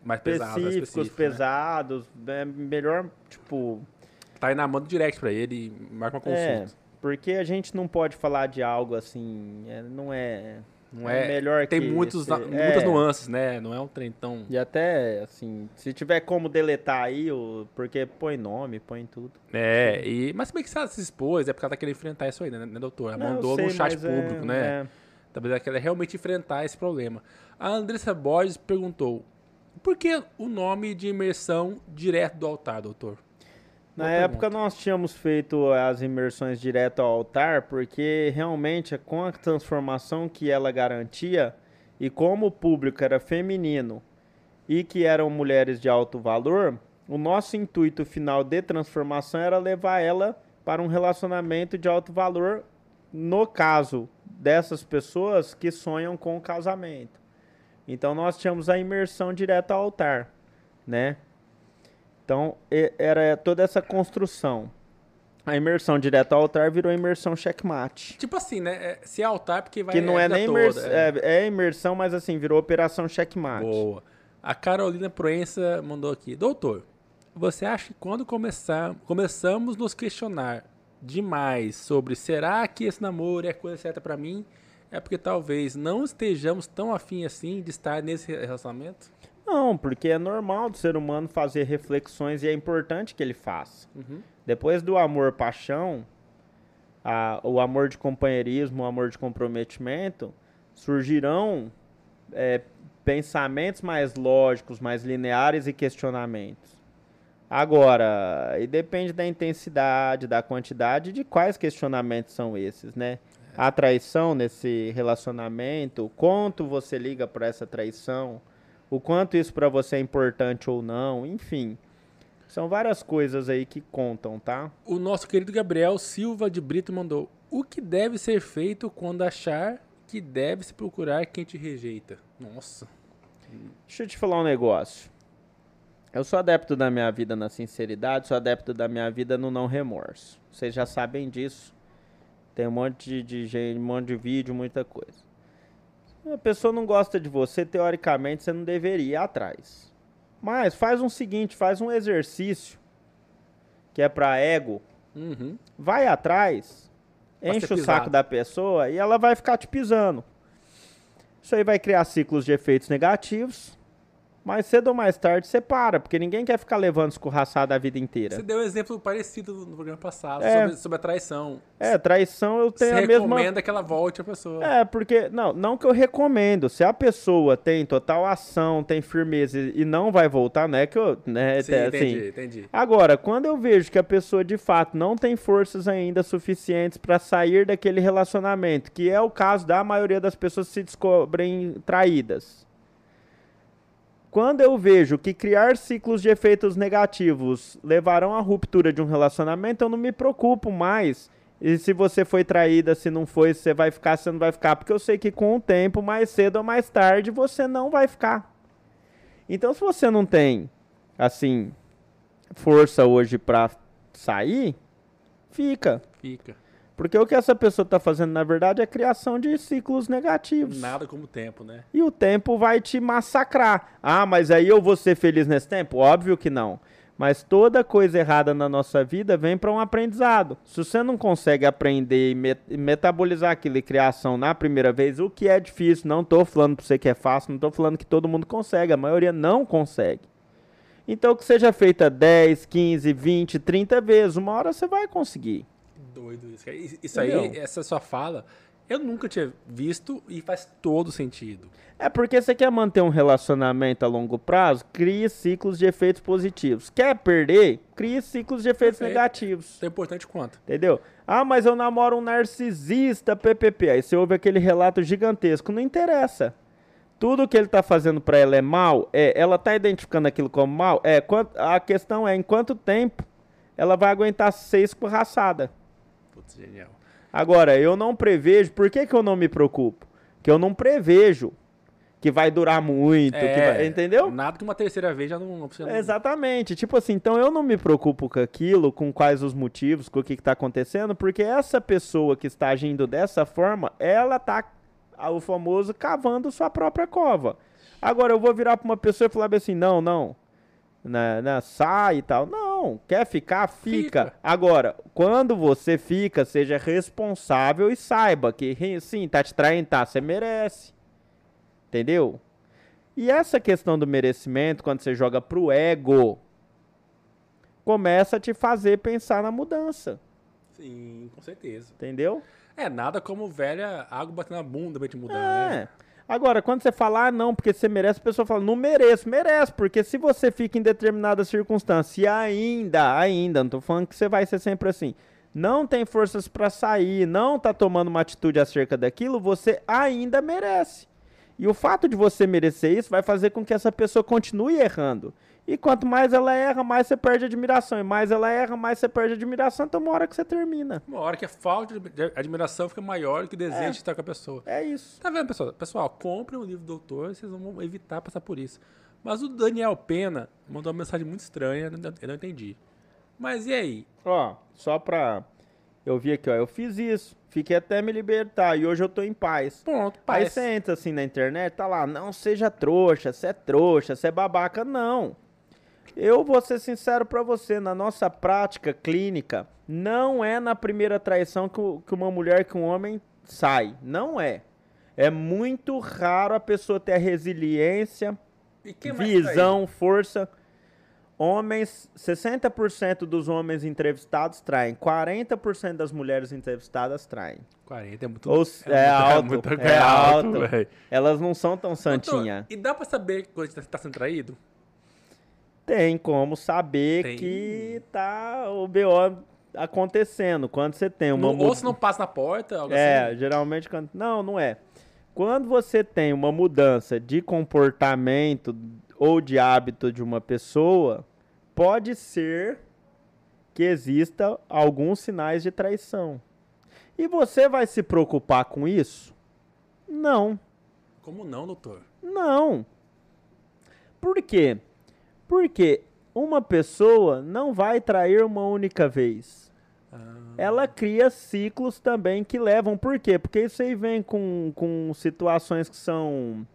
Mais pesado, mais específicos, específico, né? pesados. É melhor, tipo. Tainá, manda um direct pra ele marca uma É, consulta. porque a gente não pode falar de algo assim. é, não é. Não é é, melhor tem que muitos, esse- na- é. muitas nuances, né? Não é um trem tão... E até, assim, se tiver como deletar aí, o, porque põe nome, põe tudo. É, e, mas bem que se ela se expôs, é porque ela tá querendo enfrentar isso aí, né, né doutor? Ela Não, mandou sei, no chat é- público, né? é. Talvez ela queira realmente enfrentar esse problema. A Andressa Borges perguntou, por que o nome de imersão direto do altar, doutor? Na Boa época pergunta. nós tínhamos feito as imersões direto ao altar, porque realmente com a transformação que ela garantia e como o público era feminino e que eram mulheres de alto valor, o nosso intuito final de transformação era levar ela para um relacionamento de alto valor, no caso dessas pessoas que sonham com o casamento. Então nós tínhamos a imersão direto ao altar, né? Então, era toda essa construção. A imersão direto ao altar virou imersão checkmate. Tipo assim, né? é- Se é altar, porque vai Que não é vida nem imersão, é. é, é imersão, mas assim, virou operação checkmate. Boa. A Carolina Proença mandou aqui. Doutor, você acha que quando começar, começamos nos questionar demais sobre será que esse namoro é a coisa certa pra mim, é porque talvez não estejamos tão afim assim de estar nesse relacionamento? Não, porque é normal do ser humano fazer reflexões e é importante que ele faça. Uhum. Depois do amor paixão, a- o amor de companheirismo, o amor de comprometimento, surgirão é, pensamentos mais lógicos, mais lineares e questionamentos. Agora, e depende da intensidade, da quantidade, de quais questionamentos são esses, né? A traição nesse relacionamento, quanto você liga para essa traição, o quanto isso para você é importante ou não, enfim. São várias coisas aí que contam, tá? O nosso querido Gabriel Silva de Brito mandou: O que deve ser feito quando achar que deve se procurar quem te rejeita? Nossa. Deixa eu te falar um negócio. Eu sou adepto da minha vida na sinceridade, sou adepto da minha vida no não remorso. Vocês já sabem disso. Tem um monte de, de gente, um monte de vídeo, muita coisa. A pessoa não gosta de você, teoricamente você não deveria ir atrás. Mas faz um seguinte, faz um exercício que é para ego, Uhum. vai atrás, Pra enche o saco da pessoa e ela vai ficar te pisando. Isso aí vai criar ciclos de efeitos negativos. Mais cedo ou mais tarde você para, porque ninguém quer ficar levando escorraçada a vida inteira. Você deu um exemplo parecido no programa passado É. sobre, sobre a traição. É, traição eu Você tenho a mesma. recomenda que ela volte a pessoa. É, porque. Não, não que eu recomendo. Se a pessoa tem total ação, tem firmeza e não vai voltar, não é que eu. Né, Sim, é, entendi, assim, entendi. Agora, quando eu vejo que a pessoa de fato não tem forças ainda suficientes para sair daquele relacionamento, que é o caso da maioria das pessoas que se descobrem traídas. Quando eu vejo que criar ciclos de efeitos negativos levarão à ruptura de um relacionamento, eu não me preocupo mais. E se você foi traída, se não foi, se você vai ficar, se não vai ficar, porque eu sei que com o tempo, mais cedo ou mais tarde, você não vai ficar. Então, se você não tem, assim, força hoje pra sair, fica. Fica. Porque o que essa pessoa tá fazendo, na verdade, é criação de ciclos negativos. Nada como tempo, né? E o tempo vai te massacrar. Ah, mas aí eu vou ser feliz nesse tempo? Óbvio que não. Mas toda coisa errada na nossa vida vem para um aprendizado. Se você não consegue aprender e metabolizar aquilo e criar ação na primeira vez, o que é difícil, não estou falando para você que é fácil, não estou falando que todo mundo consegue, a maioria não consegue. Então que seja feita 10, 15, 20, 30 vezes, uma hora você vai conseguir. Doido isso. Isso aí, essa sua fala, eu nunca tinha visto e faz todo sentido. É porque você quer manter um relacionamento a longo prazo, crie ciclos de efeitos positivos. Quer perder? Crie ciclos de efeitos Perfeito. negativos. É importante quanto? Entendeu? Ah, mas eu namoro um narcisista, PPP. Aí você ouve aquele relato gigantesco. Não interessa. Tudo que ele está fazendo para ela é mal? É, ela está identificando aquilo como mal? É, a questão é em quanto tempo ela vai aguentar ser escorraçada. Genial. Agora, eu não prevejo. Por que, que eu não me preocupo? Que eu não prevejo que vai durar muito, é, vai, entendeu? Nada que uma terceira vez já não, não precisa. Exatamente. Tipo assim, então eu não me preocupo com aquilo, com quais os motivos, com o que está acontecendo, porque essa pessoa que está agindo dessa forma, ela tá o famoso cavando sua própria cova. Agora eu vou virar para uma pessoa e falar assim: "Não, não. Na, na sai e tal. Não, quer ficar, fica. fica. Agora, quando você fica, seja responsável e saiba que sim, tá te traindo, tá, você merece. Entendeu? E essa questão do merecimento, quando você joga pro ego, começa a te fazer pensar na mudança. Sim, com certeza. Entendeu? É, nada como velha água batendo na bunda pra te mudar, é. né? Agora, quando você fala, ah, não, porque você merece, a pessoa fala, não mereço, merece, porque se você fica em determinada circunstância e ainda, ainda, não tô falando que você vai ser sempre assim, não tem forças para sair, não tá tomando uma atitude acerca daquilo, você ainda merece. E o fato de você merecer isso vai fazer com que essa pessoa continue errando. E quanto mais ela erra, mais você perde admiração. E mais ela erra, mais você perde admiração. Então, uma hora que você termina. Uma hora que a falta de admiração fica maior do que o desejo é. de estar com a pessoa. É isso. Tá vendo, pessoal? Pessoal, comprem o livro do doutor, vocês vão evitar passar por isso. Mas o Daniel Pena mandou uma mensagem muito estranha, eu não entendi. Mas e aí? Ó, só pra. Eu vi aqui, ó. Eu fiz isso. Fiquei até me libertar e hoje eu tô em paz. Pronto, paz. Aí você entra assim na internet, tá lá, não seja trouxa, você é trouxa, você é babaca. Não. Eu vou ser sincero para você, na nossa prática clínica, não é na primeira traição que, que uma mulher, que um homem sai. Não é. É muito raro a pessoa ter a resiliência, visão, força Homens, 60% dos homens entrevistados traem, 40% das mulheres entrevistadas traem. 40 é muito, Ou, é, é, alto, muito, é, é alto. Elas não são tão santinha. E dá para saber quando está sendo traído? Tem como saber tem. que tá o BO acontecendo. Quando você tem uma no, Ou se não passa na porta, algo É, assim. geralmente quando não, não é. Quando você tem uma mudança de comportamento ou de hábito de uma pessoa, pode ser que exista alguns sinais de traição. E você vai se preocupar com isso? Não. Como não, doutor? Não. Por quê? Porque uma pessoa não vai trair uma única vez. Ah. Ela cria ciclos também que levam. Por quê? Porque isso aí vem com, com situações que são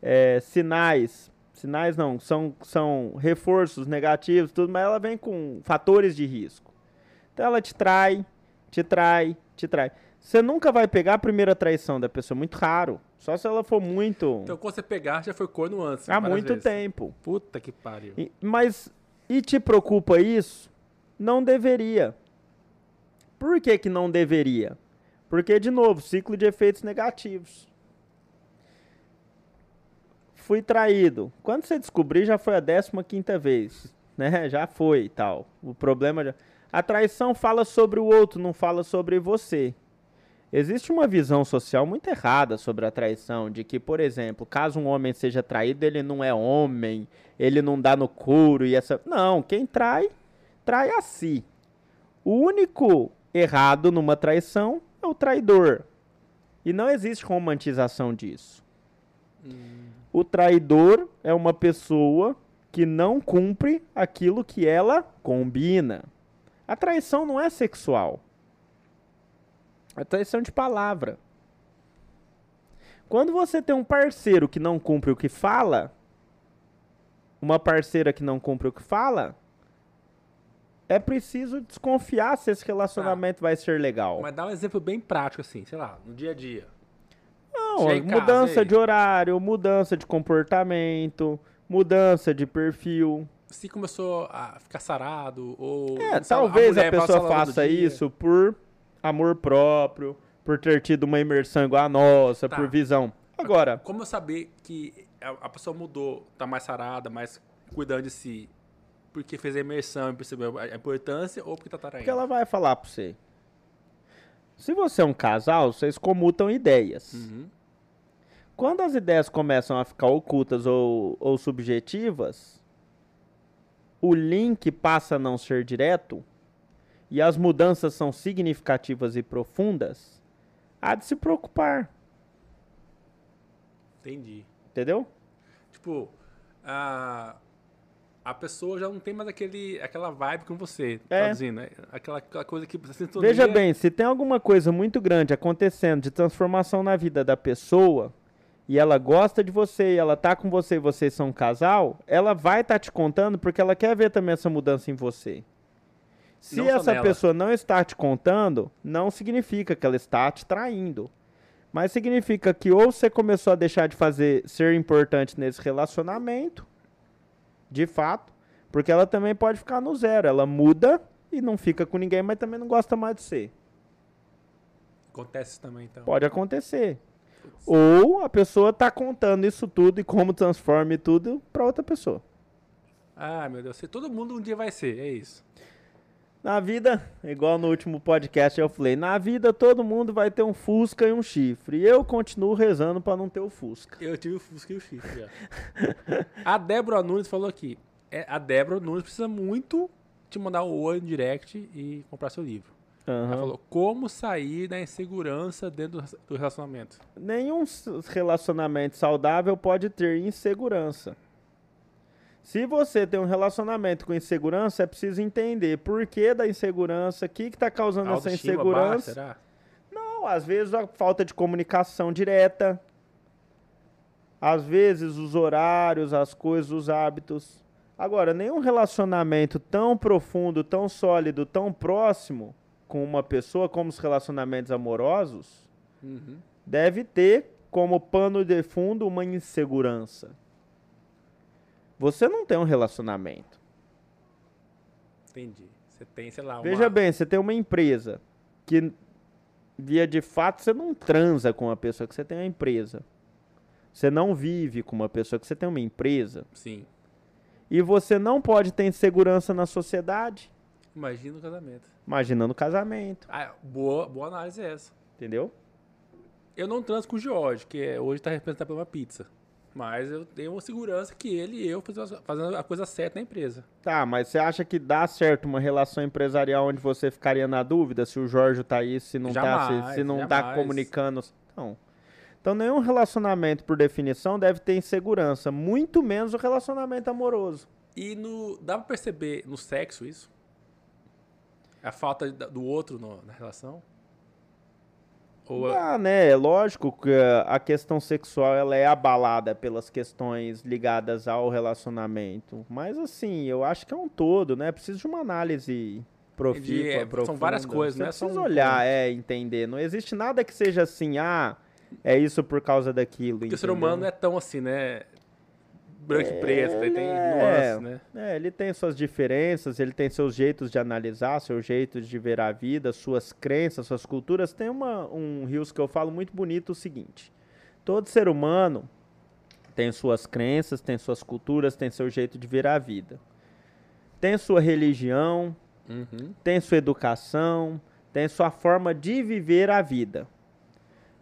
é, sinais Sinais não, são, são reforços negativos, tudo, mas ela vem com fatores de risco. Então ela te trai, te trai, te trai. Você nunca vai pegar a primeira traição da pessoa, muito raro. Só se ela for muito. Então quando você pegar, já foi corno antes. Há muito vezes. tempo. Puta que pariu. E, mas, e te preocupa isso? Não deveria. Por que, que não deveria? Porque, de novo, ciclo de efeitos negativos fui traído. Quando você descobrir, já foi a 15 quinta vez, né? Já foi e tal. O problema já... A traição fala sobre o outro, não fala sobre você. Existe uma visão social muito errada sobre a traição, de que, por exemplo, caso um homem seja traído, ele não é homem, ele não dá no couro e essa. Não, quem trai, trai a si. O único errado numa traição é o traidor. E não existe romantização disso. Hum. O traidor é uma pessoa que não cumpre aquilo que ela combina. A traição não é sexual. É traição de palavra. Quando você tem um parceiro que não cumpre o que fala, uma parceira que não cumpre o que fala, é preciso desconfiar se esse relacionamento vai ser legal. Mas dá um exemplo bem prático, assim, sei lá, no dia a dia. Não, casa, mudança de horário, mudança de comportamento, mudança de perfil. Se começou a ficar sarado, ou. É, talvez a, ao pessoa faça isso por amor próprio, por ter tido uma imersão igual a nossa, Tá. por visão. Agora, Como eu saber que a, pessoa mudou, tá mais sarada, mais cuidando de si? Porque fez a imersão e percebeu a importância ou porque tá traindo? o que ela vai falar pra você? Se você é um casal, vocês comutam ideias. Uhum. Quando as ideias começam a ficar ocultas ou, ou subjetivas, o link passa a não ser direto e as mudanças são significativas e profundas, há de se preocupar, Entendi. entendeu? Tipo, a, a pessoa já não tem mais aquele, aquela vibe com você, É. traduzindo, né? Aquela, aquela coisa que você sintonia- Veja bem, se tem alguma coisa muito grande acontecendo de transformação na vida da pessoa e ela gosta de você e ela tá com você e vocês são um casal, ela vai estar te contando porque ela quer ver também essa mudança em você. Se essa nela. pessoa não está te contando, não significa que ela está te traindo. Mas significa que ou você começou a deixar de fazer ser importante nesse relacionamento, de fato, porque ela também pode ficar no zero. Ela muda e não fica com ninguém, mas também não gosta mais de você. Acontece também, então. Pode acontecer. Ou a pessoa tá contando isso tudo e como transforma e tudo pra outra pessoa. Ah, meu Deus, todo mundo um dia vai ser, é isso. Na vida, igual no último podcast eu falei, na vida todo mundo vai ter um Fusca e um chifre. E eu continuo rezando pra não ter o Fusca. Eu tive o Fusca e o chifre já. a Débora Nunes falou aqui. é, a Débora Nunes precisa muito te mandar um oi no direct e comprar seu livro. Ela Aham. falou, como sair da insegurança dentro do- relacionamento? Nenhum relacionamento saudável pode ter insegurança. Se você tem um relacionamento com insegurança, é preciso entender por que da insegurança, o que está causando essa Autoestima insegurança. será? Não, às vezes a falta de comunicação direta. Às vezes os horários, as coisas, os hábitos. Agora, nenhum relacionamento tão profundo, tão sólido, tão próximo com uma pessoa como os relacionamentos amorosos Uhum. deve ter como pano de fundo uma insegurança. Você não tem um relacionamento. Entendi. Você tem, sei lá, uma... Veja bem, você tem uma empresa que, via de fato, você não transa com uma pessoa que você tem uma empresa. Você não vive com uma pessoa que você tem uma empresa. Sim. E você não pode ter insegurança na sociedade. Imagina o casamento. Imaginando o casamento. Ah, boa, boa análise é essa. Entendeu? Eu não transo com o George, que é- hoje está representado por uma pizza. Mas eu tenho uma segurança que ele e eu fazendo a coisa certa na empresa. Tá, mas você acha que dá certo uma relação empresarial onde você ficaria na dúvida se o Jorge tá aí, se não tá, se, Jamais, se não tá jamais. comunicando? Não. Então nenhum relacionamento, por definição, deve ter insegurança, muito menos o relacionamento amoroso. E no, dá pra perceber no sexo isso? A falta do outro no- na relação? Ou Ah, né? É lógico que a- questão sexual ela é abalada pelas questões ligadas ao relacionamento. Mas assim, eu acho que é um todo, né? Precisa de uma análise profícua, é, são profunda. várias coisas, Você é só precisa um olhar, é, entender. Não existe nada que seja assim, ah, é isso por causa daquilo. porque o ser entendeu? humano é tão assim, né? Branco e preto, ele tem é. nuances, né? É, ele tem suas diferenças, ele tem seus jeitos de analisar, seus jeitos de ver a vida, suas crenças, suas culturas. Tem uma, um rios que eu falo muito bonito o seguinte: todo ser humano tem suas crenças, tem suas culturas, tem seu jeito de ver a vida. Tem sua religião, Uhum. tem sua educação, tem sua forma de viver a vida.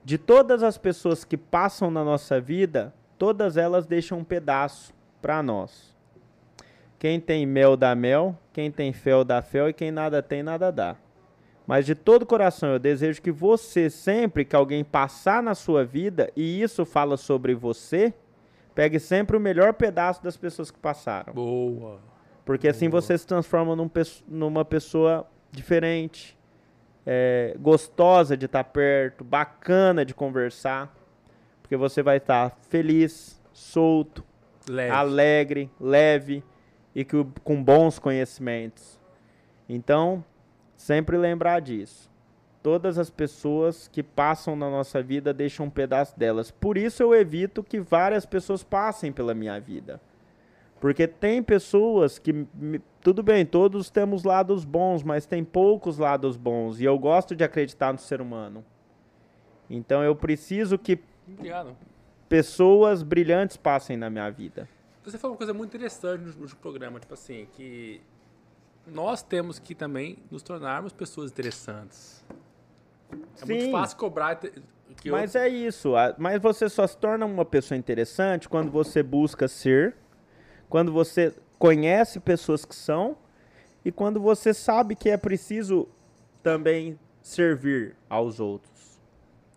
De todas as pessoas que passam na nossa vida, todas elas deixam um pedaço para nós. Quem tem mel dá mel, quem tem fel dá fel e quem nada tem nada dá. Mas de todo coração eu desejo que você sempre que alguém passar na sua vida e isso fala sobre você, pegue sempre o melhor pedaço das pessoas que passaram. Boa. Porque assim Boa. você se transforma num numa pessoa diferente, é, gostosa de estar perto, bacana de conversar. Porque você vai estar feliz, solto, Leve. alegre, leve e que, com bons conhecimentos. Então, sempre lembrar disso. Todas as pessoas que passam na nossa vida deixam um pedaço delas. Por isso eu evito que várias pessoas passem pela minha vida. Porque tem pessoas que. Tudo bem, todos temos lados bons, mas tem poucos lados bons. E eu gosto de acreditar no ser humano. Então eu preciso que Obrigado. pessoas brilhantes passem na minha vida. Você falou uma coisa muito interessante no, no programa, tipo assim, que nós temos que também nos tornarmos pessoas interessantes. É muito Sim. fácil cobrar. Que eu- Mas é isso. Mas você só se torna uma pessoa interessante quando você busca ser, quando você conhece pessoas que são e quando você sabe que é preciso também servir aos outros.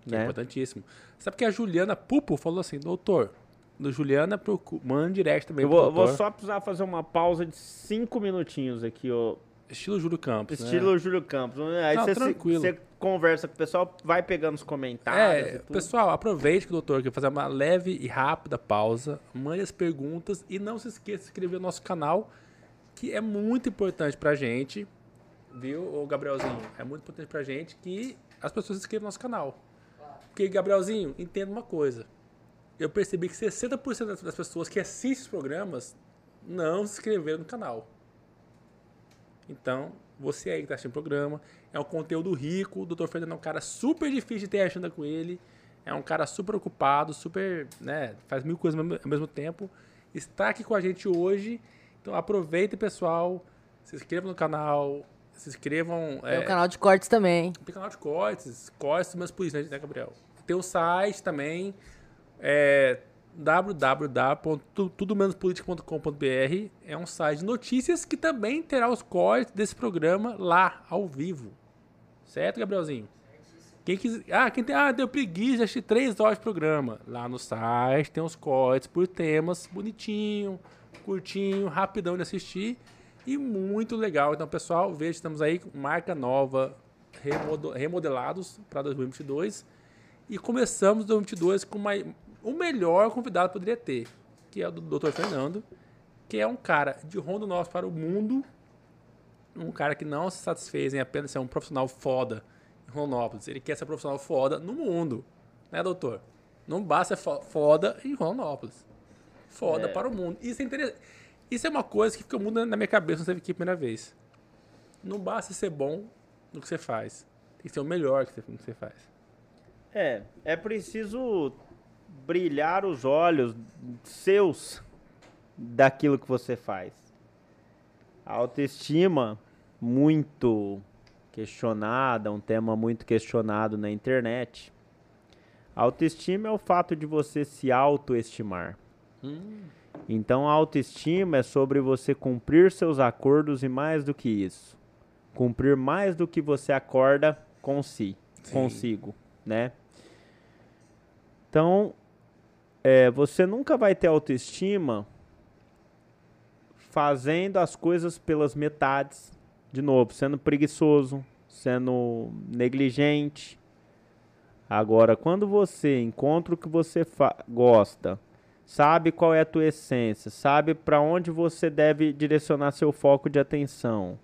é Né? importantíssimo. Sabe que a Juliana Pupo falou assim, doutor, do Juliana, procu- manda direct também Eu vou, vou só precisar fazer uma pausa de cinco minutinhos aqui, ó. Estilo Júlio Campos, né? Estilo Júlio Campos. Aí Não, você, tranquilo. você conversa com o pessoal, vai pegando os comentários. É, pessoal, aproveite que o doutor quer fazer uma leve e rápida pausa, mande as perguntas e não se esqueça de se inscrever no nosso canal, que é muito importante pra gente, viu, ô Gabrielzinho? É muito importante pra gente que as pessoas se inscrevam no nosso canal. Porque, Gabrielzinho, entenda uma coisa. Eu percebi que 60% das- pessoas que assistem os programas não se inscreveram no canal. Então, você aí que tá assistindo o programa, é um conteúdo rico. O Dr. Fernando é um cara super difícil de ter agenda com ele. É um cara super ocupado, super, né, faz mil coisas ao mesmo- tempo. Está aqui com a gente hoje. Então, aproveitem, pessoal. Se inscrevam no canal. Se inscrevam. Tem é, o canal de cortes também. tem canal de cortes, cortes mas por isso, né, Gabriel? Tem o site também, é www.tudomenospolitica.com.br é um site de notícias que também terá os cortes desse programa lá, ao vivo. Certo, Gabrielzinho? Quem quiser, ah, quem tem, ah, deu preguiça de assistir três horas de programa. Lá no site tem os cortes por temas, bonitinho, curtinho, rapidão de assistir e muito legal. Então, pessoal, veja, estamos aí com marca nova, remodelados para 2022 e começamos 2022 com uma, o melhor convidado que poderia ter, que é o Dr. Fernando, que é um cara de Rondonópolis para o mundo, um cara que não se satisfez em apenas ser um profissional foda em Rondonópolis, ele quer ser profissional foda no mundo, né, doutor? Não basta ser fo- foda em Rondonópolis. Foda É. para o mundo. Isso é interessante. Isso é uma coisa que fica muito na minha cabeça quando você aqui a primeira vez. Não basta ser bom no que você faz. Tem que ser o melhor que você- no que você faz. É, é preciso brilhar os olhos seus daquilo que você faz. A autoestima muito questionada, um tema muito questionado na internet. A autoestima é o fato de você se autoestimar. Então a autoestima é sobre você cumprir seus acordos e mais do que isso, cumprir mais do que você acorda com si, Sim. consigo, né? Então, é, você nunca vai ter autoestima fazendo as coisas pelas metades, de novo, sendo preguiçoso, sendo negligente. Agora, quando você encontra o que você gosta, sabe qual é a tua essência, sabe para onde você deve direcionar seu foco de atenção,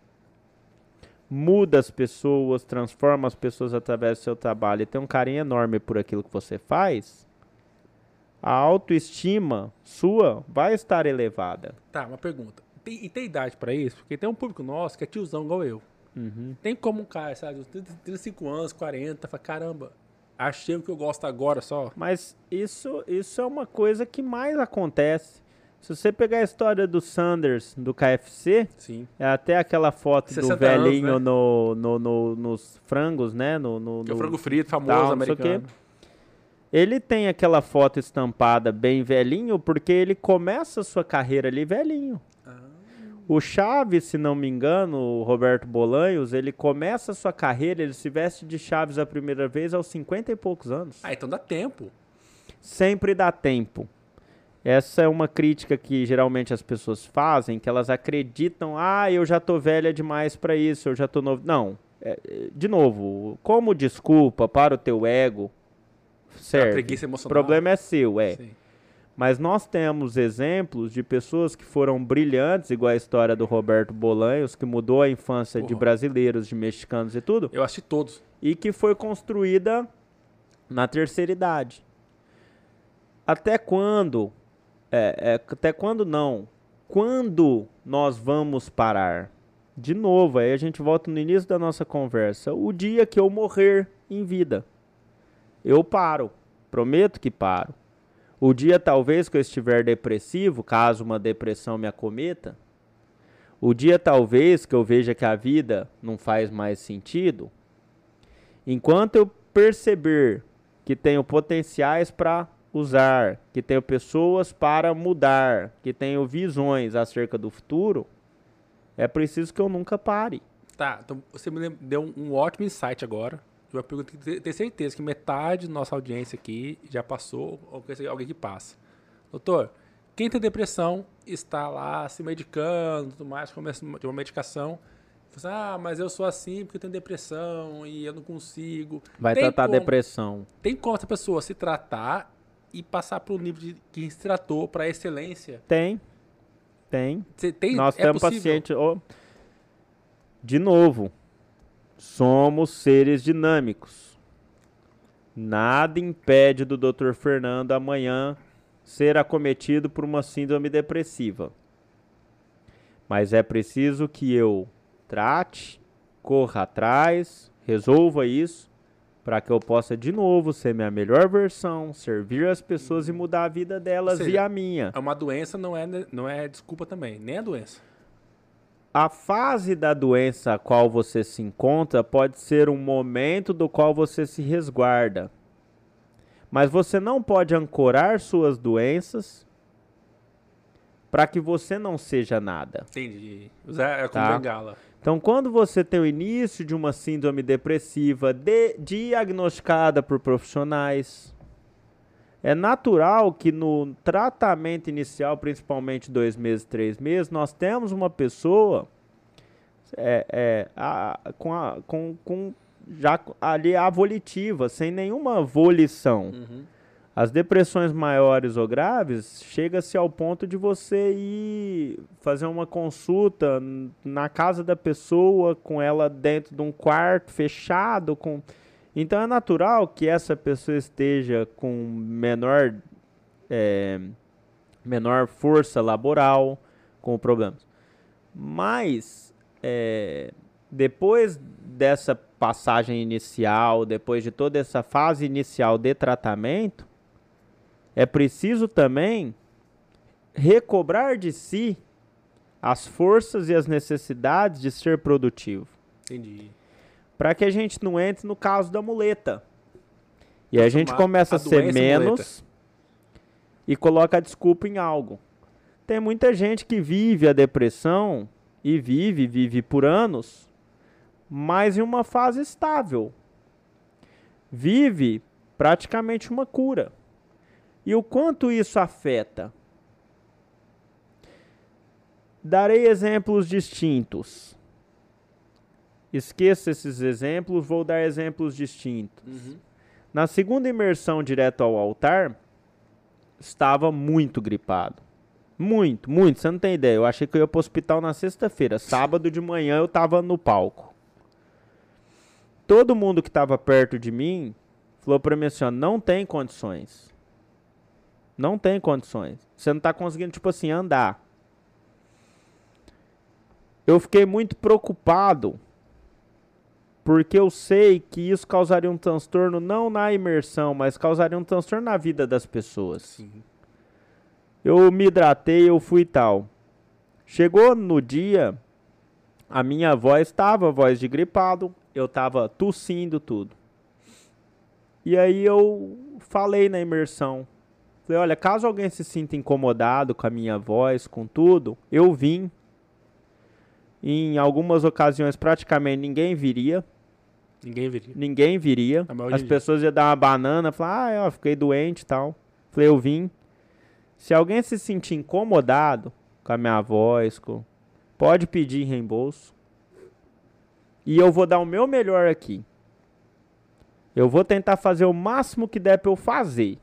muda as pessoas, transforma as pessoas através do seu trabalho e tem um carinho enorme por aquilo que você faz, a autoestima sua vai estar elevada. Tá, uma pergunta. Tem, e tem idade pra isso? Porque tem um público nosso que é tiozão igual eu. Tem como um cara, sabe, de 30, 35 anos, 40, fala, caramba, achei o que eu gosto agora só. Mas isso, isso é uma coisa que mais acontece. Se você pegar a história do Sanders, do KFC, Sim. é até aquela foto do 60 anos, velhinho né? no, no, no- nos frangos, né? No, no, Que é o no- frango frito famoso tal, o americano. Ele tem aquela foto estampada bem velhinho porque ele começa a sua carreira ali velhinho. Ah. O Chaves, se não me engano, o Roberto Bolanhos, ele começa a sua carreira, ele se veste de Chaves a primeira vez aos 50 e poucos anos. Ah, então dá tempo. Sempre dá tempo. Essa é uma crítica que geralmente as pessoas fazem, que elas acreditam, ah, eu já tô velha demais para isso, eu já tô novo. Não. É, é, de novo, como desculpa para o teu ego, A certo? preguiça O emocional. problema é seu, é. Sim. Mas nós temos exemplos de pessoas que foram brilhantes, igual a história do Roberto Bolanhos, que mudou a infância Porra. de brasileiros, de mexicanos e tudo. Eu assisti todos. E que foi construída na terceira idade. Até quando? É, é, até quando não? Quando nós vamos parar? De novo, aí a gente volta no início da nossa conversa. O dia que eu morrer em vida, eu paro. Prometo que paro. O dia talvez que eu estiver depressivo, caso uma depressão me acometa, o dia talvez que eu veja que a vida não faz mais sentido, enquanto eu perceber que tenho potenciais para usar, que tenho pessoas para mudar, que tenho visões acerca do futuro, é preciso que eu nunca pare. Tá, então você me deu um ótimo insight agora uma pergunta que tenho certeza que metade da nossa audiência aqui já passou ou conhece alguém que passa. Doutor, quem tem depressão está lá se medicando, tudo mais, começa de uma medicação. Ah, mas eu sou assim porque eu tenho depressão e eu não consigo. Vai tem tratar como, depressão. Tem como essa pessoa se tratar e passar para o nível de quem se tratou para excelência? Tem. Tem. tem Nós é temos paciente. Oh, de novo, Somos seres dinâmicos. Nada impede do Dr. Fernando amanhã ser acometido por uma síndrome depressiva. Mas é preciso que eu trate, corra atrás, resolva isso, para que eu possa de novo ser minha melhor versão, servir as pessoas e mudar a vida delas seja, e a minha. É uma doença não é, não é desculpa também, nem a doença a fase da doença a qual você se encontra pode ser um momento do qual você se resguarda. Mas você não pode ancorar suas doenças para que você não seja nada. Entendi. É como tá? bengala. Então, quando você tem o início de uma síndrome depressiva de, diagnosticada por profissionais, é natural que no tratamento inicial, principalmente dois meses, três meses, nós temos uma pessoa é, é, a, com, a, com, com já ali a volitiva, sem nenhuma volição. Uhum. As depressões maiores ou graves chega-se ao ponto de você ir fazer uma consulta na casa da pessoa, com ela dentro de um quarto fechado, com então é natural que essa pessoa esteja com menor, é, menor força laboral, com problemas. Mas é, depois dessa passagem inicial, depois de toda essa fase inicial de tratamento, é preciso também recobrar de si as forças e as necessidades de ser produtivo. Entendi para que a gente não entre no caso da muleta. E a gente começa a, a ser menos e coloca a desculpa em algo. Tem muita gente que vive a depressão e vive, vive por anos, mas em uma fase estável. Vive praticamente uma cura. E o quanto isso afeta? Darei exemplos distintos. Esqueça esses exemplos, vou dar exemplos distintos. Uhum. Na segunda imersão direto ao altar, estava muito gripado. Muito, muito, você não tem ideia. Eu achei que eu ia para o hospital na sexta-feira. Sábado de manhã eu estava no palco. Todo mundo que estava perto de mim falou para mim assim: ó, não tem condições. Não tem condições. Você não está conseguindo, tipo assim, andar. Eu fiquei muito preocupado porque eu sei que isso causaria um transtorno não na imersão, mas causaria um transtorno na vida das pessoas. Sim. Eu me hidratei, eu fui tal. Chegou no dia, a minha voz estava voz de gripado, eu estava tossindo tudo. E aí eu falei na imersão. Falei, olha, caso alguém se sinta incomodado com a minha voz, com tudo, eu vim em algumas ocasiões, praticamente ninguém viria. Ninguém viria. Ninguém viria. As pessoas iam dar uma banana, falar, ah, eu fiquei doente e tal. Falei, eu vim. Se alguém se sentir incomodado com a minha voz, com... pode pedir reembolso. E eu vou dar o meu melhor aqui. Eu vou tentar fazer o máximo que der para eu fazer.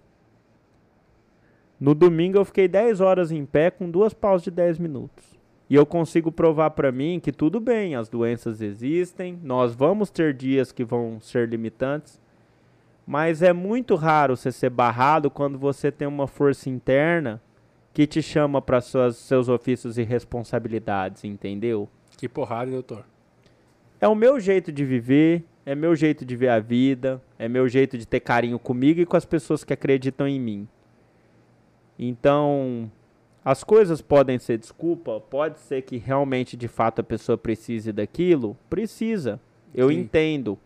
No domingo eu fiquei 10 horas em pé com duas pausas de 10 minutos. E eu consigo provar para mim que tudo bem, as doenças existem, nós vamos ter dias que vão ser limitantes, mas é muito raro você ser barrado quando você tem uma força interna que te chama para seus ofícios e responsabilidades, entendeu? Que porrada, doutor. É o meu jeito de viver, é meu jeito de ver a vida, é meu jeito de ter carinho comigo e com as pessoas que acreditam em mim. Então, as coisas podem ser desculpa, pode ser que realmente de fato a pessoa precise daquilo, precisa. Eu Sim. entendo.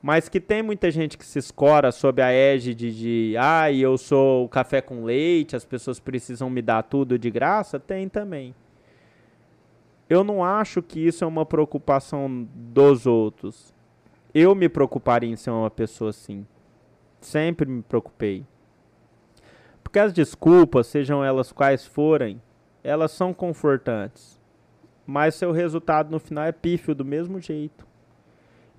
Mas que tem muita gente que se escora sob a égide de, ah, eu sou o café com leite, as pessoas precisam me dar tudo de graça, tem também. Eu não acho que isso é uma preocupação dos outros eu me preocuparia em ser uma pessoa assim. Sempre me preocupei. Porque as desculpas, sejam elas quais forem, elas são confortantes. Mas seu resultado no final é pífio do mesmo jeito.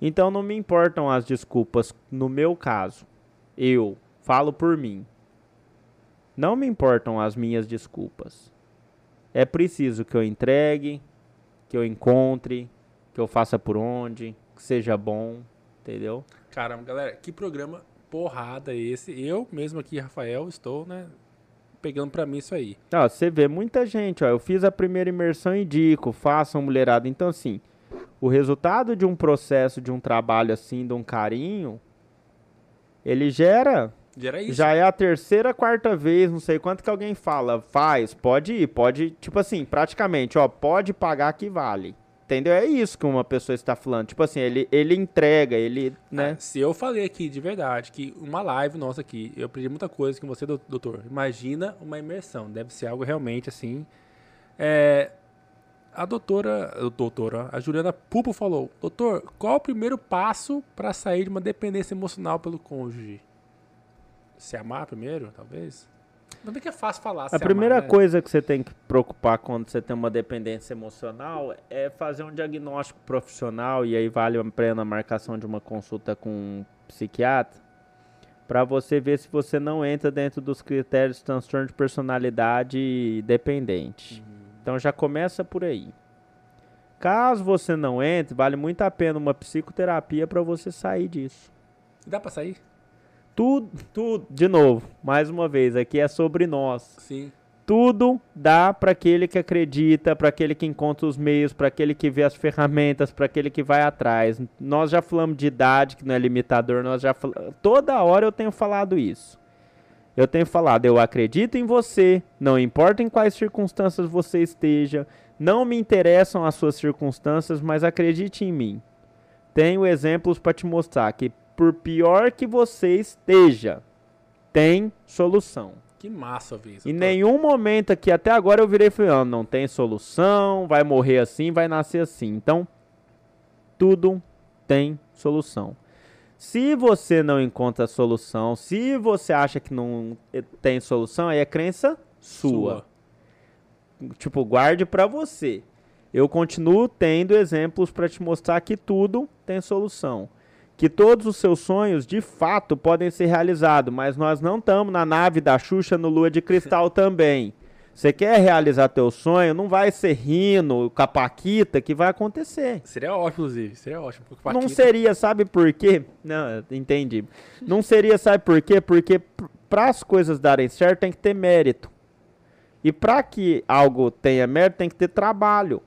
Então não me importam as desculpas no meu caso. Eu falo por mim. Não me importam as minhas desculpas. É preciso que eu entregue, que eu encontre, que eu faça por onde, que seja bom, entendeu? Caramba, galera, que programa porrada esse. Eu mesmo aqui, Rafael, estou, né, pegando para mim isso aí. Ó, você vê muita gente, ó, eu fiz a primeira imersão e dico, façam mulherada. Então, assim, o resultado de um processo, de um trabalho assim, de um carinho, ele gera Gera isso. Já é a terceira, quarta vez, não sei quanto que alguém fala, faz, pode ir, pode, tipo assim, praticamente, ó, pode pagar que vale. Entendeu? É isso que uma pessoa está falando. Tipo assim, ele, ele entrega, ele, né? Ah, se eu falei aqui de verdade que uma live nossa aqui, eu aprendi muita coisa com você, doutor. Imagina uma imersão. Deve ser algo realmente assim. É, a doutora, a doutora, a Juliana Pupo falou: Doutor, qual o primeiro passo para sair de uma dependência emocional pelo cônjuge? Se amar primeiro, talvez? Não é que é fácil falar. A primeira amar, né? coisa que você tem que preocupar quando você tem uma dependência emocional é fazer um diagnóstico profissional e aí vale a pena a marcação de uma consulta com um psiquiatra para você ver se você não entra dentro dos critérios de transtorno de personalidade dependente. Uhum. Então já começa por aí. Caso você não entre, vale muito a pena uma psicoterapia para você sair disso. Dá para sair? Tudo, tudo, de novo, mais uma vez, aqui é sobre nós. Sim. Tudo dá para aquele que acredita, para aquele que encontra os meios, para aquele que vê as ferramentas, para aquele que vai atrás. Nós já falamos de idade, que não é limitador, nós já fal... toda hora eu tenho falado isso. Eu tenho falado, eu acredito em você, não importa em quais circunstâncias você esteja, não me interessam as suas circunstâncias, mas acredite em mim. Tenho exemplos para te mostrar que por pior que você esteja, tem solução. Que massa, Viz. Em nenhum momento aqui, até agora eu virei e falei, ah, não tem solução, vai morrer assim, vai nascer assim. Então, tudo tem solução. Se você não encontra solução, se você acha que não tem solução, aí é crença sua. sua. Tipo, guarde para você. Eu continuo tendo exemplos para te mostrar que tudo tem solução que todos os seus sonhos de fato podem ser realizados, mas nós não estamos na nave da Xuxa no Lua de Cristal também. Você quer realizar teu sonho, não vai ser rindo, capaquita que vai acontecer. Seria ótimo, inclusive. Seria ótimo. Não seria, sabe por quê? Não, entendi. Não seria, sabe por quê? Porque para as coisas darem certo tem que ter mérito. E para que algo tenha mérito tem que ter trabalho.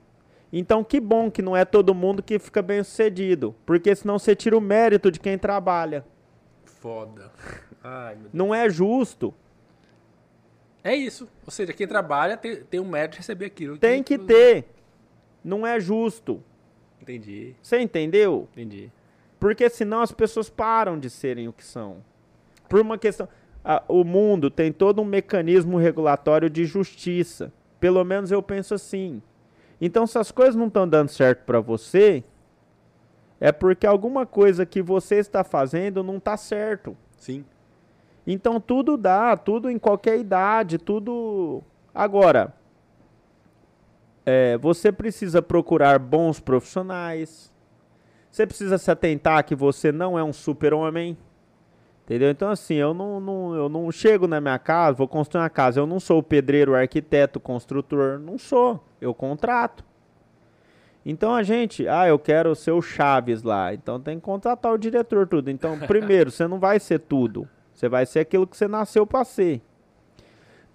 Então, que bom que não é todo mundo que fica bem sucedido. Porque senão você tira o mérito de quem trabalha. Foda. Ai, não é justo. É isso. Ou seja, quem trabalha tem, tem um mérito de receber aquilo. Tem que, que ter. Não é justo. Entendi. Você entendeu? Entendi. Porque senão as pessoas param de serem o que são. Por uma questão. o mundo tem todo um mecanismo regulatório de justiça. Pelo menos eu penso assim. Então, se as coisas não estão dando certo para você, é porque alguma coisa que você está fazendo não está certo. Sim. Então, tudo dá, tudo em qualquer idade, tudo. Agora, é, você precisa procurar bons profissionais. Você precisa se atentar que você não é um super-homem, Entendeu? Então, assim, eu não, não, eu não chego na minha casa, vou construir uma casa. Eu não sou o pedreiro, arquiteto, construtor. Não sou. Eu contrato. Então a gente, ah, eu quero ser o Chaves lá. Então tem que contratar o diretor, tudo. Então, primeiro, você não vai ser tudo. Você vai ser aquilo que você nasceu para ser.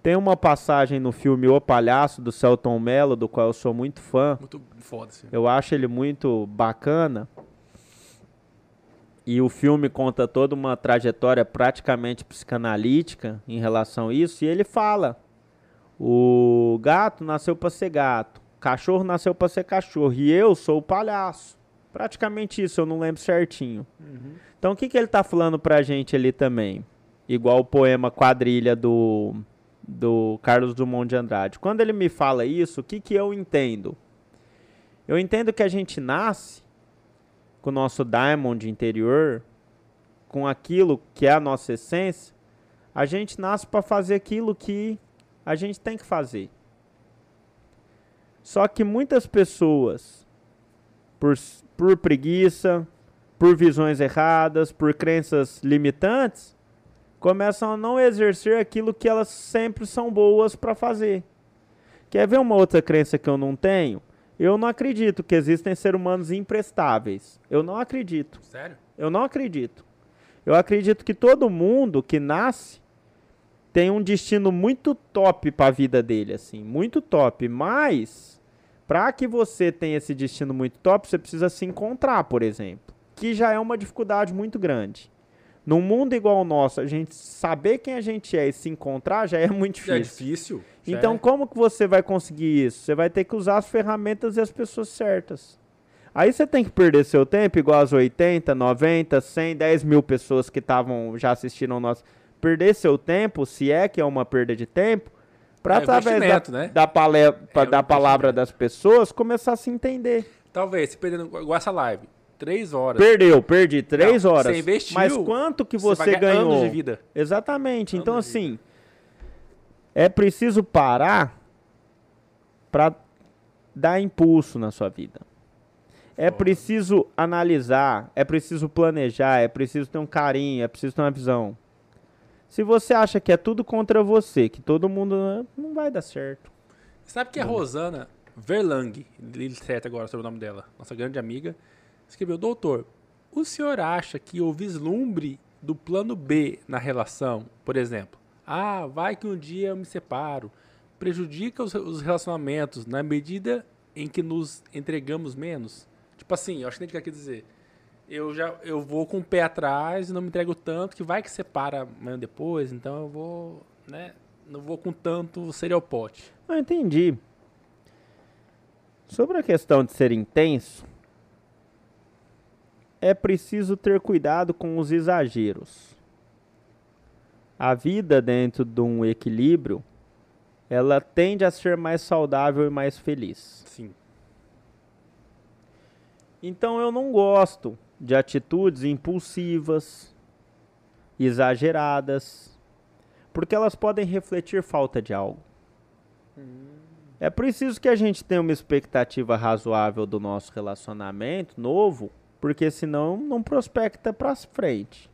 Tem uma passagem no filme O Palhaço, do Celton Mello, do qual eu sou muito fã. Muito foda, sim. Eu acho ele muito bacana. E o filme conta toda uma trajetória praticamente psicanalítica em relação a isso. E ele fala: o gato nasceu para ser gato, o cachorro nasceu para ser cachorro, e eu sou o palhaço. Praticamente isso, eu não lembro certinho. Uhum. Então o que, que ele está falando pra gente ali também? Igual o poema Quadrilha do do Carlos Drummond de Andrade. Quando ele me fala isso, o que, que eu entendo? Eu entendo que a gente nasce com o nosso diamond interior, com aquilo que é a nossa essência, a gente nasce para fazer aquilo que a gente tem que fazer. Só que muitas pessoas, por, por preguiça, por visões erradas, por crenças limitantes, começam a não exercer aquilo que elas sempre são boas para fazer. Quer ver uma outra crença que eu não tenho? Eu não acredito que existem seres humanos imprestáveis. Eu não acredito. Sério? Eu não acredito. Eu acredito que todo mundo que nasce tem um destino muito top para a vida dele, assim, muito top. Mas para que você tenha esse destino muito top, você precisa se encontrar, por exemplo, que já é uma dificuldade muito grande. Num mundo igual ao nosso, a gente saber quem a gente é e se encontrar já é muito difícil. É difícil. Então, é. como que você vai conseguir isso? Você vai ter que usar as ferramentas e as pessoas certas. Aí você tem que perder seu tempo, igual as 80, 90, 100, 10 mil pessoas que estavam já assistindo ao nosso. Perder seu tempo, se é que é uma perda de tempo, para é através da, né? da, pale... é da palavra das pessoas começar a se entender. Talvez, se perdendo igual essa live Três horas. Perdeu, perdi três não, horas. Você investiu. Mas quanto que você, você ganhou? Anos de vida. Exatamente. Anos então, assim, é preciso parar para dar impulso na sua vida. É preciso analisar, é preciso planejar, é preciso ter um carinho, é preciso ter uma visão. Se você acha que é tudo contra você, que todo mundo. Não vai dar certo. Sabe que a Rosana Verlang, li certo agora sobre o nome dela, nossa grande amiga, escreveu: Doutor, o senhor acha que o vislumbre do plano B na relação, por exemplo, ah, vai que um dia eu me separo, prejudica os, os relacionamentos na medida em que nos entregamos menos? Tipo assim, eu acho que tem que aqui dizer. Eu já eu vou com o pé atrás e não me entrego tanto que vai que separa amanhã depois, então eu vou, né, não vou com tanto serial pote. Eu entendi. Sobre a questão de ser intenso, é preciso ter cuidado com os exageros. A vida dentro de um equilíbrio, ela tende a ser mais saudável e mais feliz. Sim. Então eu não gosto de atitudes impulsivas, exageradas, porque elas podem refletir falta de algo. Hum. É preciso que a gente tenha uma expectativa razoável do nosso relacionamento novo porque senão não prospecta para frente.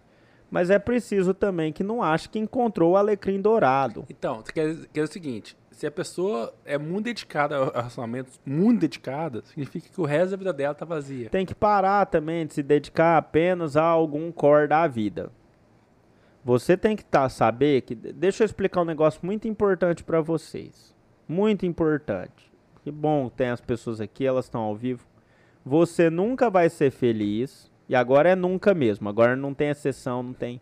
Mas é preciso também que não ache que encontrou o alecrim dourado. Então, quer, quer dizer o seguinte, se a pessoa é muito dedicada a relacionamentos, muito dedicada, significa que o resto da vida dela tá vazia. Tem que parar também de se dedicar apenas a algum core da vida. Você tem que tá, saber que. Deixa eu explicar um negócio muito importante para vocês. Muito importante. Que bom tem as pessoas aqui, elas estão ao vivo. Você nunca vai ser feliz. E agora é nunca mesmo. Agora não tem exceção, não tem.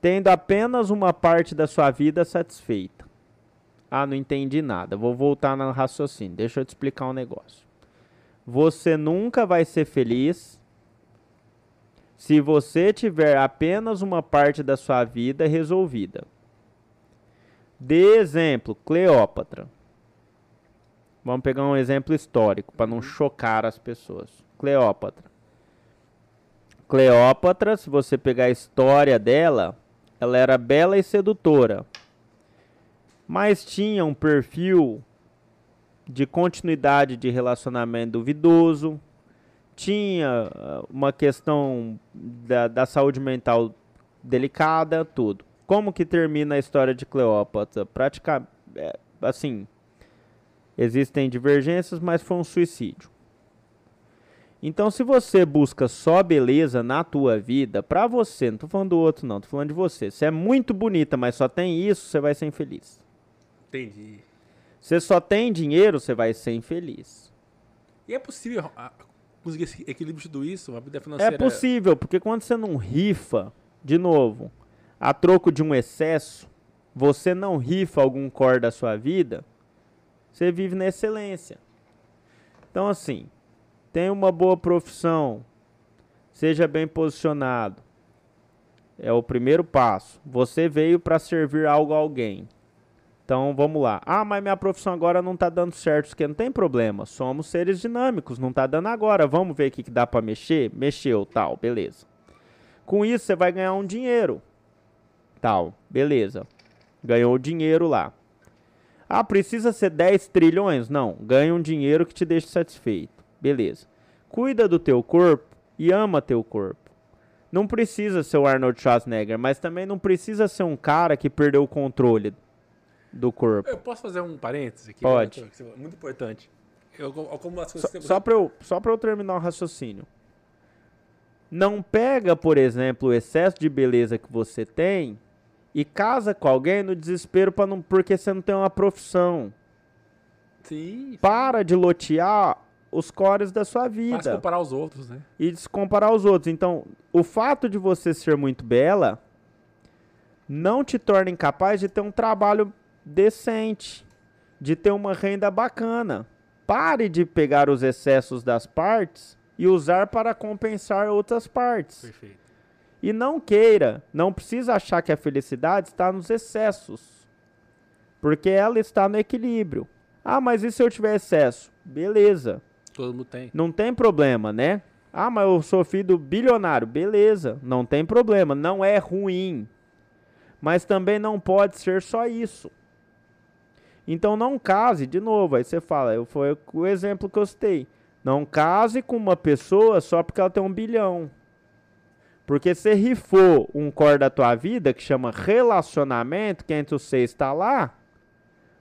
Tendo apenas uma parte da sua vida satisfeita. Ah, não entendi nada. Vou voltar no raciocínio. Deixa eu te explicar um negócio. Você nunca vai ser feliz se você tiver apenas uma parte da sua vida resolvida. De exemplo, Cleópatra. Vamos pegar um exemplo histórico para não chocar as pessoas. Cleópatra. Cleópatra, se você pegar a história dela, ela era bela e sedutora, mas tinha um perfil de continuidade de relacionamento duvidoso, tinha ah, uma questão da, da saúde mental delicada, tudo. Como que termina a história de Cleópatra? Praticamente, é, assim, existem divergências, mas foi um suicídio. Então, se você busca só beleza na tua vida, pra você, não tô falando do outro não, tô falando de você. Se é muito bonita, mas só tem isso, você vai ser infeliz. Entendi. Se só tem dinheiro, você vai ser infeliz. E é possível ah, conseguir esse equilíbrio de tudo isso? Uma vida financeira... É possível, porque quando você não rifa, de novo, a troco de um excesso, você não rifa algum core da sua vida, você vive na excelência. Então, assim, tenha uma boa profissão, seja bem posicionado. É o primeiro passo. Você veio para servir algo a alguém. Então vamos lá. Ah, mas minha profissão agora não está dando certo, que não tem problema. Somos seres dinâmicos, não está dando agora. Vamos ver o que, que dá para mexer? Mexeu, tal, beleza. Com isso você vai ganhar um dinheiro. Tal, beleza. Ganhou o dinheiro lá. Ah, precisa ser 10 trilhões? Não, ganha um dinheiro que te deixe satisfeito. Beleza. Cuida do teu corpo e ama teu corpo. Não precisa ser o Arnold Schwarzenegger, mas também não precisa ser um cara que perdeu o controle do corpo. Eu posso fazer um parênteses aqui? Pode. Muito importante. Eu, como as coisas só, só para eu, só eu terminar o raciocínio. Não pega, por exemplo, o excesso de beleza que você tem e casa com alguém no desespero para não porque você não tem uma profissão. Sim. Para de lotear os cores da sua vida. Faz comparar os outros, né? E de se comparar aos outros. Então, o fato de você ser muito bela não te torna incapaz de ter um trabalho decente, de ter uma renda bacana. Pare de pegar os excessos das partes e usar para compensar outras partes. Perfeito. E não queira, não precisa achar que a felicidade está nos excessos. Porque ela está no equilíbrio. Ah, mas e se eu tiver excesso? Beleza. Todo mundo tem. Não tem problema, né? Ah, mas eu sou filho do bilionário. Beleza, não tem problema, não é ruim. Mas também não pode ser só isso. Então não case, de novo, aí você fala, foi o exemplo que eu citei. Não case com uma pessoa só porque ela tem um bilhão. Porque você rifou um core da tua vida que chama relacionamento, que entre você está lá,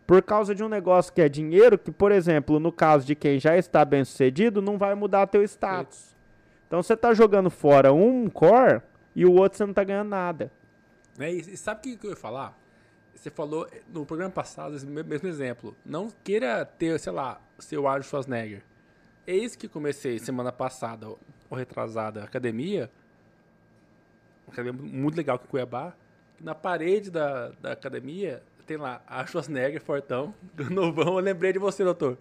por causa de um negócio que é dinheiro, que, por exemplo, no caso de quem já está bem sucedido, não vai mudar teu status. Então você está jogando fora um core e o outro você não está ganhando nada. É, e sabe o que eu ia falar? Você falou no programa passado, esse mesmo exemplo. Não queira ter, sei lá, seu Arnold Schwarzenegger. Eis que comecei semana passada, ou retrasada, academia. Academia muito legal em Cuiabá. Na parede da, da academia tem lá a Schwarzenegger, Fortão, novão. Eu lembrei de você, doutor.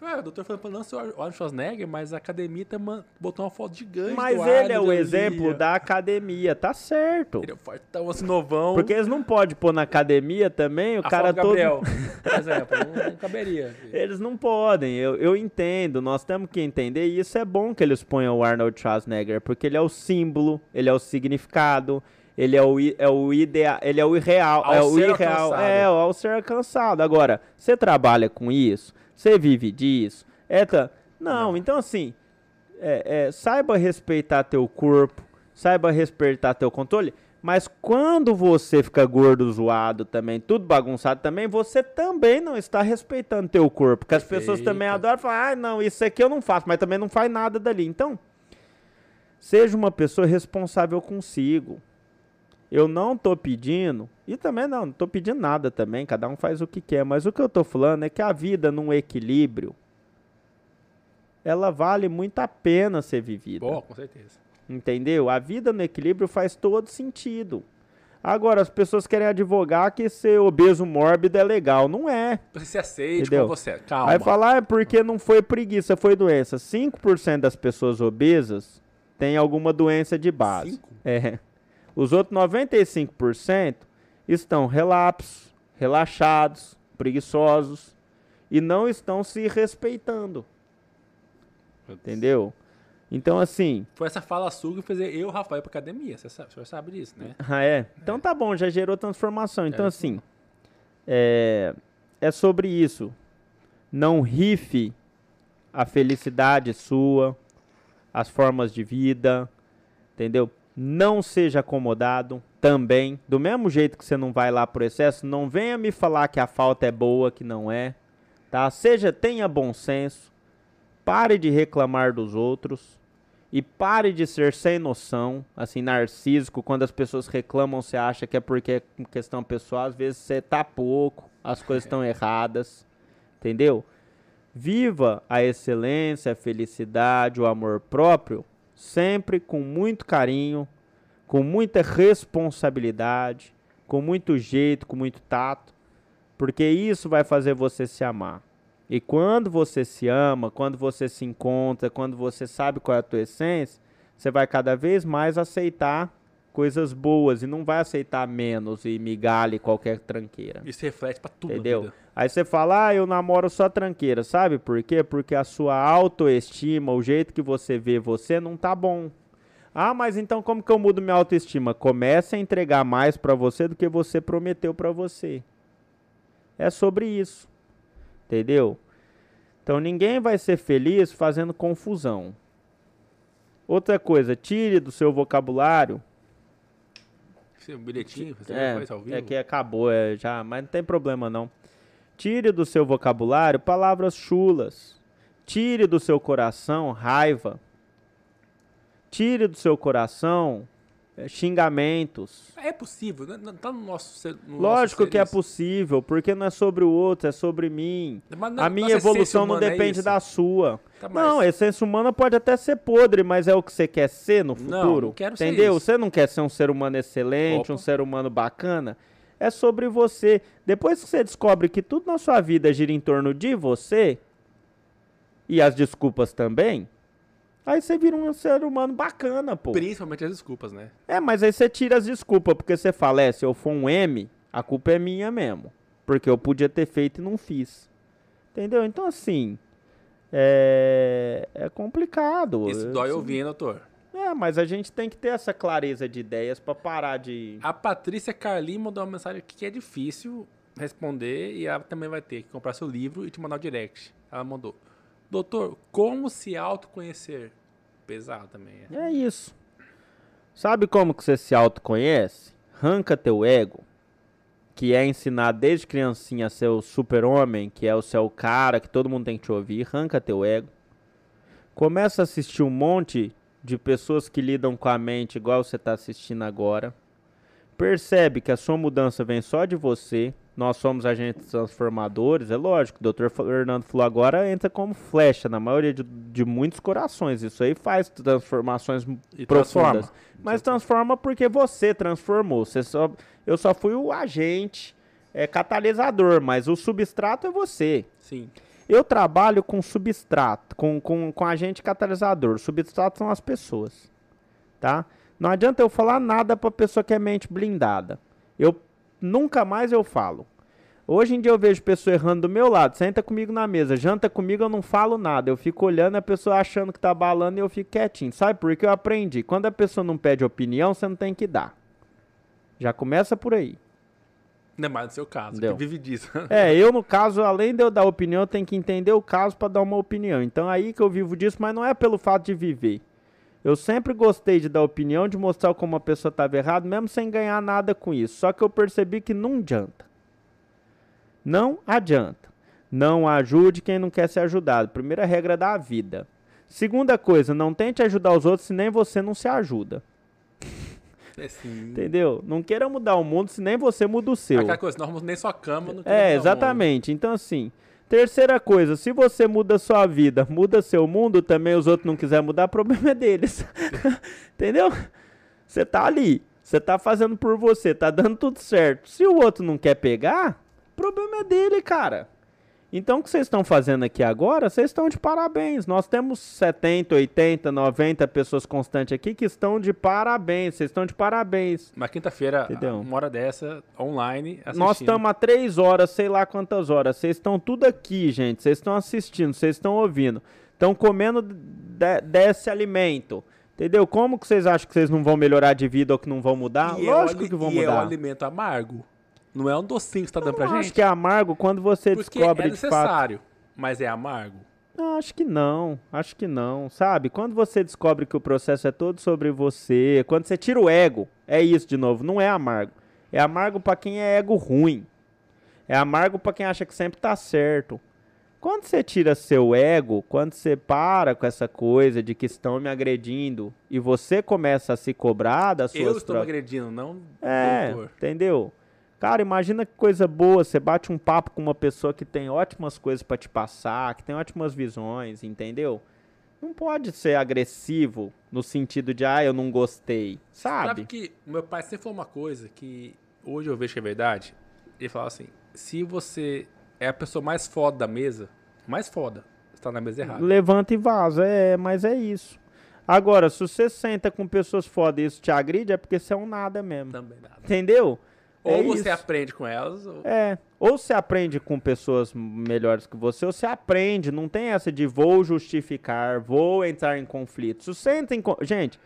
Ah, o doutor falou, não, seu Arnold Schwarzenegger, mas a academia tá, botou uma foto gigante Mas ele é o exemplo da academia, tá certo. Ele é fortão, assim, novão. Porque eles não podem pôr na academia também, o a cara todo... Gabriel, por exemplo, não, não caberia. Eles não podem, eu, eu entendo, nós temos que entender, e isso é bom que eles ponham o Arnold Schwarzenegger, porque ele é o símbolo, ele é o significado, ele é o, é o ideal, ele é o irreal, ao é o irreal, alcançado. é ao ser alcançado. Agora, você trabalha com isso, você vive disso, é tá, não, não, então assim, é, é, saiba respeitar teu corpo, saiba respeitar teu controle, mas quando você fica gordo, zoado também, tudo bagunçado também, você também não está respeitando teu corpo. Porque as pessoas também adoram falar, ah, não, isso aqui eu não faço, mas também não faz nada dali. Então, seja uma pessoa responsável consigo. Eu não tô pedindo, e também não, não tô pedindo nada também, cada um faz o que quer, mas o que eu tô falando é que a vida num equilíbrio, ela vale muito a pena ser vivida. Boa, com certeza. Entendeu? A vida no equilíbrio faz todo sentido. Agora, as pessoas querem advogar que ser obeso mórbido é legal. Não é. Você se aceite como você é. Calma. Vai falar é porque não foi preguiça, foi doença. 5% das pessoas obesas têm alguma doença de base. 5? É. Os outros 95% estão relapsos, relaxados, preguiçosos e não estão se respeitando. Entendeu? Então, assim. Foi essa fala sua que fez eu, Rafael, pra academia. Você sabe, o senhor sabe disso, né? Ah, é? Então tá bom, já gerou transformação. Então, é. assim. É, é sobre isso. Não rife a felicidade sua, as formas de vida, entendeu? Não seja acomodado. também. Do mesmo jeito que você não vai lá pro excesso, não venha me falar que a falta é boa, que não é. Tá? Seja, tenha bom senso. Pare de reclamar dos outros. E pare de ser sem noção, assim, narcísico. Quando as pessoas reclamam, você acha que é porque é questão pessoal. Às vezes você tá pouco, as coisas estão erradas. Entendeu? Viva a excelência, a felicidade, o amor próprio, sempre com muito carinho, com muita responsabilidade, com muito jeito, com muito tato, porque isso vai fazer você se amar. E quando você se ama, quando você se encontra, quando você sabe qual é a tua essência, você vai cada vez mais aceitar coisas boas e não vai aceitar menos e migalha e qualquer tranqueira. Isso reflete pra tudo. Entendeu? Aí você fala, ah, eu namoro só tranqueira. Sabe por quê? Porque a sua autoestima, o jeito que você vê você, não tá bom. Ah, mas então como que eu mudo minha autoestima? Comece a entregar mais para você do que você prometeu para você. É sobre isso. Entendeu? Então ninguém vai ser feliz fazendo confusão. Outra coisa, tire do seu vocabulário. Um bilhetinho, você é, é que acabou, é, já, mas não tem problema não. Tire do seu vocabulário palavras chulas. Tire do seu coração raiva. Tire do seu coração é, xingamentos. É possível, não tá no nosso no Lógico nosso que é possível, porque não é sobre o outro, é sobre mim. Não, a minha evolução não é depende é da sua. Tá, não, a essência humana pode até ser podre, mas é o que você quer ser no futuro. Não, não quero Entendeu? Ser você não quer ser um ser humano excelente, Opa. um ser humano bacana. É sobre você. Depois que você descobre que tudo na sua vida gira em torno de você, e as desculpas também, Aí você vira um ser humano bacana, pô. Principalmente as desculpas, né? É, mas aí você tira as desculpas, porque você fala, é, se eu for um M, a culpa é minha mesmo. Porque eu podia ter feito e não fiz. Entendeu? Então, assim, é, é complicado. Isso dói assim, ouvir, hein, doutor? É, mas a gente tem que ter essa clareza de ideias para parar de... A Patrícia Carli mandou uma mensagem aqui que é difícil responder e ela também vai ter que comprar seu livro e te mandar o direct. Ela mandou. Doutor, como se autoconhecer? Pesado também. É. é isso. Sabe como que você se autoconhece? Ranca teu ego, que é ensinar desde criancinha a ser o super-homem, que é o seu cara, que todo mundo tem que te ouvir. Ranca teu ego. Começa a assistir um monte de pessoas que lidam com a mente igual você está assistindo agora. Percebe que a sua mudança vem só de você nós somos agentes transformadores, é lógico, o doutor Fernando falou agora, entra como flecha na maioria de, de muitos corações. Isso aí faz transformações e profundas. Transforma. Mas transforma porque você transformou. Você só, eu só fui o agente é, catalisador, mas o substrato é você. Sim. Eu trabalho com substrato, com, com, com agente catalisador. Substrato são as pessoas. Tá? Não adianta eu falar nada para pessoa que é mente blindada. Eu nunca mais eu falo. Hoje em dia eu vejo pessoa errando do meu lado, senta comigo na mesa, janta comigo, eu não falo nada. Eu fico olhando a pessoa achando que tá balando e eu fico quietinho. Sabe por que eu aprendi? Quando a pessoa não pede opinião, você não tem que dar. Já começa por aí. Não é mais no seu caso, que vive disso. é, eu no caso, além de eu dar opinião, eu tenho que entender o caso para dar uma opinião. Então aí que eu vivo disso, mas não é pelo fato de viver. Eu sempre gostei de dar opinião, de mostrar como a pessoa estava errada, mesmo sem ganhar nada com isso. Só que eu percebi que não adianta. Não adianta. Não ajude quem não quer ser ajudado. Primeira regra da vida. Segunda coisa, não tente ajudar os outros se nem você não se ajuda. É sim. Entendeu? Não queira mudar o mundo se nem você muda o seu. Aquela coisa, não nem sua cama. Não é, exatamente. Então, assim, Terceira coisa, se você muda sua vida, muda seu mundo, também os outros não quiserem mudar, o problema é deles. Entendeu? Você tá ali, você tá fazendo por você, tá dando tudo certo. Se o outro não quer pegar, o problema é dele, cara. Então, o que vocês estão fazendo aqui agora, vocês estão de parabéns. Nós temos 70, 80, 90 pessoas constantes aqui que estão de parabéns. Vocês estão de parabéns. Uma quinta-feira, uma hora dessa, online, assistindo. Nós estamos há três horas, sei lá quantas horas. Vocês estão tudo aqui, gente. Vocês estão assistindo, vocês estão ouvindo. Estão comendo de, desse alimento. Entendeu? Como que vocês acham que vocês não vão melhorar de vida ou que não vão mudar? E é Lógico é que vão e mudar. E é um alimento amargo. Não é um docinho que você tá dando pra gente? acho que é amargo quando você Porque descobre é necessário, de fato. mas é amargo. Não, acho que não, acho que não, sabe? Quando você descobre que o processo é todo sobre você, quando você tira o ego, é isso de novo, não é amargo. É amargo para quem é ego ruim. É amargo para quem acha que sempre tá certo. Quando você tira seu ego, quando você para com essa coisa de que estão me agredindo e você começa a se cobrar das suas Eu estou me agredindo, não É, doutor. entendeu? Cara, imagina que coisa boa, você bate um papo com uma pessoa que tem ótimas coisas para te passar, que tem ótimas visões, entendeu? Não pode ser agressivo no sentido de, ah, eu não gostei, sabe? Sabe que meu pai sempre falou uma coisa que hoje eu vejo que é verdade. Ele falava assim, se você é a pessoa mais foda da mesa, mais foda, está na mesa errada. Levanta e vaza, é, mas é isso. Agora, se você senta com pessoas foda e isso te agride, é porque você é um nada mesmo. Também nada. Entendeu? Ou é você isso. aprende com elas. Ou... É. Ou você aprende com pessoas melhores que você, ou você aprende. Não tem essa de vou justificar, vou entrar em conflito. Se você entra em. Gente,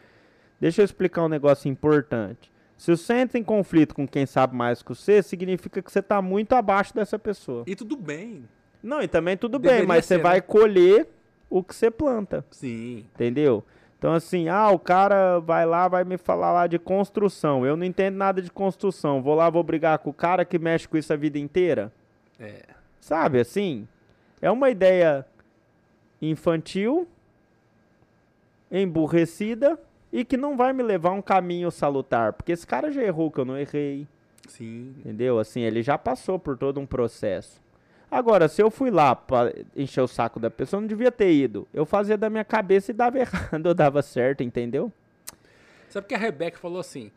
deixa eu explicar um negócio importante. Se você entra em conflito com quem sabe mais que você, significa que você está muito abaixo dessa pessoa. E tudo bem. Não, e também tudo Deveria bem, mas ser, você né? vai colher o que você planta. Sim. Entendeu? Então, assim, ah, o cara vai lá, vai me falar lá de construção. Eu não entendo nada de construção. Vou lá, vou brigar com o cara que mexe com isso a vida inteira. É. Sabe, assim? É uma ideia infantil, emburrecida e que não vai me levar a um caminho salutar. Porque esse cara já errou que eu não errei. Sim. Entendeu? Assim, ele já passou por todo um processo. Agora, se eu fui lá pra encher o saco da pessoa, eu não devia ter ido. Eu fazia da minha cabeça e dava errado, ou dava certo, entendeu? Sabe que a Rebeca falou assim,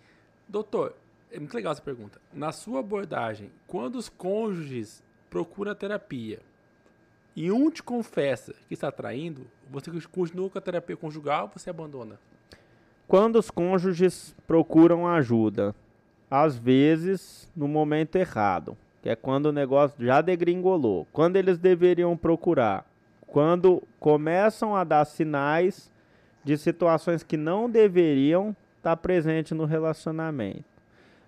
doutor, é muito legal essa pergunta. Na sua abordagem, quando os cônjuges procuram terapia e um te confessa que está traindo, você continua com a terapia conjugal ou você abandona? Quando os cônjuges procuram ajuda, às vezes no momento errado que é quando o negócio já degringolou. Quando eles deveriam procurar? Quando começam a dar sinais de situações que não deveriam estar presentes no relacionamento.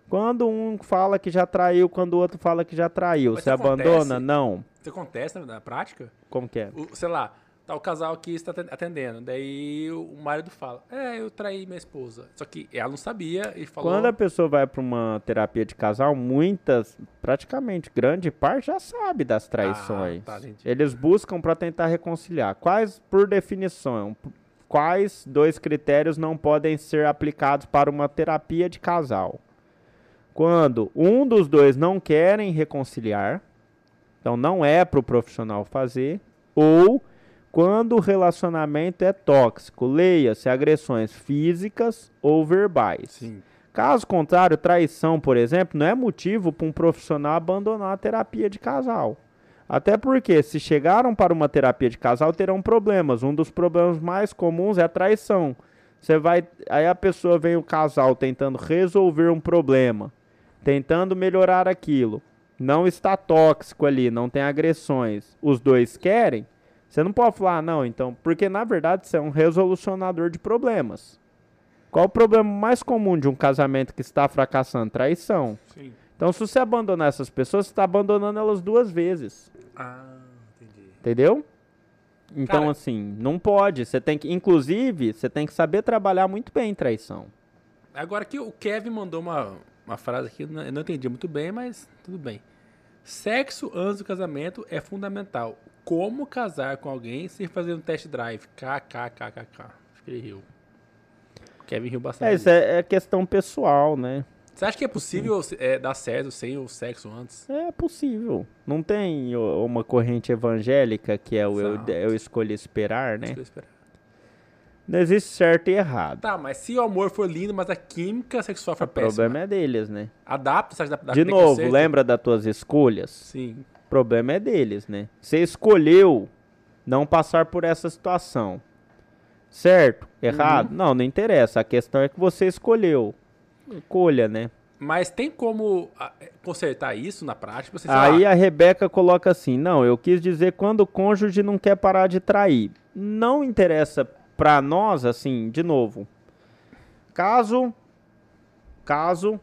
Quando um fala que já traiu, quando o outro fala que já traiu, Mas você abandona? Não. Isso acontece na prática? Como que é? O, sei lá, tá o casal aqui está atendendo. Daí o marido fala: É, eu traí minha esposa. Só que ela não sabia e falou. Quando a pessoa vai para uma terapia de casal, muitas, praticamente grande parte já sabe das traições. Ah, tá, Eles buscam para tentar reconciliar. Quais, por definição, quais dois critérios não podem ser aplicados para uma terapia de casal? Quando um dos dois não querem reconciliar, então não é para o profissional fazer, ou quando o relacionamento é tóxico, leia-se agressões físicas ou verbais. Sim. Caso contrário, traição, por exemplo, não é motivo para um profissional abandonar a terapia de casal. Até porque, se chegaram para uma terapia de casal, terão problemas. Um dos problemas mais comuns é a traição. Você vai, aí a pessoa vem o casal tentando resolver um problema, tentando melhorar aquilo. Não está tóxico ali, não tem agressões. Os dois querem, você não pode falar, ah, não, então, porque na verdade você é um resolucionador de problemas. Qual o problema mais comum de um casamento que está fracassando? Traição. Sim. Então, se você abandonar essas pessoas, você está abandonando elas duas vezes. Ah, entendi. Entendeu? Então, Cara, assim, não pode. Você tem que, inclusive, você tem que saber trabalhar muito bem traição. Agora que o Kevin mandou uma, uma frase aqui, eu não entendi muito bem, mas tudo bem. Sexo antes do casamento é fundamental como casar com alguém sem fazer um test drive. KKKKK. Acho que ele riu. Kevin riu bastante. É, isso é, é questão pessoal, né? Você acha que é possível é, dar certo sem o sexo antes? É possível. Não tem uma corrente evangélica que é o eu, eu escolhi esperar, né? Escolhi esperar. Não existe certo e errado. Tá, mas se o amor for lindo, mas a química sexual for o péssima. O problema é deles, né? Adapta, você acha De novo, lembra das tuas escolhas? Sim problema é deles, né? Você escolheu não passar por essa situação. Certo? Errado? Uhum. Não, não interessa. A questão é que você escolheu. Escolha, né? Mas tem como ah, é, consertar isso na prática? Você Aí a Rebeca coloca assim: não, eu quis dizer quando o cônjuge não quer parar de trair. Não interessa pra nós, assim, de novo. Caso. Caso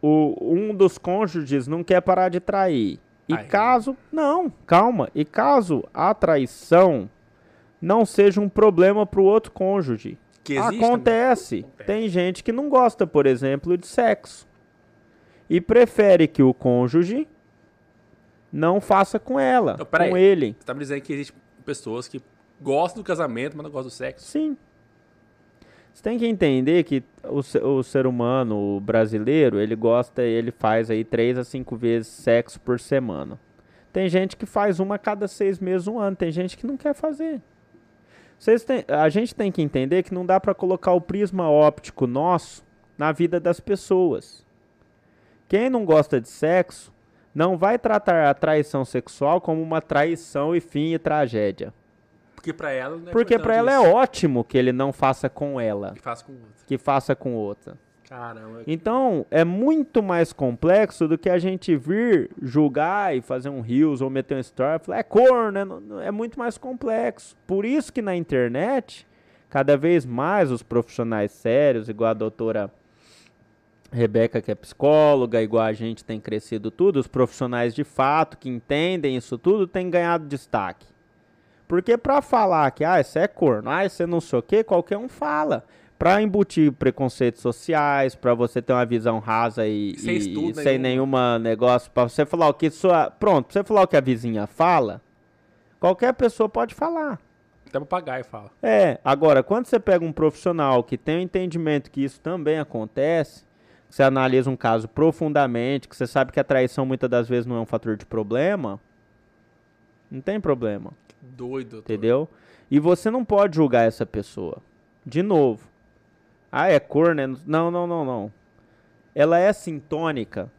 o, um dos cônjuges não quer parar de trair E Ai. caso. Não, calma. E caso a traição não seja um problema para o outro cônjuge. Que Acontece. Acontece. Tem gente que não gosta, por exemplo, de sexo. E prefere que o cônjuge não faça com ela, então, com aí. ele. Você tá me dizendo que existem pessoas que gostam do casamento, mas não gostam do sexo? Sim. Você tem que entender que o, o ser humano o brasileiro, ele gosta, ele faz aí três a cinco vezes sexo por semana. Tem gente que faz uma a cada seis meses, um ano. Tem gente que não quer fazer. Vocês têm, a gente tem que entender que não dá para colocar o prisma óptico nosso na vida das pessoas. Quem não gosta de sexo não vai tratar a traição sexual como uma traição e fim e tragédia. Porque para ela não é Porque para ela é ótimo que ele não faça com ela. Que faça com outra. Que faça com outra. Caramba. Então, é muito mais complexo do que a gente vir julgar e fazer um rios ou meter um story e falar, é corno, né? é muito mais complexo. Por isso que na internet, cada vez mais os profissionais sérios, igual a doutora Rebeca, que é psicóloga, igual a gente tem crescido tudo, os profissionais de fato que entendem isso tudo têm ganhado destaque. Porque para falar que, ah, isso é corno, ah, isso é não sei o que, qualquer um fala. Para embutir preconceitos sociais, para você ter uma visão rasa e, sem, e, sem nenhuma negócio, para você falar o que sua. Pronto, pra você falar o que a vizinha fala, qualquer pessoa pode falar. Até papagaio fala. É, agora, quando você pega um profissional que tem o um entendimento que isso também acontece, você analisa um caso profundamente, que você sabe que a traição muitas das vezes não é um fator de problema, não tem problema. Doido. Doutor. Entendeu? E você não pode julgar essa pessoa. De novo. Ah, é cor, né? Não, não, não, não. Ela é sintônica.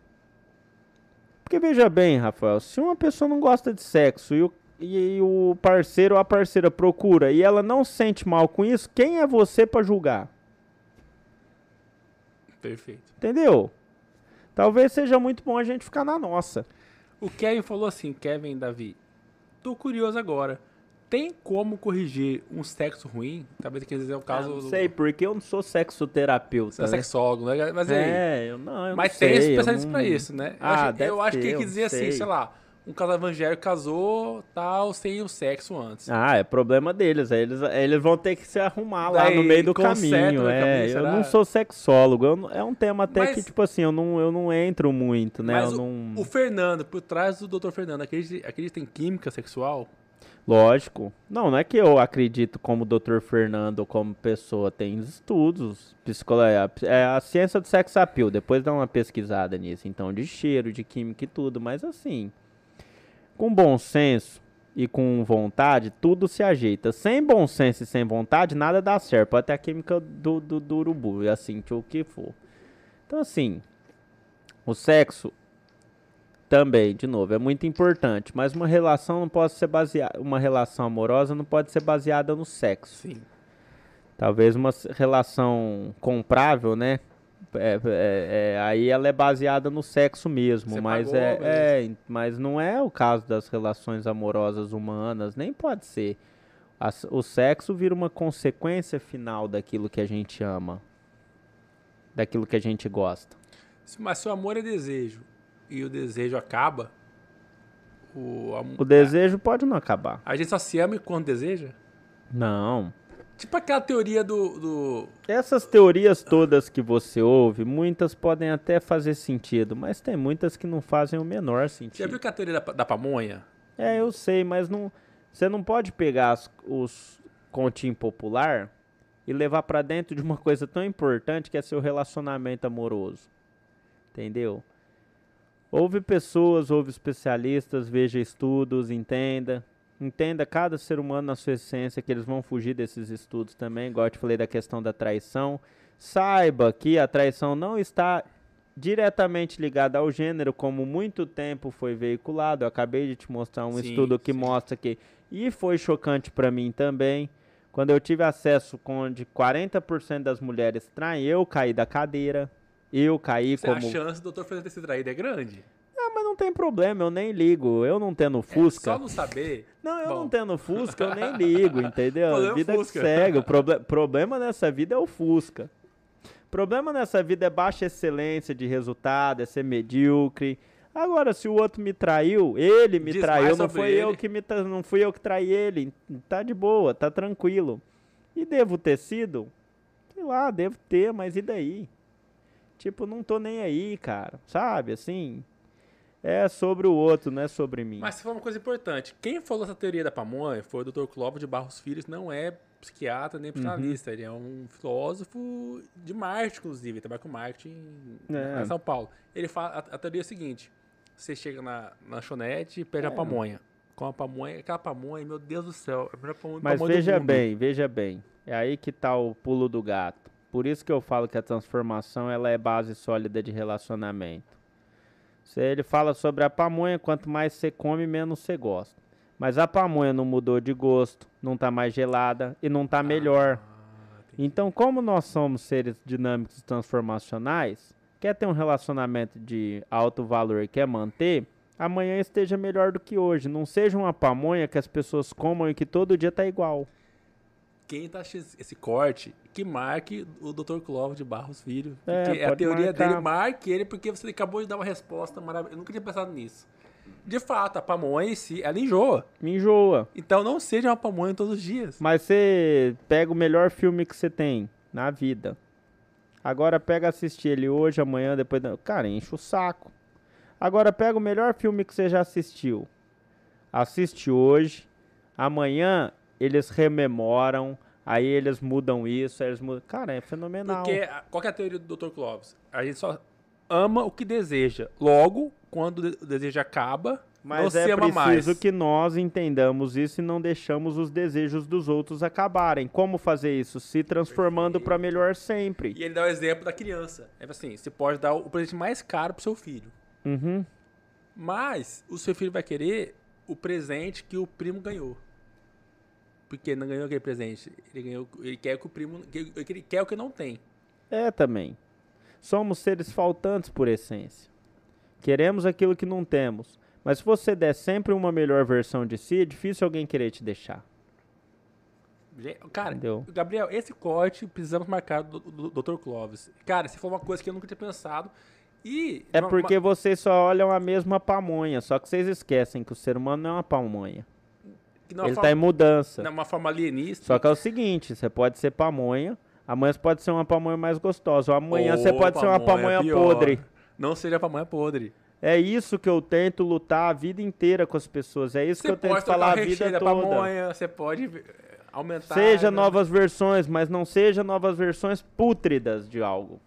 Porque veja bem, Rafael, se uma pessoa não gosta de sexo e o, e o parceiro ou a parceira procura e ela não sente mal com isso, quem é você para julgar? Perfeito. Entendeu? Talvez seja muito bom a gente ficar na nossa. O Kevin falou assim, Kevin Davi, tô curioso agora. Tem como corrigir um sexo ruim? Talvez que dizer o caso. Eu não sei, porque eu não sou sexoterapeuta. Você é né? sexólogo, né? Mas aí. É, eu não. Eu mas não tem sei, especialistas não... pra isso, né? Ah, eu acho, eu acho ter, que dizer assim, sei lá um casal evangélico casou, tal, sem o sexo antes. Ah, é problema deles. Eles, eles vão ter que se arrumar Daí, lá no meio do caminho. É, caminho, eu não sou sexólogo. Eu, é um tema até mas, que, tipo assim, eu não, eu não entro muito, né? Mas o, não... o, Fernando, por trás do Dr. Fernando, acredita, acredita em química sexual? Lógico. Não, não é que eu acredito como Dr. Fernando como pessoa. Tem estudos. Psicologia, é a ciência do sex appeal. Depois dá uma pesquisada nisso. Então, de cheiro, de química e tudo. Mas assim, com bom senso e com vontade, tudo se ajeita. Sem bom senso e sem vontade, nada dá certo. Pode ter a química do, do, do urubu, assim, o que for. Então, assim, o sexo também, de novo, é muito importante. Mas uma relação não pode ser baseada. Uma relação amorosa não pode ser baseada no sexo. Sim. Talvez uma relação comprável, né? É, é, é, aí ela é baseada no sexo mesmo, Você mas é, é, mas não é o caso das relações amorosas humanas, nem pode ser. As, o sexo vira uma consequência final daquilo que a gente ama, daquilo que a gente gosta. Mas se o amor é desejo e o desejo acaba, o, o desejo pode não acabar. A gente só se ama quando deseja? Não. Tipo aquela teoria do, do, Essas teorias todas que você ouve, muitas podem até fazer sentido, mas tem muitas que não fazem o menor sentido. Já viu que a teoria da, da pamonha? É, eu sei, mas não, você não pode pegar as, os continhos popular e levar para dentro de uma coisa tão importante que é seu relacionamento amoroso. Entendeu? Ouve pessoas, ouve especialistas, veja estudos, entenda. Entenda cada ser humano na sua essência, que eles vão fugir desses estudos também, igual eu te falei da questão da traição. Saiba que a traição não está diretamente ligada ao gênero, como muito tempo foi veiculado. Eu acabei de te mostrar um sim, estudo que sim. mostra que. E foi chocante para mim também. Quando eu tive acesso com de 40% das mulheres traem, eu caí da cadeira. Eu caí Você como. A chance do doutor Fernando ter se traído é grande? Mas não tem problema, eu nem ligo. Eu não tendo Fusca. É, só não saber. Não, eu Bom. não tendo Fusca, eu nem ligo, entendeu? A vida que segue. O proble problema nessa vida é o Fusca. Problema nessa vida é baixa excelência de resultado, é ser medíocre. Agora, se o outro me traiu, ele me Diz traiu, não foi ele. eu que me não fui eu que traí ele. Tá de boa, tá tranquilo. E devo ter sido? Sei lá, devo ter, mas e daí? Tipo, não tô nem aí, cara. Sabe, assim, é sobre o outro, não é sobre mim. Mas você falou uma coisa importante. Quem falou essa teoria da pamonha foi o Dr. Clóvis de Barros Filhos, não é psiquiatra nem psicanalista. Ele é um filósofo de marketing, inclusive. Ele trabalha com marketing É. em São Paulo. Ele fala, a, a teoria é a seguinte. Você chega na lanchonete e pede É. a pamonha. Com a pamonha, aquela pamonha, meu Deus do céu, é pamonha, Mas pamonha veja bem, veja bem. É aí que tá o pulo do gato. Por isso que eu falo que a transformação ela é base sólida de relacionamento. Ele fala sobre a pamonha, quanto mais você come, menos você gosta. Mas a pamonha não mudou de gosto, não tá mais gelada e não tá melhor. Ah. Então, como nós somos seres dinâmicos e transformacionais, quer ter um relacionamento de alto valor e quer manter, amanhã esteja melhor do que hoje. Não seja uma pamonha que as pessoas comam e que todo dia tá igual. Quem tá assistindo esse corte, que marque o Dr. Clóvis de Barros Filho. É, é a teoria marcar. dele, marque ele, porque você acabou de dar uma resposta maravilhosa. Eu nunca tinha pensado nisso. De fato, a pamonha em si, ela enjoa. Me enjoa. Então não seja uma pamonha todos os dias. Mas você pega o melhor filme que você tem na vida. Agora pega assistir ele hoje, amanhã, depois. da- Cara, enche o saco. Agora pega o melhor filme que você já assistiu. Assiste hoje. Amanhã eles rememoram. Aí eles mudam isso. Aí eles mudam. Cara, é fenomenal. Porque a- qual que é a teoria do Dr. Clóvis? A gente só ama o que deseja. Logo, quando o desejo acaba, Mas é preciso mais. que nós entendamos isso e não deixamos os desejos dos outros acabarem. Como fazer isso? Se transformando para melhor sempre. E ele dá o exemplo da criança. É assim, você pode dar o presente mais caro pro seu filho. Uhum. Mas o seu filho vai querer o presente que o primo ganhou. Porque não ganhou aquele presente. Ele, ganhou, ele quer que o primo. que- Ele quer o que não tem. É também. Somos seres faltantes por essência. Queremos aquilo que não temos. Mas se você der sempre uma melhor versão de si, é difícil alguém querer te deixar. Cara, Entendeu? Gabriel, esse corte precisamos marcar do, do, do Dr. Clóvis. Cara, se for uma coisa que eu nunca tinha pensado. E. É uma- porque uma- vocês só olham a mesma pamonha, só que vocês esquecem que o ser humano não é uma pamonha. que não é uma Ele forma- tá em mudança. é uma forma alienista. Só que é o seguinte, você pode ser pamonha, amanhã você pode ser uma pamonha mais gostosa, ou amanhã você Ou pode ser uma pamonha pior. podre. Não seja pamonha podre. É isso que eu tento lutar a vida inteira com as pessoas. É isso que Você eu tento falar a vida da toda. pamonha, você pode eh, aumentar. Seja né? novas versões, mas não seja novas versões pútridas de algo.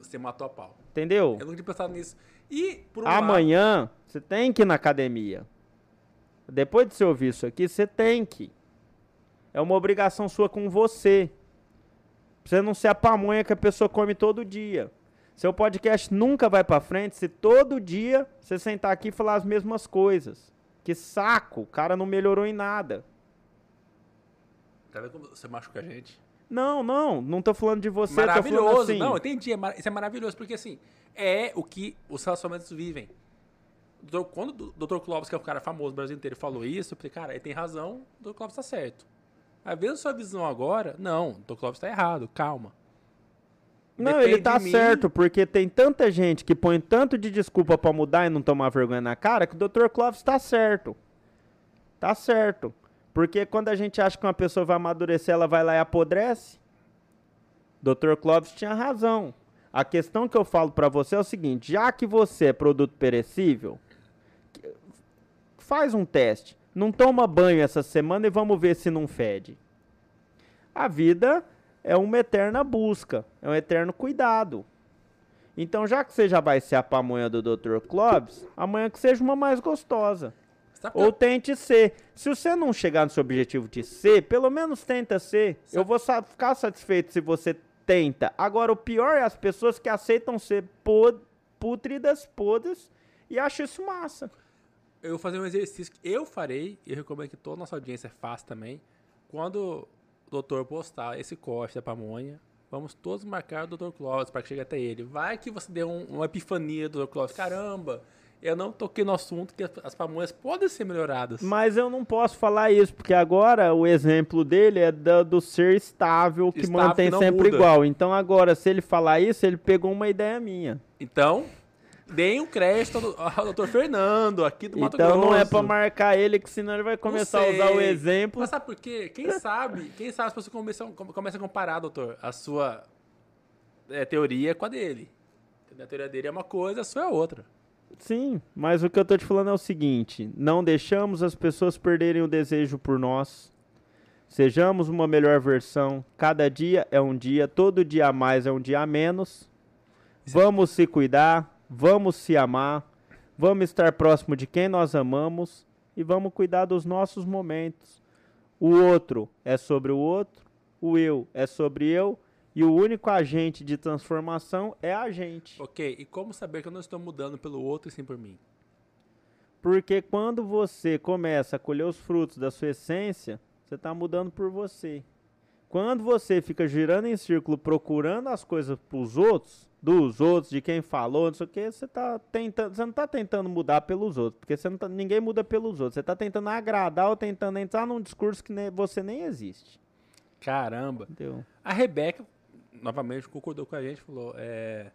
Você matou a pau. Entendeu? Eu nunca tinha pensado nisso. E, um lado, Amanhã você tem que ir na academia. Depois de você ouvir isso aqui, você tem que. É uma obrigação sua com você. Pra você não ser a pamonha que a pessoa come todo dia. Seu podcast nunca vai pra frente se todo dia você sentar aqui e falar as mesmas coisas. Que saco, o cara não melhorou em nada. Tá vendo como você machuca a gente? Não, não, não tô falando de você, tô falando maravilhoso. assim. Não, entendi. é Isso é maravilhoso, porque assim, é o que os relacionamentos vivem. Quando o Dr. Clóvis, que é um cara famoso no Brasil inteiro, falou isso, eu falei, cara, ele tem razão, o Dr. Clóvis tá certo. Às vezes a sua visão agora, não, o Dr. Clóvis tá errado, calma. Não, Depende ele tá certo, porque tem tanta gente que põe tanto de desculpa pra mudar e não tomar vergonha na cara que o Dr. Clóvis tá certo. Tá certo. Porque quando a gente acha que uma pessoa vai amadurecer, ela vai lá e apodrece. Dr. Clóvis tinha razão. A questão que eu falo pra você é o seguinte: já que você é produto perecível, faz um teste. Não toma banho essa semana e vamos ver se não fede. A vida é uma eterna busca, é um eterno cuidado. Então, já que você já vai ser a pamonha do Dr. Clóvis, amanhã que seja uma mais gostosa. Sabe Ou tente ser. Se você não chegar no seu objetivo de ser, pelo menos tenta ser. Eu vou sa- ficar satisfeito se você tenta. Agora, o pior é as pessoas que aceitam ser pod pútridas, podres, e acham isso massa. Eu vou fazer um exercício que eu farei, e eu recomendo que toda a nossa audiência faça também. Quando o doutor postar esse corte da pamonha, vamos todos marcar o Dr. Clóvis para que chegue até ele. Vai que você deu um- uma epifania do Dr. Clóvis. Caramba, eu não toquei no assunto que as, as pamonhas podem ser melhoradas. Mas eu não posso falar isso, porque agora o exemplo dele é da- do ser estável, que Estável, mantém que sempre muda. igual. Então agora, se ele falar isso, ele pegou uma ideia minha. Então, deem um crédito ao, doutor Fernando, aqui do Mato Então Grosso. não é pra marcar ele, que senão ele vai começar a usar o exemplo. Mas sabe por quê? Quem sabe, quem sabe se você começa, começa a comparar, doutor, a sua é, teoria com a dele. A teoria dele é uma coisa, a sua é outra. Sim, mas o que eu tô te falando é o seguinte: não deixamos as pessoas perderem o desejo por nós. Sejamos uma melhor versão. Cada dia é um dia, todo dia a mais é um dia a menos. Vamos se cuidar, vamos se amar, vamos estar próximo de quem nós amamos e vamos cuidar dos nossos momentos. O outro é sobre o outro, o eu é sobre eu e o único agente de transformação é a gente. Ok, e como saber que eu não estou mudando pelo outro e sim por mim? Porque quando você começa a colher os frutos da sua essência, você está mudando por você. Quando você fica girando em círculo procurando as coisas pros outros, dos outros, de quem falou, não sei o que, você tá tentando, você não está tentando mudar pelos outros, porque você não tá- ninguém muda pelos outros. Você está tentando agradar ou tentando entrar num discurso que ne- você nem existe. Caramba. Entendeu? A Rebeca, novamente, concordou com a gente, falou: é,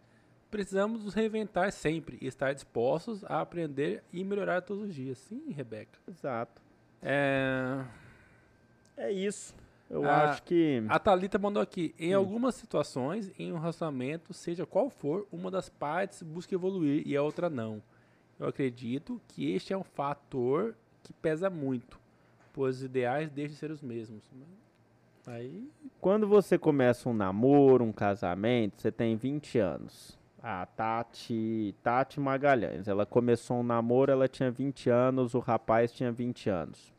precisamos nos reinventar sempre e estar dispostos a aprender e melhorar todos os dias. Sim, Rebeca. Exato. É, É isso. Eu Ah, acho que A Thalita mandou aqui: em algumas situações, em um relacionamento, seja qual for, uma das partes busca evoluir e a outra não. Eu acredito que este é um fator que pesa muito, pois os ideais deixam de ser os mesmos. Aí, Quando você começa um namoro, um casamento, você tem 20 anos. A Tati, Tati Magalhães, ela começou um namoro, ela tinha 20 anos, o rapaz tinha 20 anos.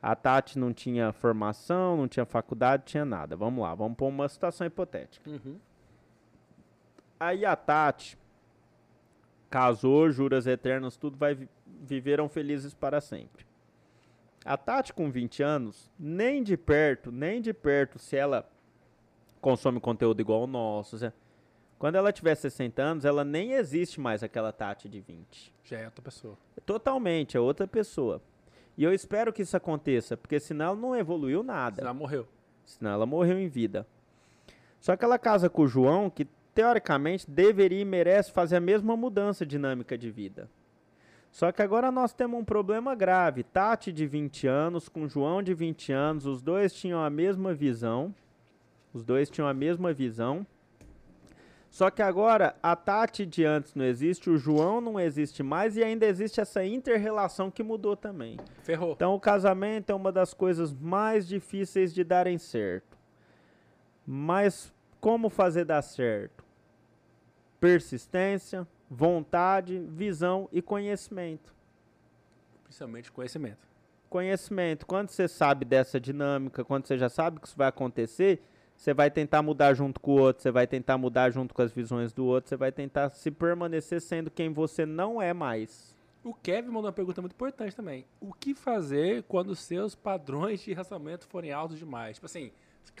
A Tati não tinha formação, não tinha faculdade, tinha nada. Vamos lá, vamos pôr uma situação hipotética. uhum, Aí a Tati casou, juras eternas, tudo vai vi- viveram felizes para sempre. A Tati com 20 anos, nem de perto, nem de perto, se ela consome conteúdo igual o nosso, se- quando ela tiver 60 anos, ela nem existe mais aquela Tati de 20. já é outra pessoa. Totalmente, é outra pessoa. E eu espero que isso aconteça, porque senão ela não evoluiu nada. Já morreu. Senão ela morreu em vida. Só que ela casa com o João, que teoricamente deveria e merece fazer a mesma mudança dinâmica de vida. Só que agora nós temos um problema grave. Tati de 20 anos com João de 20 anos, os dois tinham a mesma visão. Os dois tinham a mesma visão. Só que agora a Tati de antes não existe, o João não existe mais e ainda existe essa inter-relação que mudou também. Ferrou. Então, o casamento é uma das coisas mais difíceis de darem certo. Mas como fazer dar certo? Persistência, vontade, visão e conhecimento. Principalmente conhecimento. Conhecimento. Quando você sabe dessa dinâmica, quando você já sabe que isso vai acontecer, você vai tentar mudar junto com o outro, você vai tentar mudar junto com as visões do outro, você vai tentar se permanecer sendo quem você não é mais. O Kevin mandou uma pergunta muito importante também. O que fazer quando seus padrões de relacionamento forem altos demais? Tipo assim,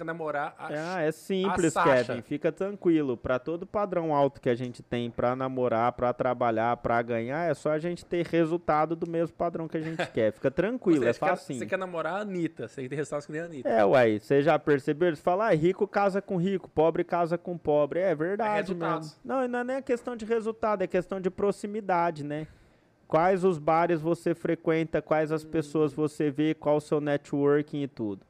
namorar a... Ah, é simples. Kevin. Fica tranquilo. Pra todo padrão alto que a gente tem pra namorar, pra trabalhar, pra ganhar, é só a gente ter resultado do mesmo padrão que a gente quer. Fica tranquilo, Você é facinho. Você quer namorar a Anitta, você tem resultados que nem a Anitta. É, uai, você já percebeu? Eles falam, ah, rico casa com rico, pobre casa com pobre. É verdade resultados. mesmo. Não, não é nem a questão de resultado, é questão de proximidade, né? Quais os bares você frequenta, quais as pessoas você vê, qual o seu networking e tudo.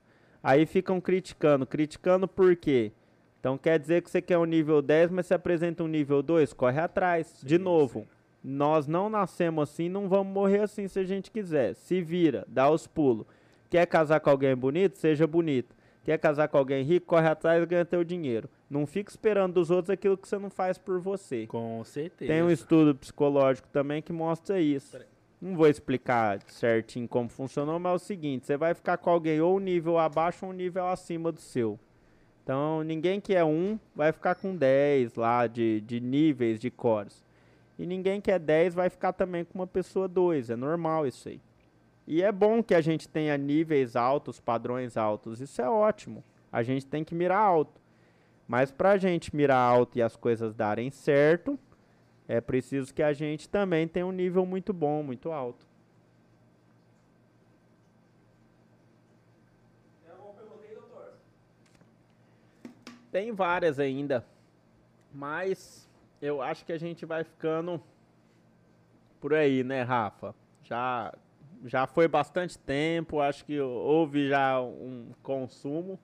Aí ficam criticando. Criticando por quê? Então quer dizer que você quer um nível 10, mas se apresenta um nível 2? Corre atrás. de novo, nós não nascemos assim, não vamos morrer assim se a gente quiser. Se vira, dá os pulos. Quer casar com alguém bonito? Seja bonito. Quer casar com alguém rico? Corre atrás e ganha teu dinheiro. Não fica esperando dos outros aquilo que você não faz por você. Com certeza. Tem um estudo psicológico também que mostra isso. Peraí. Não vou explicar certinho como funcionou, mas é o seguinte: você vai ficar com alguém ou um nível abaixo ou um nível acima do seu. Então, ninguém que é um vai ficar com 10 lá de, de níveis de cores. E ninguém que é 10 vai ficar também com uma pessoa 2. É normal isso aí. E é bom que a gente tenha níveis altos, padrões altos. Isso é ótimo. A gente tem que mirar alto. Mas pra gente mirar alto e as coisas darem certo, é preciso que a gente também tenha um nível muito bom, muito alto. Tem várias ainda, mas eu acho que a gente vai ficando por aí, né, Rafa? Já, já foi bastante tempo, acho que houve já um consumo.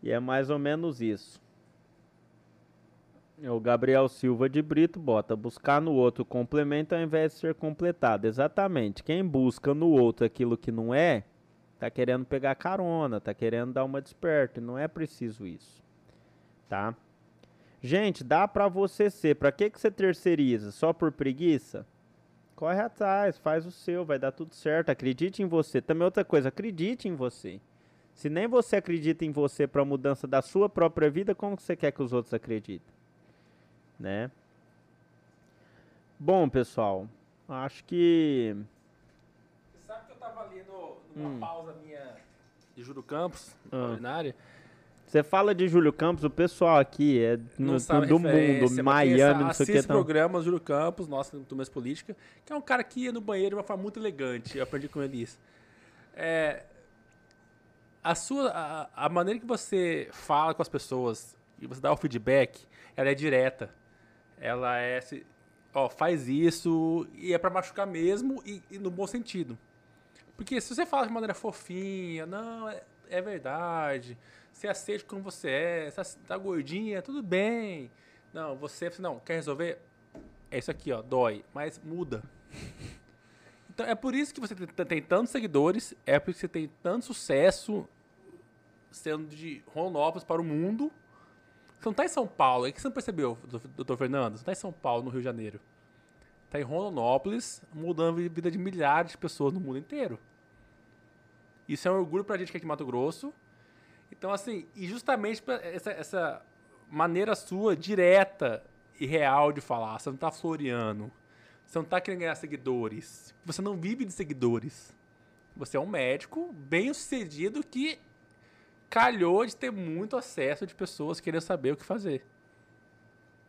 E é mais ou menos isso. O Gabriel Silva de Brito bota buscar no outro complemento ao invés de ser completado. Exatamente. Quem busca no outro aquilo que não é, tá querendo pegar carona, tá querendo dar uma desperta. E não é preciso isso. Tá? Gente, dá pra você ser. Pra que, que você terceiriza? Só por preguiça? Corre atrás, faz o seu, vai dar tudo certo. Acredite em você. Também outra coisa, acredite em você. Se nem você acredita em você para mudança da sua própria vida, como você quer que os outros acreditem? Né? Bom, pessoal, acho que Você sabe que eu tava ali no, numa hum. pausa minha de Júlio Campos, ah. ordinária. Você fala de Júlio Campos, o pessoal aqui é no, do mundo, Miami, não sei o que. Então. programas Júlio Campos, nossa, do Mais Política, que é um cara que ia no banheiro de uma forma muito elegante. Eu aprendi com ele isso. É, a sua a, a, maneira que você fala com as pessoas e você dá o feedback, ela é direta. Ela é ó, faz isso e é para machucar mesmo e, e, no bom sentido. Porque se você fala de maneira fofinha, não, é, é verdade. Você aceita como você é, você tá gordinha, tudo bem. Não, você, não, quer resolver? É isso aqui, ó, dói, mas muda. Então é por isso que você tem tantos seguidores, é por isso que você tem tanto sucesso sendo de Ronópolis para o mundo. Você não está em São Paulo, é que você não percebeu, doutor Fernando? Você não está em São Paulo, no Rio de Janeiro. Está em Rondonópolis, mudando a vida de milhares de pessoas no mundo inteiro. Isso é um orgulho para a gente que é em Mato Grosso. Então, assim, e justamente essa, essa maneira sua, direta e real de falar, você não está floreando. Você não está querendo ganhar seguidores. Você não vive de seguidores. Você é um médico bem sucedido que calhou de ter muito acesso de pessoas querendo saber o que fazer.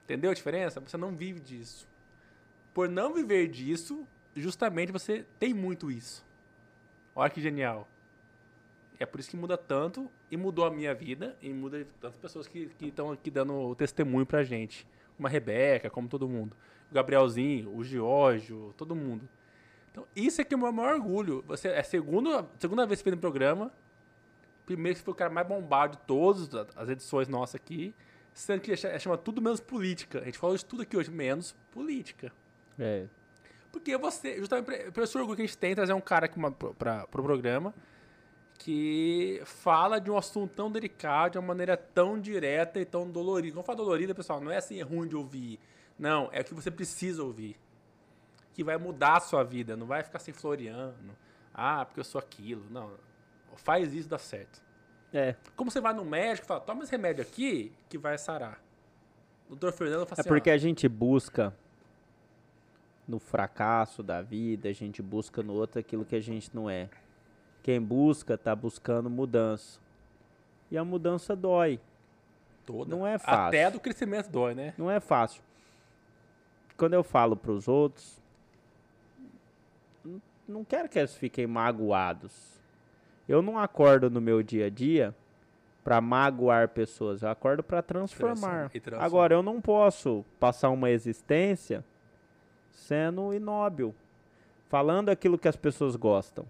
Entendeu a diferença? Você não vive disso. Por não viver disso, justamente você tem muito isso. Olha que genial. É por isso que muda tanto e mudou a minha vida e muda tantas pessoas que estão aqui dando o testemunho pra gente. Uma Rebeca, como todo mundo o Gabrielzinho, o Giorgio, todo mundo. Então, isso é que é o meu maior orgulho. Você é a segunda, segunda vez que fez no programa. Primeiro que foi o cara mais bombado de todas as edições nossas aqui. Sendo que chama tudo menos política. A gente falou de tudo aqui hoje, menos política. É. Porque você, justamente pelo esse orgulho que a gente tem, trazer um cara aqui para o pro programa que fala de um assunto tão delicado, de uma maneira tão direta e tão dolorida. Vamos falar dolorida, pessoal, não é assim, é ruim de ouvir. Não, é o que você precisa ouvir. Que vai mudar a sua vida. Não vai ficar sem floreando. Ah, porque eu sou aquilo. Não. Faz isso, dá certo. É. Como você vai no médico e fala, toma esse remédio aqui que vai sarar. O doutor Fernando fala É assim, porque ó, a gente busca no fracasso da vida, a gente busca no outro aquilo que a gente não é. Quem busca tá buscando mudança. E a mudança dói. Toda. Não é fácil. Até do crescimento dói, né? Não é fácil quando eu falo para os outros, não quero que eles fiquem magoados. Eu não acordo no meu dia a dia para magoar pessoas, eu acordo para transformar. Agora, eu não posso passar uma existência sendo inóbil, falando aquilo que as pessoas gostam.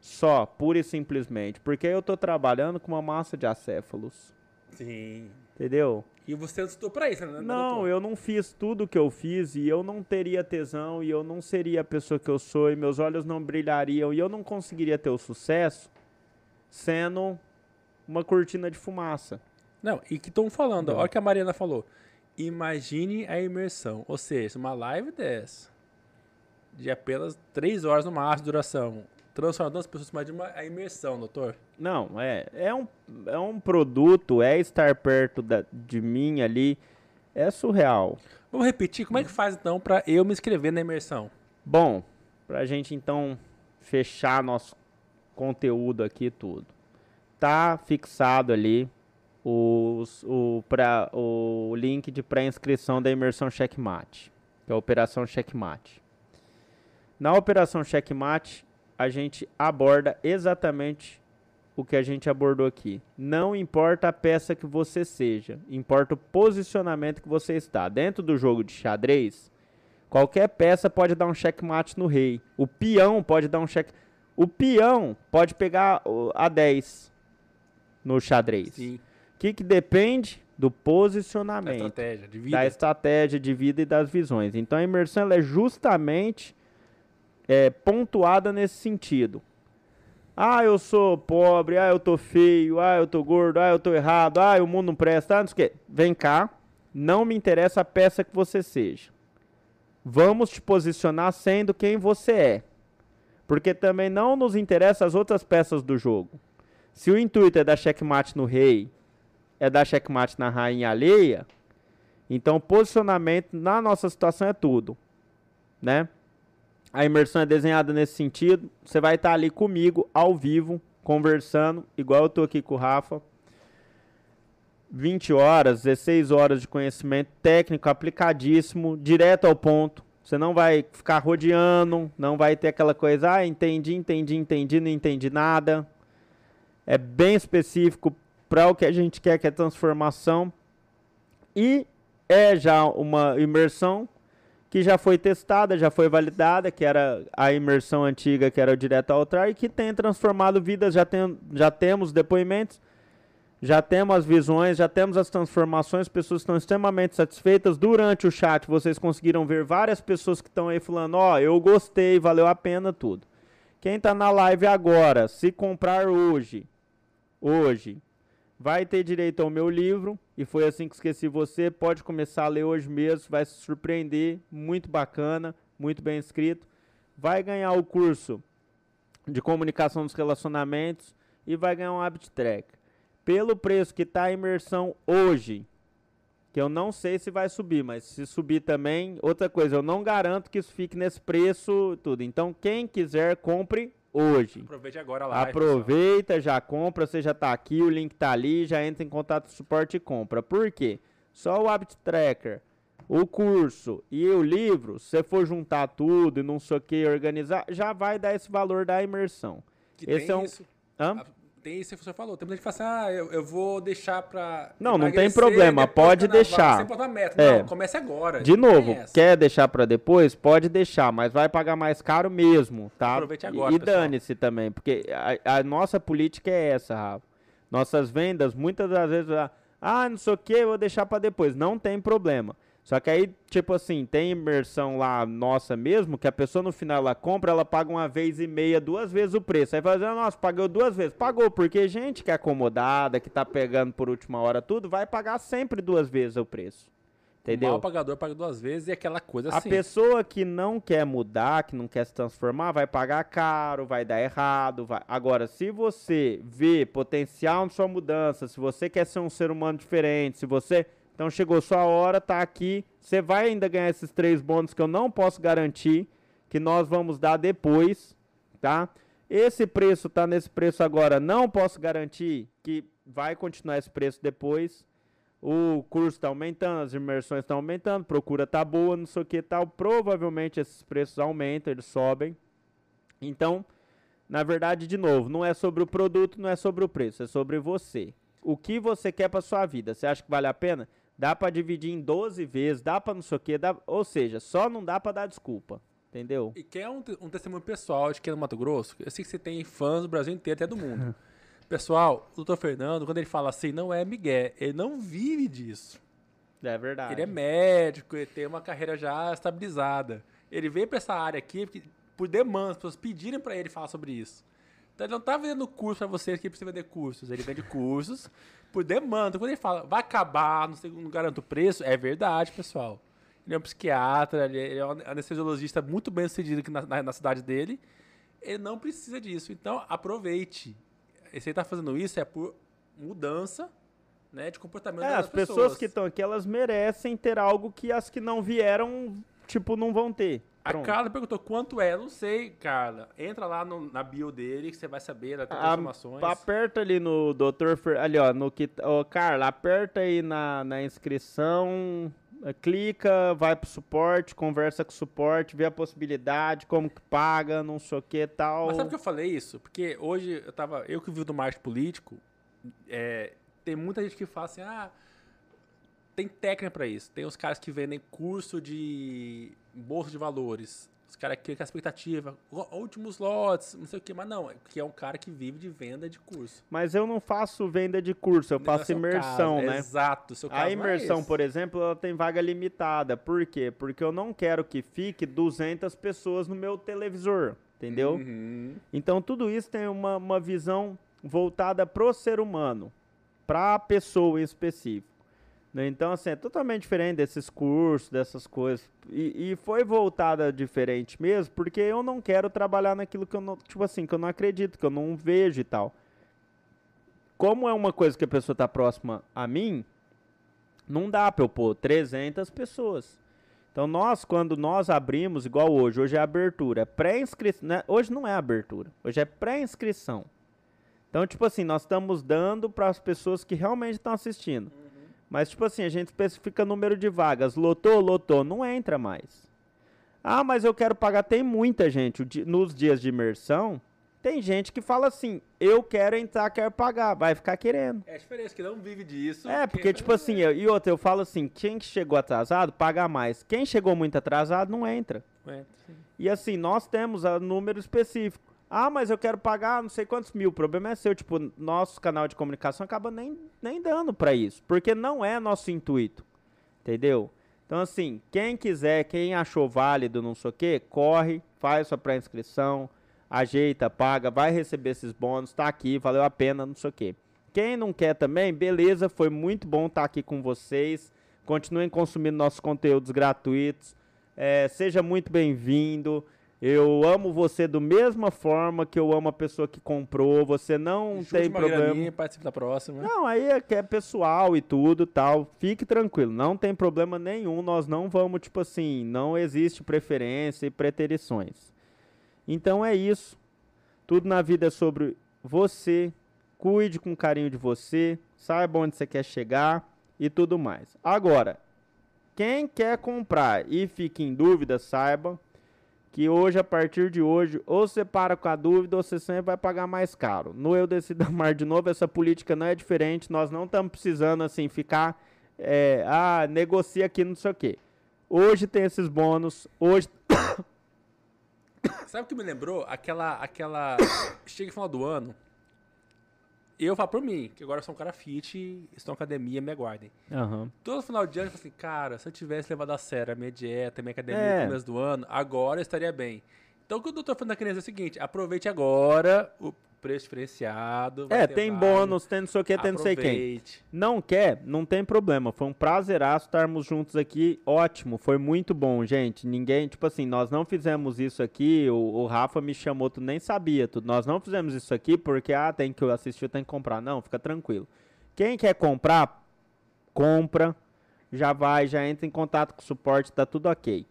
Só, pura e simplesmente. Porque eu estou trabalhando com uma massa de acéfalos. Sim. Entendeu? E você estudou para isso, né? Não, eu não fiz tudo que eu fiz e eu não teria tesão e eu não seria a pessoa que eu sou e meus olhos não brilhariam e eu não conseguiria ter o sucesso sendo uma cortina de fumaça. Não, e que estão falando, olha o que a Mariana falou. Imagine a imersão, ou seja, uma live dessa de apenas 3 horas no máximo de duração transformando as pessoas mais de uma a imersão, doutor. Não, é, é, um, é um produto, é estar perto da, de mim ali, é surreal. Vamos repetir, como é que faz então para eu me inscrever na imersão? Bom, pra gente então fechar nosso conteúdo aqui tudo. Tá fixado ali os, o, pra, o link de pré-inscrição da imersão Checkmate, que é a Operação Checkmate. Na Operação Checkmate, a gente aborda exatamente o que a gente abordou aqui. Não importa a peça que você seja, importa o posicionamento que você está. Dentro do jogo de xadrez, Qualquer peça pode dar um checkmate no rei. O peão pode dar um check. O peão pode pegar a 10 no xadrez. Sim. O que, que depende? Do posicionamento. Da estratégia de vida. Da estratégia de vida e das visões. Então a imersão é justamente é, pontuada nesse sentido. Ah, eu sou pobre, ah, eu tô feio, ah, eu tô gordo, ah, eu tô errado, ah, o mundo não presta, ah, não sei o quê. Vem cá, não me interessa a peça que você seja. Vamos te posicionar sendo quem você é. Porque também não nos interessa as outras peças do jogo. Se o intuito é dar checkmate no rei, é dar checkmate na rainha alheia, então posicionamento na nossa situação é tudo, né? A imersão é desenhada nesse sentido. Você vai estar ali comigo, ao vivo, conversando, igual eu estou aqui com o Rafa. 20 horas, 16 horas de conhecimento técnico aplicadíssimo, direto ao ponto. Você não vai ficar rodeando, não vai ter aquela coisa, ah, entendi, entendi, entendi, não entendi nada. É bem específico para o que a gente quer, que é transformação. E é já uma imersão que já foi testada, já foi validada, que era a imersão antiga, que era o direto ao altar, e que tem transformado vidas, já, tem, já temos depoimentos, já temos as visões, já temos as transformações, pessoas estão extremamente satisfeitas. Durante o chat, vocês conseguiram ver várias pessoas que estão aí falando, ó, oh, eu gostei, valeu a pena tudo. Quem está na live agora, se comprar hoje, hoje, vai ter direito ao meu livro, e foi assim que esqueci você. Pode começar a ler hoje mesmo, vai se surpreender. Muito bacana, muito bem escrito. Vai ganhar o curso de comunicação dos relacionamentos e vai ganhar um habit track. Pelo preço que está a imersão hoje, que eu não sei se vai subir, mas se subir também, outra coisa, eu não garanto que isso fique nesse preço tudo. Então, quem quiser, compre hoje. Aproveite agora lá. Aproveita, já compra, você já está aqui, o link está ali, já entra em contato com o suporte e compra. Por quê? Só o Habit Tracker, o curso e o livro, se você for juntar tudo e não sei o que, organizar, já vai dar esse valor da imersão. Que esse é um... Isso. Hã? Tem isso que você falou. Tem muita gente que fala assim, ah, eu, eu vou deixar pra. Não, não tem problema, pode deixar. Sem botar meta. É. Não, comece agora. De novo, quer deixar pra depois? Pode deixar, mas vai pagar mais caro mesmo, tá? Aproveite agora. E, e dane-se também, porque a, a, nossa política é essa, Rafa. Nossas vendas, muitas das vezes, ah, não sei o que, vou deixar pra depois. Não tem problema. Só que aí, tipo assim, tem imersão lá nossa mesmo, que a pessoa no final ela compra, ela paga uma vez e meia, duas vezes o preço. Aí vai dizer, nossa, pagou duas vezes. Pagou, porque gente que é acomodada, que tá pegando por última hora tudo, vai pagar sempre duas vezes o preço. Entendeu? O pagador paga duas vezes e aquela coisa assim. A pessoa que não quer mudar, que não quer se transformar, vai pagar caro, vai dar errado. Vai... Agora, se você vê potencial na sua mudança, se você quer ser um ser humano diferente, se você então chegou sua hora, tá aqui. Você vai ainda ganhar esses três bônus que eu não posso garantir, que nós vamos dar depois, tá? Esse preço tá nesse preço agora, não posso garantir que vai continuar esse preço depois. O curso está aumentando, as imersões estão aumentando, procura tá boa, não sei o que tal. Provavelmente esses preços aumentam, eles sobem. Então, na verdade, de novo, não é sobre o produto, não é sobre o preço, é sobre você. O que você quer para sua vida? Você acha que vale a pena? Dá para dividir em 12 vezes, dá para não sei o quê, dá, ou seja, só não dá para dar desculpa. Entendeu? E quer um, um testemunho pessoal de que é no Mato Grosso? Eu sei que você tem fãs do Brasil inteiro, até do mundo. Pessoal, o doutor Fernando, quando ele fala assim, não é Miguel, ele não vive disso. É verdade. Ele é médico, ele tem uma carreira já estabilizada. Ele veio para essa área aqui por demanda, as pessoas pedirem para ele falar sobre isso. Então ele não tá vendendo curso para vocês que precisa vender cursos. Ele vende cursos por demanda. Quando ele fala, vai acabar, não, sei, não garanto o preço, é verdade, pessoal. Ele é um psiquiatra, ele é um anestesiologista muito bem sucedido aqui na, na, na cidade dele. Ele não precisa disso. Então, aproveite. E se ele tá fazendo isso, é por mudança né, de comportamento é, as pessoas. pessoas que estão aqui, elas merecem ter algo que as que não vieram, tipo, não vão ter. A Carla perguntou quanto é, não sei, Carla. Entra lá no, na bio dele que você vai saber das informações. Aperta ali no Dr. Fer, ali ó, no que, oh, Carla, aperta aí na, na inscrição, eh, clica, vai pro suporte, conversa com o suporte, vê a possibilidade, como que paga, não sei o que tal. Mas sabe que eu falei isso? Porque hoje eu tava, eu que vi do marketing político, é, tem muita gente que fala assim, ah, tem técnica para isso. Tem os caras que vendem curso de bolsa de valores. Os caras que com a expectativa, últimos lotes, não sei o que, mas não, que é um cara que vive de venda de curso. Mas eu não faço venda de curso, eu faço é imersão, caso, né? Exato. Seu caso a é imersão, é por exemplo, ela tem vaga limitada. Por quê? Porque eu não quero que fique 200 pessoas no meu televisor, entendeu? Uhum. Então tudo isso tem uma, uma visão voltada pro ser humano, pra pessoa em específico. Né? Então, assim, é totalmente diferente desses cursos, dessas coisas. E, e, foi voltada diferente mesmo, porque eu não quero trabalhar naquilo que eu não, tipo assim, que eu não acredito, que eu não vejo e tal. Como é uma coisa que a pessoa está próxima a mim, não dá para eu pôr 300 pessoas. Então, nós, quando nós abrimos, igual hoje, hoje é abertura, é pré-inscrição, né? hoje não é abertura, hoje é pré-inscrição. Então, tipo assim, nós estamos dando para as pessoas que realmente estão assistindo. Mas, tipo assim, a gente especifica número de vagas. Lotou, lotou, não entra mais. Ah, mas eu quero pagar. Tem muita gente. Nos dias de imersão, tem gente que fala assim: eu quero entrar, quero pagar. Vai ficar querendo. É a diferença, que não vive disso. É, porque, tipo assim, eu, e outra, eu falo assim: quem que chegou atrasado, paga mais. Quem chegou muito atrasado, não entra. E assim, nós temos a número específico. Ah, mas eu quero pagar não sei quantos mil. O problema é seu. Tipo, nosso canal de comunicação acaba nem, nem dando para isso. Porque não é nosso intuito. Entendeu? Então, assim, quem quiser, quem achou válido, não sei o que, corre, faz sua pré-inscrição, ajeita, paga, vai receber esses bônus, tá aqui, valeu a pena, não sei o que. Quem não quer também, beleza, foi muito bom estar tá aqui com vocês. Continuem consumindo nossos conteúdos gratuitos. É, seja muito bem-vindo. Eu amo você da mesma forma que eu amo a pessoa que comprou. Você não Chute tem problema. Graninha, participe da próxima. Não, aí é que é pessoal e tudo tal. Fique tranquilo, não tem problema nenhum. Nós não vamos, tipo assim, não existe preferência e preterições. Então é isso. Tudo na vida é sobre você. Cuide com carinho de você. Saiba onde você quer chegar e tudo mais. Agora, quem quer comprar e fique em dúvida, saiba que hoje, a partir de hoje, ou você para com a dúvida ou você sempre vai pagar mais caro. No Eu Decido Amar de novo, essa política não é diferente. Nós não estamos precisando, assim, ficar, é, ah, negocia aqui, não sei o quê. Hoje tem esses bônus, hoje... Sabe o que me lembrou? Aquela, aquela... Chega no final do ano, eu falo por mim, que agora eu sou um cara fit, estou na academia, me aguardem. Uhum. Todo final de ano eu falo assim, cara, se eu tivesse levado a sério a minha dieta, a minha academia é. no começo do ano, agora eu estaria bem. Então o que eu tô falando da criança é o seguinte, aproveite agora o preço diferenciado. É, tem vale. bônus, tem não sei o que, tem não sei quem. Não quer? Não tem problema. Foi um prazeraço estarmos juntos aqui. Ótimo, foi muito bom, gente. Ninguém, tipo assim, nós não fizemos isso aqui. O, o Rafa me chamou, tu nem sabia. Tu, nós não fizemos isso aqui porque, ah, tem que assistir, tem que comprar. Não, fica tranquilo. Quem quer comprar, compra. Já vai, já entra em contato com o suporte, tá tudo ok.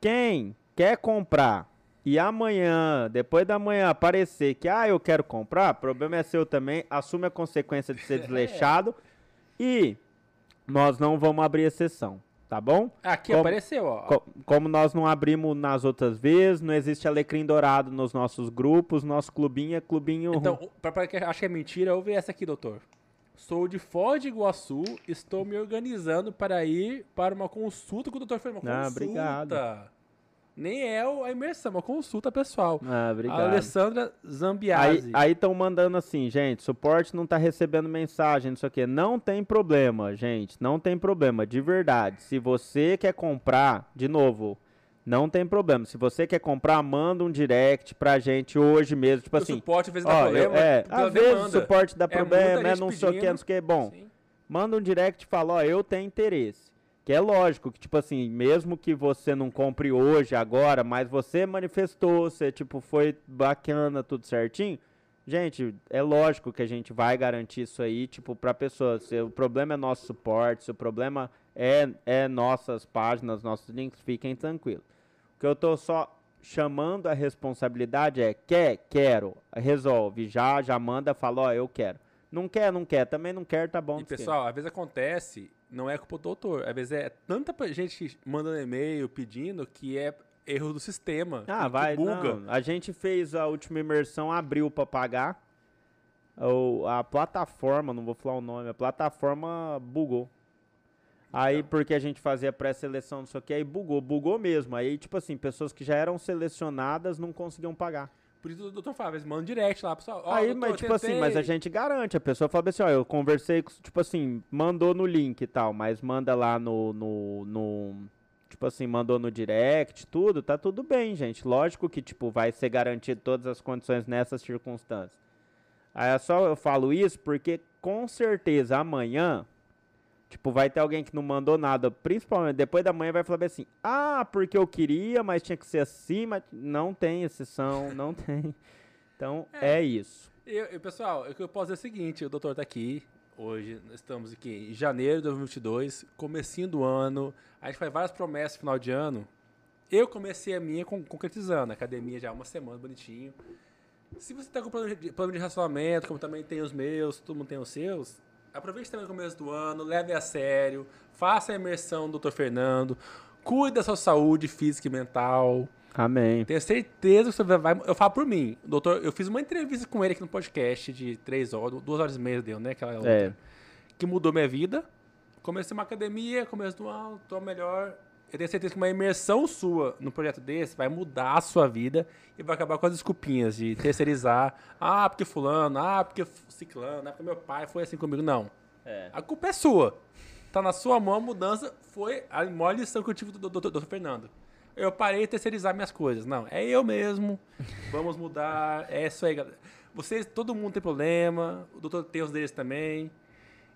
Quem quer comprar e amanhã, depois da manhã, aparecer que, ah, eu quero comprar, problema é seu também, assume a consequência de ser desleixado e nós não vamos abrir exceção, tá bom? Aqui como, apareceu, ó. Co como nós não abrimos nas outras vezes, não existe alecrim dourado nos nossos grupos, nosso clubinho é clubinho... Então, para quem acha que é mentira, ouve essa aqui, doutor. Sou de Foz de Iguaçu, estou me organizando para ir para uma consulta com o doutor Fernando. Ah, obrigado. Nem é a imersão, é uma consulta pessoal. Ah, obrigado. A Alessandra Zambiasi. Aí estão mandando assim, gente, suporte não tá recebendo mensagem, não sei o quê. Não tem problema, gente, não tem problema, de verdade. Se você quer comprar, de novo, não tem problema. Se você quer comprar, manda um direct pra gente hoje mesmo. Tipo o assim. suporte às vezes dá problema. É, às vezes o suporte dá é problema, é, não sei o que, não sei o que. Bom, Sim. manda um direct e fala, ó, eu tenho interesse. Que é lógico que, tipo assim, mesmo que você não compre hoje, agora, mas você manifestou, você, tipo, foi bacana, tudo certinho. Gente, é lógico que a gente vai garantir isso aí, tipo, pra pessoa. Se o problema é nosso suporte, se o problema é, é nossas páginas, nossos links, fiquem tranquilos. O que eu tô só chamando a responsabilidade é quer, quero, resolve, já, já manda, fala, ó, eu quero. Não quer, não quer, também não quer, tá bom. E pessoal, às vezes acontece não é culpa do doutor. Às vezes é tanta gente mandando e-mail pedindo que é erro do sistema. Ah, vai, buga. Não. A gente fez a última imersão, abriu para pagar. O, a plataforma, não vou falar o nome, a plataforma bugou. Aí, porque a gente fazia pré-seleção, não sei o que, aí bugou, bugou mesmo. Aí, tipo assim, pessoas que já eram selecionadas não conseguiam pagar. Por isso o doutor Fábio, manda um direct lá, pessoal. Ó, aí, doutor, mas, tipo tentei. assim, mas a gente garante. A pessoa fala assim, ó, eu conversei com, tipo assim, mandou no link e tal, mas manda lá no, no, no tipo assim, mandou no direct, tudo, tá tudo bem, gente. Lógico que, tipo, vai ser garantido todas as condições nessas circunstâncias. Aí é só eu falo isso porque, com certeza, amanhã Tipo, vai ter alguém que não mandou nada, principalmente depois da manhã vai falar assim: "Ah, porque eu queria, mas tinha que ser assim, mas não tem exceção, não tem". Então, é, é isso. Eu, eu, pessoal, eu, eu posso dizer o seguinte, o doutor tá aqui, hoje estamos aqui em janeiro de 2022, comecinho do ano, a gente faz várias promessas no final de ano. Eu comecei a minha com, concretizando, a academia já há uma semana, bonitinho. Se você tá com plano de, plano de relacionamento, como também tem os meus, todo mundo tem os seus, aproveite também o começo do ano, leve a sério, faça a imersão do Dr. Fernando, cuide da sua saúde física e mental. Amém. Tenho certeza que você vai. Eu falo por mim, doutor. Eu fiz uma entrevista com ele aqui no podcast de três horas, duas horas e meia deu, né? Aquela outra, É. Que mudou minha vida. Comecei uma academia, começo do ano, tô melhor. Eu tenho certeza que uma imersão sua no projeto desse vai mudar a sua vida e vai acabar com as desculpinhas de terceirizar. ah, porque fulano, ah, porque ciclano, ah, porque meu pai foi assim comigo. Não. É. A culpa é sua. Tá na sua mão, a mudança foi a maior lição que eu tive do doutor Fernando. Eu parei de terceirizar minhas coisas. Não, é eu mesmo. Vamos mudar. É isso aí, galera. Vocês, todo mundo tem problema. O doutor tem os deles também.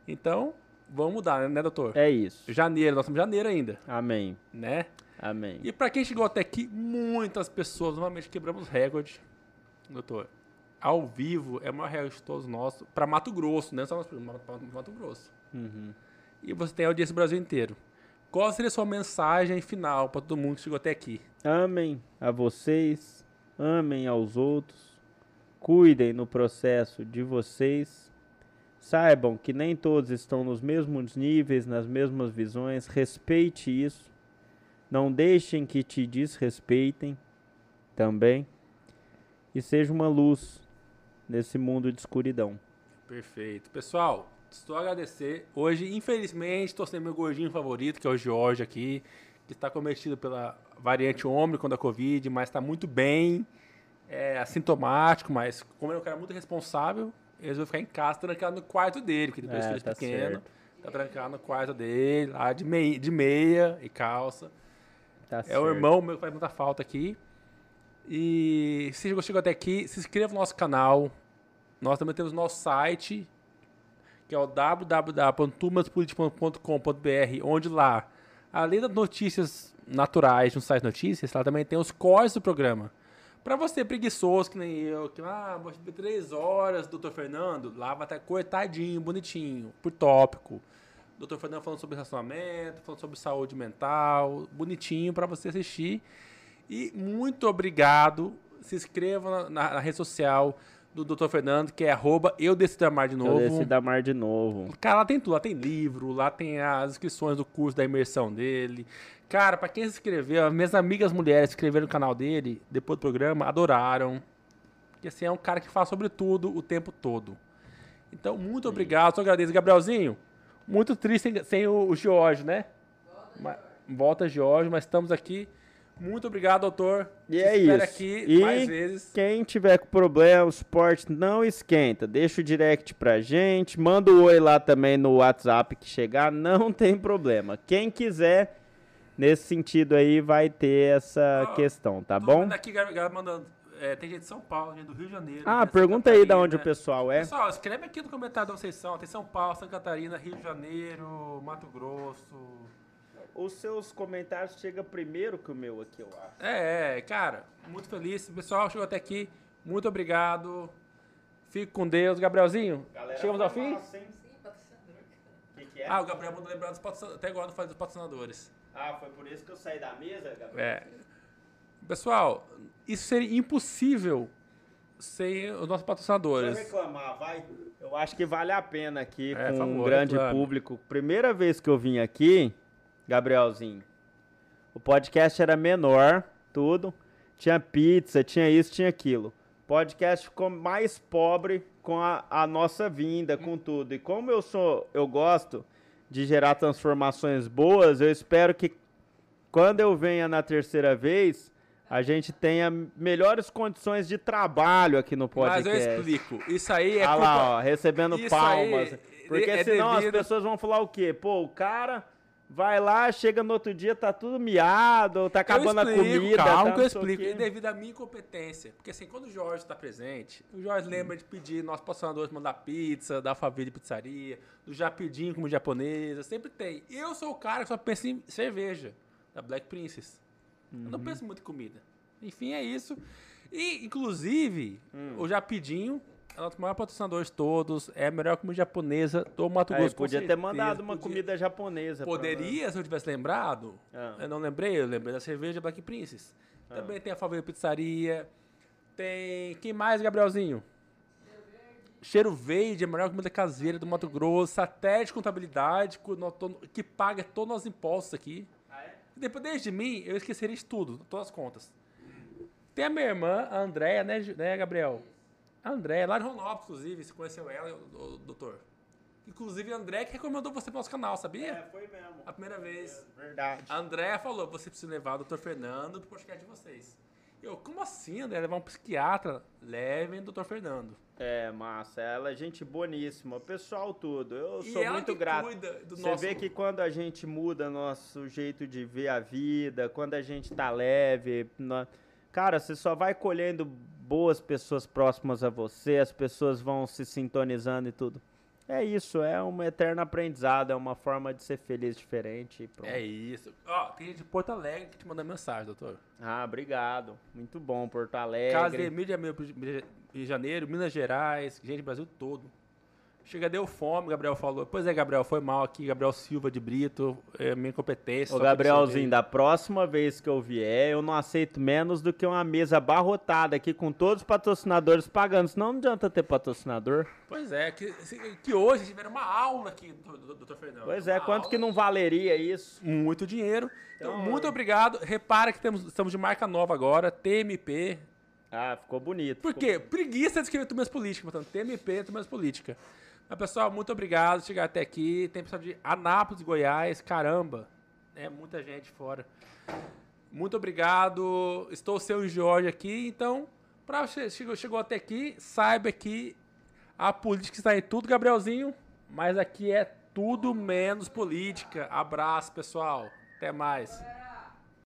Então, vamos mudar, né, doutor? É isso. Janeiro, nós estamos em janeiro ainda, Amém. né? Amém. E pra quem chegou até aqui, muitas pessoas, normalmente quebramos recorde, doutor. Ao vivo é o maior recorde de todos nós, pra Mato Grosso, né? Só nós, pra Mato Grosso. Uhum. E você tem audiência no Brasil inteiro. Qual seria a sua mensagem final pra todo mundo que chegou até aqui? Amem a vocês, amem aos outros, cuidem no processo de vocês. Saibam que nem todos estão nos mesmos níveis, nas mesmas visões. Respeite isso. Não deixem que te desrespeitem também. E seja uma luz nesse mundo de escuridão. Perfeito. Pessoal, estou a agradecer. Hoje, infelizmente, estou sem meu gordinho favorito, que é o Jorge aqui, que está cometido pela variante Ômicron da Covid, mas está muito bem, é assintomático, mas como é um cara muito responsável, eles vão ficar em casa, trancado no quarto dele, porque dois É, filhos tá pequenos. certo. Tá trancado no quarto dele, lá de meia, de meia e calça. Tá É o irmão meu que faz muita falta aqui. E se chegou, chegou até aqui, se inscreva no nosso canal. Nós também temos nosso site, que é o www.turmaspolitica.com.br, onde lá, além das notícias naturais no site de notícias, lá também tem os cortes do programa. Pra você preguiçoso, que nem eu, que ah, vou três horas, doutor Fernando, lá vai estar cortadinho, bonitinho, por tópico. Doutor Fernando falando sobre relacionamento, falando sobre saúde mental, bonitinho pra você assistir. E muito obrigado. Se inscreva na, na- na rede social do Dr. Fernando, que é arroba eu decido amar de Eu novo. desci da mar de novo. Cara, lá tem tudo. Lá tem livro, lá tem as inscrições do curso da imersão dele. Cara, pra quem se inscreveu, minhas amigas mulheres se inscreveram no canal dele, depois do programa, adoraram. Porque assim, é um cara que fala sobre tudo o tempo todo. Então, muito obrigado, só agradeço. Gabrielzinho, muito triste sem, sem o, o Jorge, né? Ma- Volta, Jorge, mas estamos aqui. Muito obrigado, doutor. E Te é isso. aqui E mais vezes. Quem tiver com problema, o suporte não esquenta. Deixa o direct pra gente. Manda o oi lá também no WhatsApp que chegar. Não tem problema. Quem quiser, nesse sentido aí, vai ter essa Ó, questão, tá Tô bom? aqui, galera mandando. é, tem gente de São Paulo, gente do Rio de Janeiro. Ah, de pergunta Santa aí da onde o Catarina. pessoal é. Pessoal, escreve aqui no comentário de onde vocês são. Tem São Paulo, Santa Catarina, Rio de Janeiro, Mato Grosso. Os seus comentários chegam primeiro que o meu aqui, eu acho. É, é, cara, muito feliz. Pessoal, chegou até aqui. Muito obrigado. Fique com Deus. Gabrielzinho, chegamos ao fim? Sim, patrocinador, cara. que, que é? Ah, o Gabriel mandou lembrar dos patrocinadores. Até agora não faz dos patrocinadores. Ah, foi por isso que eu saí da mesa, Gabriel? É. Pessoal, isso seria impossível sem os nossos Vai patrocinadores. reclamar, vai. Eu acho que vale a pena aqui É, com um favor, grande reclame. público. Primeira vez que eu vim aqui, Gabrielzinho, o podcast era menor, tudo. Tinha pizza, tinha isso, tinha aquilo. O podcast ficou mais pobre com a, a nossa vinda, com tudo. E como eu sou, eu gosto de gerar transformações boas, eu espero que quando eu venha na terceira vez, a gente tenha melhores condições de trabalho aqui no podcast. Mas eu explico. Isso aí é ah culpa... lá, ó, recebendo palmas. aí Porque é senão devido- as pessoas vão falar o quê? Pô, o cara vai lá, chega no outro dia, tá tudo miado, tá acabando eu explico, a comida. Calma tá que eu explico. E devido à minha incompetência. Porque assim, quando o Jorge está presente, o Jorge lembra de pedir nossos patrocinadores mandar pizza, da de Pizzaria, do Japidinho como japonesa, sempre tem. Eu sou o cara que só pensa em cerveja, da Black Princess. Eu Uhum. não penso muito em comida. Enfim, é isso. E, inclusive, Hum. o Japidinho é um dos maiores patrocinadores de todos, é a melhor comida japonesa do Mato Grosso. com podia ter mandado uma Podia- comida japonesa. Poderia, se eu tivesse lembrado. Ah. Eu não lembrei, eu lembrei da cerveja Black Princess. Também tem a Favela Pizzaria. Tem. Quem mais, Gabrielzinho? Cheiro Verde, a melhor comida caseira do Mato Grosso. Satélite Contabilidade, que paga todos os impostos aqui. Depois de mim, eu esqueceria de tudo, todas as contas. Tem a minha irmã, a Andréia, né, né, Gabriel? A Andréia, lá de Ronópolis, inclusive, você conheceu ela, o, o doutor? Inclusive, a Andréia que recomendou você pro nosso canal, sabia? É, foi mesmo. A primeira vez. Verdade. A Andréia falou, você precisa levar o Dr. Fernando pro podcast de vocês. Eu, como assim, André? Levar um psiquiatra? Levem o Dr. Fernando. É, massa. Ela é gente boníssima. Pessoal, tudo. Eu E sou muito grato. cuida do Você nosso- vê que quando a gente muda nosso jeito de ver a vida, quando a gente tá leve, cara, você só vai colhendo boas pessoas próximas a você, as pessoas vão se sintonizando e tudo. É isso, é um eterno aprendizado, é uma forma de ser feliz diferente. e pronto. É isso. Ó, tem gente de Porto Alegre que te manda mensagem, doutor. Ah, obrigado. Muito bom, Porto Alegre. Casemiro de Janeiro, Minas Gerais, gente do Brasil todo. Chega, deu fome, Gabriel falou. Pois é, Gabriel, foi mal aqui. Gabriel Silva de Brito, é minha incompetência. Ô, Gabrielzinho, da próxima vez que eu vier, eu não aceito menos do que uma mesa abarrotada aqui com todos os patrocinadores pagando, senão não adianta ter patrocinador. Pois é, que, que hoje tiveram uma aula aqui do, do, do Dr. Fernando. Pois é, Uma quanto aula. que não valeria isso? muito dinheiro. Então, Então, muito obrigado. Repara que temos, estamos de marca nova agora, TMP. Ah, ficou bonito. Por ficou- quê? Preguiça de escrever turmas políticas, portanto, TMP, turmas política. Mas, pessoal, muito obrigado chegar até aqui. Tem pessoal de Anápolis, Goiás, caramba. É muita gente fora. Muito obrigado. Estou seu Jorge aqui, então, para você chegou, chegou até aqui, saiba que a política está em tudo, Gabrielzinho, mas aqui é tudo menos política. Abraço, pessoal. Até mais.